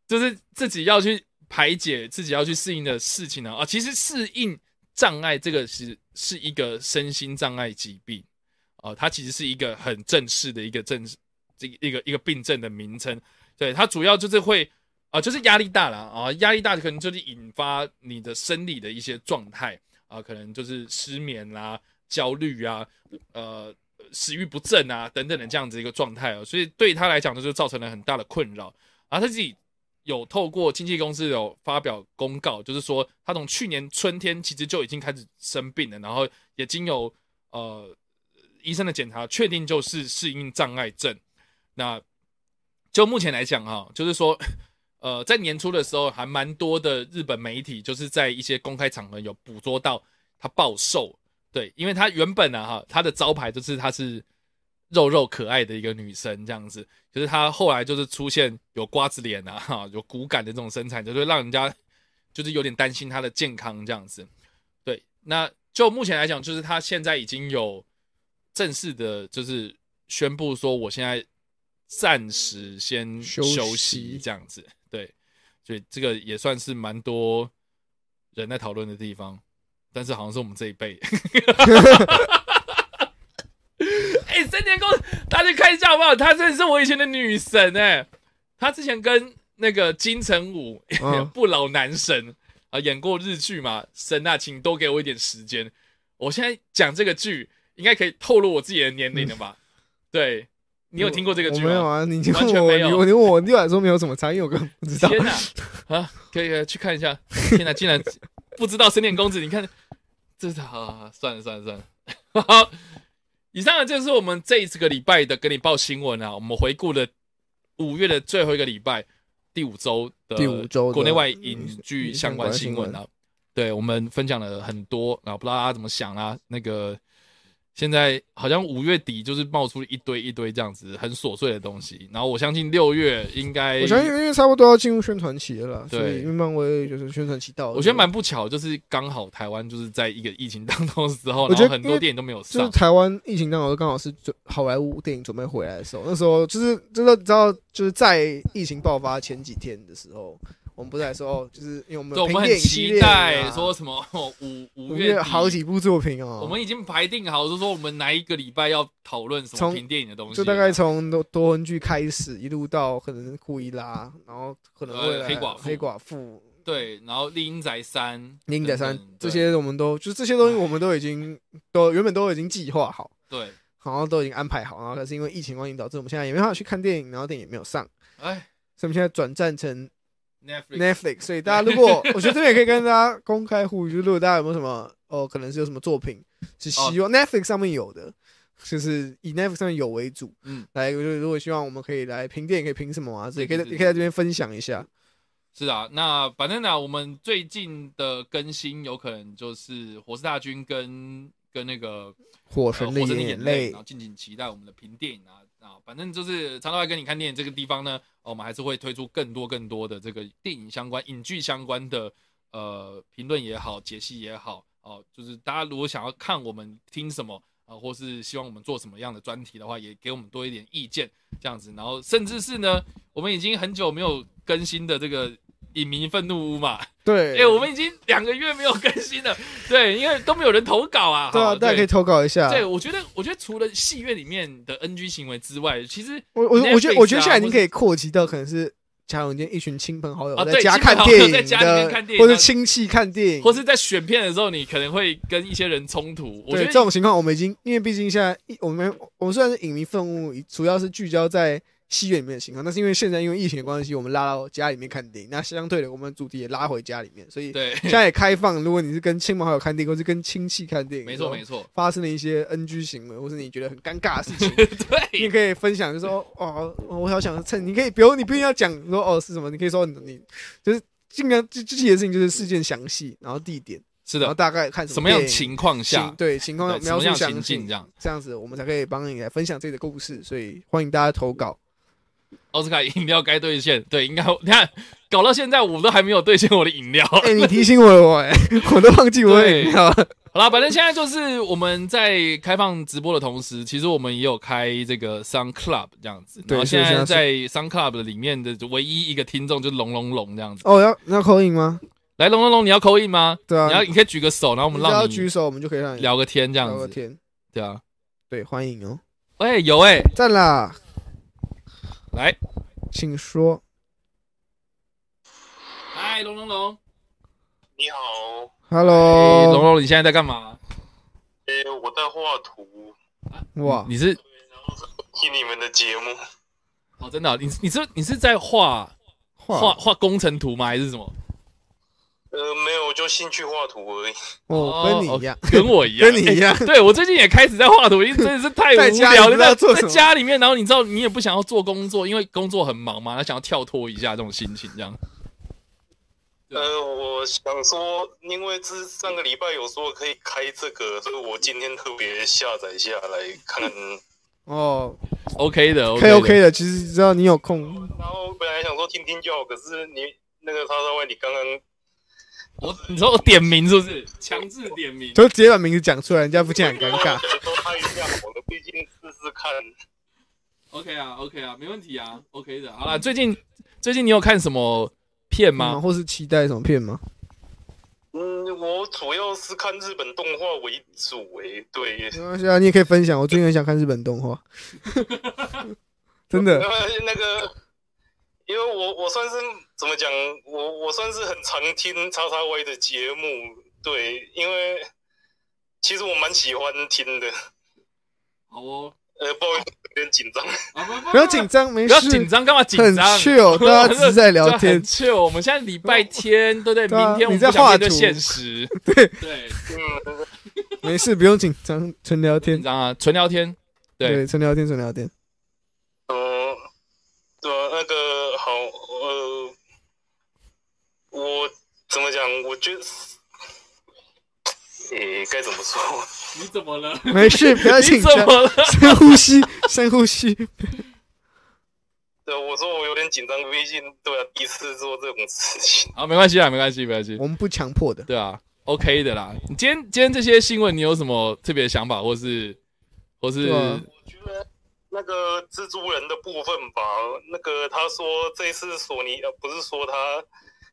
S1: 就是自己要去排解、自己要去适应的事情呢、啊？其实适应障碍这个是是一个身心障碍疾病啊、它其实是一个很正式的一个正这一个一个病症的名称。对，它主要就是会啊、就是压力大了啊，压力大可能就是引发你的生理的一些状态啊，可能就是失眠啦、焦虑啊、呃食欲不振啊等等的这样子一个状态哦，所以对他来讲呢，就造成了很大的困扰。啊，他自己有透过经纪公司有发表公告，就是说他从去年春天其实就已经开始生病了，然后也经有呃医生的检查，确定就是适应障碍症。那就目前来讲哈、就是说。呃，在年初的时候，还蛮多的日本媒体就是在一些公开场合有捕捉到他暴瘦，对，因为他原本啊哈，他的招牌就是他是肉肉可爱的一个女生这样子，可是他后来就是出现有瓜子脸啊哈，有骨感的这种身材，就会让人家就是有点担心他的健康这样子。对，那就目前来讲，就是他现在已经有正式的，就是宣布说，我现在暂时先
S2: 休息
S1: 这样子。对，所以这个也算是蛮多人在讨论的地方，但是好像是我们这一辈。*laughs* 哎、森田公，大家看一下好不好？她真的是我以前的女神哎、她之前跟那个金城武、
S2: 嗯 *laughs*
S1: 不老男神啊演过日剧嘛？神啊，请多给我一点时间。我现在讲这个剧，应该可以透露我自己的年龄了吧？对，你有听过这个剧吗？
S2: 没有啊，你
S1: 完全，没有
S2: 你问我，对我来说没有什么差，因为我根本不知道。
S1: 天哪！啊，可以可以去看一下。天哪，竟然不知道神田公子，你看，这是啊，算了算了算了。*laughs* 好，以上呢就是我们这一次个礼拜的跟你报新闻啊。我们回顾了五月的最后一个礼拜，第五周的
S2: 第五周
S1: 国内外影剧相关新闻啊。对，我们分享了很多，然后不知道大家怎么想啊？那个现在好像五月底就是冒出一堆一堆这样子很琐碎的东西，然后我相信六月应该，
S2: 我相信因为差不多要进入宣传期了，
S1: 对
S2: 所以因为漫威就是宣传期到了，
S1: 我觉得蛮不巧，就是刚好台湾就是在一个疫情当中的时候，
S2: 我觉得
S1: 然后很多电影都没有上
S2: 就是，台湾疫情刚好刚好是准好莱坞电影准备回来的时候，那时候就是真的知道就是在疫情爆发前几天的时候，我们不是还说哦，就是因为我们
S1: 对，我们很期待
S2: 啊
S1: 说什么哦五 *laughs* 五
S2: 五
S1: 月
S2: 好几部作品哦，
S1: 我们已经排定好，就说我们哪一个礼拜要讨论什么
S2: 从
S1: 评电影的东西，
S2: 就大概从多多文剧开始，一路到可能库伊拉，然后可能会来
S1: 呃黑寡妇
S2: 黑寡妇、
S1: 对，然后《丽英宅三》、
S2: 鹰仔三这些，我们都就是这些东西，我们都已经都原本都已经计划好，
S1: 对，
S2: 然后都已经安排好，然后可是因为疫情关系导致我们现在也没办法去看电影，然后电影也没有上，
S1: 对哎
S2: 所以我们现在转战成
S1: ，Netflix。
S2: Netflix，所以大家如果 *laughs* 我觉得这边也可以跟大家公开呼吁，就是如果大家有没有什么哦，可能是有什么作品是希望 Netflix 上面有的，就是以 Netflix 上面有为主，
S1: 嗯，
S2: 来，就是如果希望我们可以来评电影，可以评什么啊，这也可以也可以在这边分享一下。
S1: 是啊，那反正呢，我们最近的更新有可能就是《火势大军》跟跟那个呃
S2: 火神的眼
S1: 泪然后敬请期待我们的评电影啊啊，反正就是常常来跟你看电影这个地方呢，我们还是会推出更多更多的这个电影相关、影剧相关的呃评论也好、解析也好，哦，就是大家如果想要看我们听什么啊、或是希望我们做什么样的专题的话，也给我们多一点意见，这样子，然后甚至是呢，我们已经很久没有更新的这个。影迷愤怒屋嘛，
S2: 对，
S1: 哎、我们已经两个月没有更新了，*laughs* 对，因为都没有人投稿啊。
S2: 对啊，大家可以投稿一下。
S1: 对，我觉得，我觉得除了戏院里面的 NG 行为之外，其实
S2: 我我我觉得我觉得
S1: 啊
S2: 现在已经可以扩及到可能是。假如今天一群亲朋好友
S1: 啊
S2: 在家看电影的
S1: 看电，影
S2: 或者亲戚看电影，
S1: 或是在选片的时候，你可能会跟一些人冲突。我觉得
S2: 这种情况，我们已经因为毕竟现在我们我们虽然是影迷愤怒，主要是聚焦在戏院里面的情况，但是因为现在因为疫情的关系，我们拉到家里面看电影，那相对的，我们主题也拉回家里面，所以
S1: 对，
S2: 现在也开放，如果你是跟亲朋好友看电影，或是跟亲戚看电影，
S1: 没错没错，
S2: 发生了一些 NG 行为，或是你觉得很尴尬的事情，*laughs*
S1: 对。
S2: 你，可以分享，就说哦，我好想趁，你可以，比如你不一定要讲说哦是什么，你可以说你你就是尽量具体的事情就是事件详细，然后地点，
S1: 是的，
S2: 然后大概看
S1: 什么样情况下，
S2: 对情况描述详细
S1: 这，样？
S2: 这样子我们才可以帮你来分享自己的故事，所以欢迎大家投稿。
S1: 奥斯卡饮料该兑现，对，应该你看搞到现在，我都还没有兑现我的饮料。
S2: 哎、你提醒我了我、哎，*laughs* 我都忘记我的饮料了。
S1: 好啦，反正现在就是我们在开放直播的同时，其实我们也有开这个 Sun Club 这样子。
S2: 对
S1: 然后现在在 Sun Club 的里面的唯一一个听众就是龙龙龙这样子。
S2: 哦，要要口音吗？
S1: 来，龙龙龙，你要口音吗？
S2: 对啊，
S1: 你要，你可以举个手，然后我们
S2: 你只要
S1: 让你
S2: 举手，我们就可以让你
S1: 聊个天这样子。
S2: 聊个天。
S1: 对啊，
S2: 对，欢迎哦，
S1: 哎，有哎，
S2: 赞啦，
S1: 来，
S2: 请说。
S1: 嗨，龙龙龙，
S3: 你好，
S1: 哎龙
S2: Hello，
S1: 龙，你现在在干嘛？
S3: 诶、我在画图，
S2: 哇，
S1: 你是
S3: 听你们的节目。
S1: 哦，真的哦，你你是你是在画画画工程图吗？还是什么？
S3: 呃，没有，就兴趣画图而已。
S2: 哦，跟你一样，
S1: 跟我一样，*laughs*
S2: 跟你一样
S1: 欸对我最近也开始在画图，因为真的是太无聊了，在家里面，然后你知道你也不想要做工作，因为工作很忙嘛，他想要跳脱一下这种心情，这样。
S3: 呃，我想说，因为这上个礼拜有说可以开这个，所以我今天特别下载下来看看。
S2: 哦
S1: OK 的
S2: ，OK
S1: 的
S2: OK 的，其实只要你有空，
S3: 然后本来想说听听就好，可是你那个叉叉 Y，你刚刚
S1: 我你说我点名是不是？强制点名。
S2: 就直接把名字讲出来，人家不见很尴尬。
S3: 说拍一下好了，毕竟试试看。
S1: OK 啊，OK 啊，没问题啊，OK 的。好了，最近最近你有看什么片吗？
S2: 嗯或是期待什么片吗？
S3: 嗯，我主要是看日本动画为主，诶，对，
S2: 没关系啊，你也可以分享。我最近很想看日本动画，*laughs* 真的
S3: 因。为那个，因为我我算是怎么讲，我我算是很常听叉叉 Y 的节目，对，因为其实我蛮喜欢听的，
S1: 好哦，
S3: 呃，不好意思，有点紧张。
S1: 啊不
S2: 要紧张，没
S1: 不要
S2: 事，
S1: 紧张，干嘛紧
S2: 很
S1: 张
S2: ？chill，*laughs* 大家只是在聊天
S1: 很。chill。我们现在礼拜天，对不对？明天我们
S2: 你在画图
S1: 现实。*laughs*
S2: 对
S1: 对，
S3: 嗯，
S2: 没事，不用紧张，纯聊天
S1: 紧。张啊，纯聊天。对
S2: 对，纯聊天，纯聊天。
S3: 呃，对啊，那个好，呃，我怎么讲？我觉得，诶，该怎么说？
S1: 你怎么了？
S2: 没事，*laughs* 不要紧张，
S1: 怎么了？
S2: 深呼吸，*laughs* 深呼吸。
S3: 对，我说我有点紧张，毕竟对啊，第一次做这种事情。*laughs*
S1: 啊，没关系啊，没关系，没关系。
S2: 我们不强迫的。
S1: 对啊，OK 的啦。你今天今天这些新闻，你有什么特别的想法，或是或是
S3: 我觉得那个蜘蛛人的部分吧，那个他说这一次索尼呃不是说他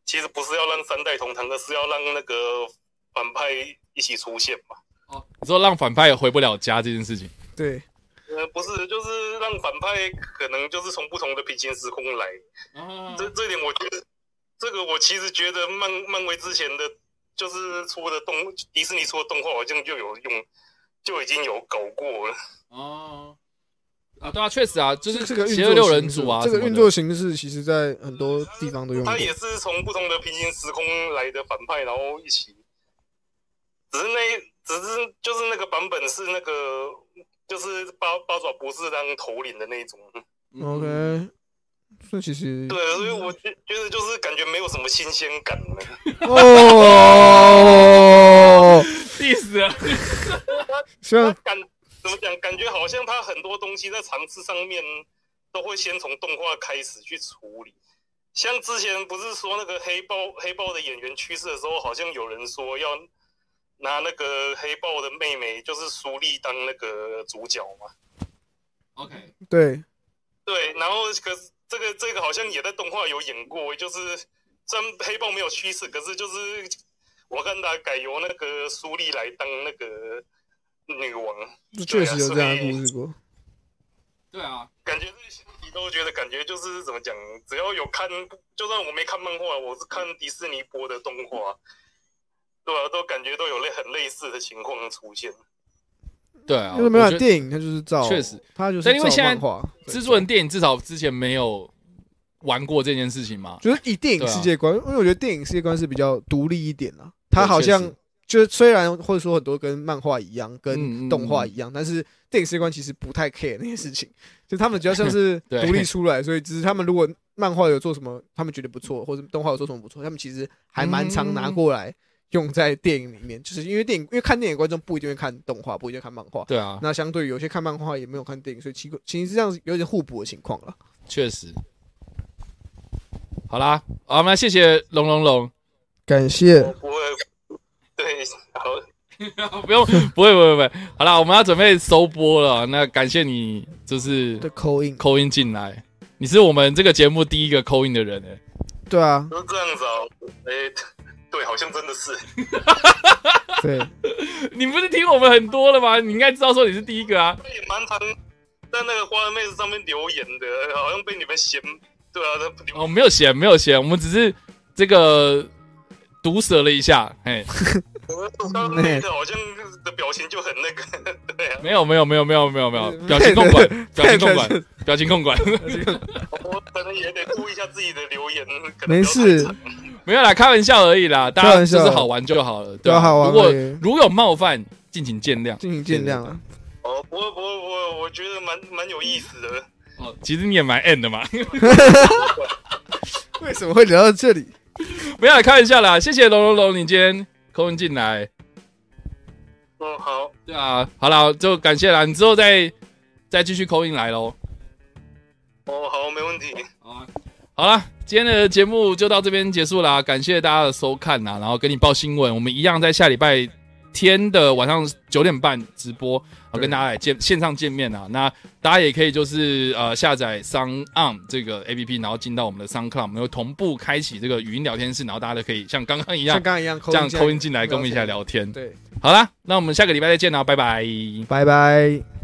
S3: 其实不是要让三代同堂，而是要让那个反派一起出现嘛。
S1: 哦，你说让反派也回不了家这件事情，
S2: 对，
S3: 呃，不是，就是让反派可能就是从不同的平行时空来。
S1: 哦
S3: 这这一点我觉得，这个我其实觉得漫漫威之前的，就是出的动迪士尼出的动画好像就有用，就已经有搞过了。
S1: 哦啊，对啊，确实啊，就是
S2: 这个运
S1: 邪恶六人组啊，
S2: 这个运作形式，其实在很多地方都用过
S3: 他。也是从不同的平行时空来的反派，然后一起，只是那只是就是那个版本是那个就是八八爪博士当头领的那种。
S1: 嗯
S2: OK，所以其实
S3: 对，所以我觉觉得就是感觉没有什么新鲜感了。*laughs*
S2: 哦，
S1: 意思啊，*laughs*
S2: 希望
S3: 感怎么讲？感觉好像他很多东西在尝试上面都会先从动画开始去处理。像之前不是说那个黑豹黑豹的演员去世的时候，好像有人说要拿那个黑豹的妹妹，就是苏丽当那个主角嘛。
S1: OK，
S2: 对，
S3: 对，然后可是这个这个好像也在动画有演过，就是虽然黑豹没有去世，可是就是我看他改由那个苏丽来当那个女王。
S2: 这确实有这样的故事过。
S1: 对啊，
S3: 感觉这些你都觉得感觉就是怎么讲，只要有看，就算我没看漫画，我是看迪士尼播的动画，对啊，都感觉都有类很类似的情况出现。
S1: 对啊，
S2: 因为没有电影，它就是照，
S1: 确实，
S2: 它就是
S1: 但因为现在
S2: 照漫画，
S1: 蜘蛛人电影至少之前没有玩过这件事情嘛，
S2: 就是以电影世界观，因为我觉得电影世界观是比较独立一点啦。它好像就是虽然或者说很多跟漫画一样，跟动画一样，但是电影世界观其实不太 care 那些事情，就他们比较像是 *laughs* 独立出来，所以只是他们如果漫画有做什么，他们觉得不错，或者动画有做什么不错，他们其实还蛮常拿过来用在电影里面，就是因为电影因为看电影观众不一定会看动画，不一定会看漫画。
S1: 对啊，
S2: 那相对于有些看漫画也没有看电影，所以其其实是这样有点互补的情况了。
S1: 确实。好啦，好，那谢谢龙龙龙，
S2: 感谢
S3: 我 *laughs* 不
S1: 用，不会，不会，不会。好啦，我们要准备收播了。那感谢你，就是
S2: 的口音，
S1: 扣音进来，你是我们这个节目第一个扣音的人哎。
S2: 对啊，
S3: 都这样子啊，哎、对，好像真的是，*laughs*
S2: 对，
S1: 你不是听我们很多了吗？你应该知道说你是第一个啊。
S3: 也蛮常在那个花的妹子上面留言的，好像被你们嫌，对啊，他留
S1: 哦，没有嫌，没有嫌，我们只是这个毒舌了一下，嘿，*laughs*
S3: 我刚刚那个好像的表情就很那个，*laughs* 对啊，
S1: 没有，没有，没有，没有，没有，没有，
S2: 嗯
S1: 表情控管，*laughs* 表情控管，表情控管，
S3: 我可能也得注意一下自己的留言，可能
S2: 没事
S3: 长，
S1: 没有啦，开玩笑而已啦，大家就是好玩就好了，对吧？
S2: 对啊好玩
S1: 如果如有冒犯，敬请见谅。
S2: 敬请见谅啊。
S3: 哦，不会不会不会，我觉得蛮蛮有意思的。
S1: 哦，其实你也蛮 N 的嘛，*laughs*
S2: 为什么会聊到这里？
S1: 没有啦开玩笑啦，谢谢龙龙龙，你今天扣音进来，
S3: 哦，好，
S1: 对啊，好了，就感谢啦，你之后再再继续扣音来喽。
S3: 哦，好，没问题。
S1: 好啊，好了，今天的节目就到这边结束啦，感谢大家的收看呐，然后给你报新闻，我们一样在下礼拜天的晚上九点半直播，我跟大家来见线上见面啊。那大家也可以就是呃下载 Sound On 这个 A P P，然后进到我们的 Sound Club，我们会同步开启这个语音聊天室，然后大家都可以像刚刚一样
S2: 像刚刚一样，
S1: 这样扣音进来跟我们一起来聊天。
S2: 对，
S1: 好啦，那我们下个礼拜再见啦，拜拜。
S2: 拜拜。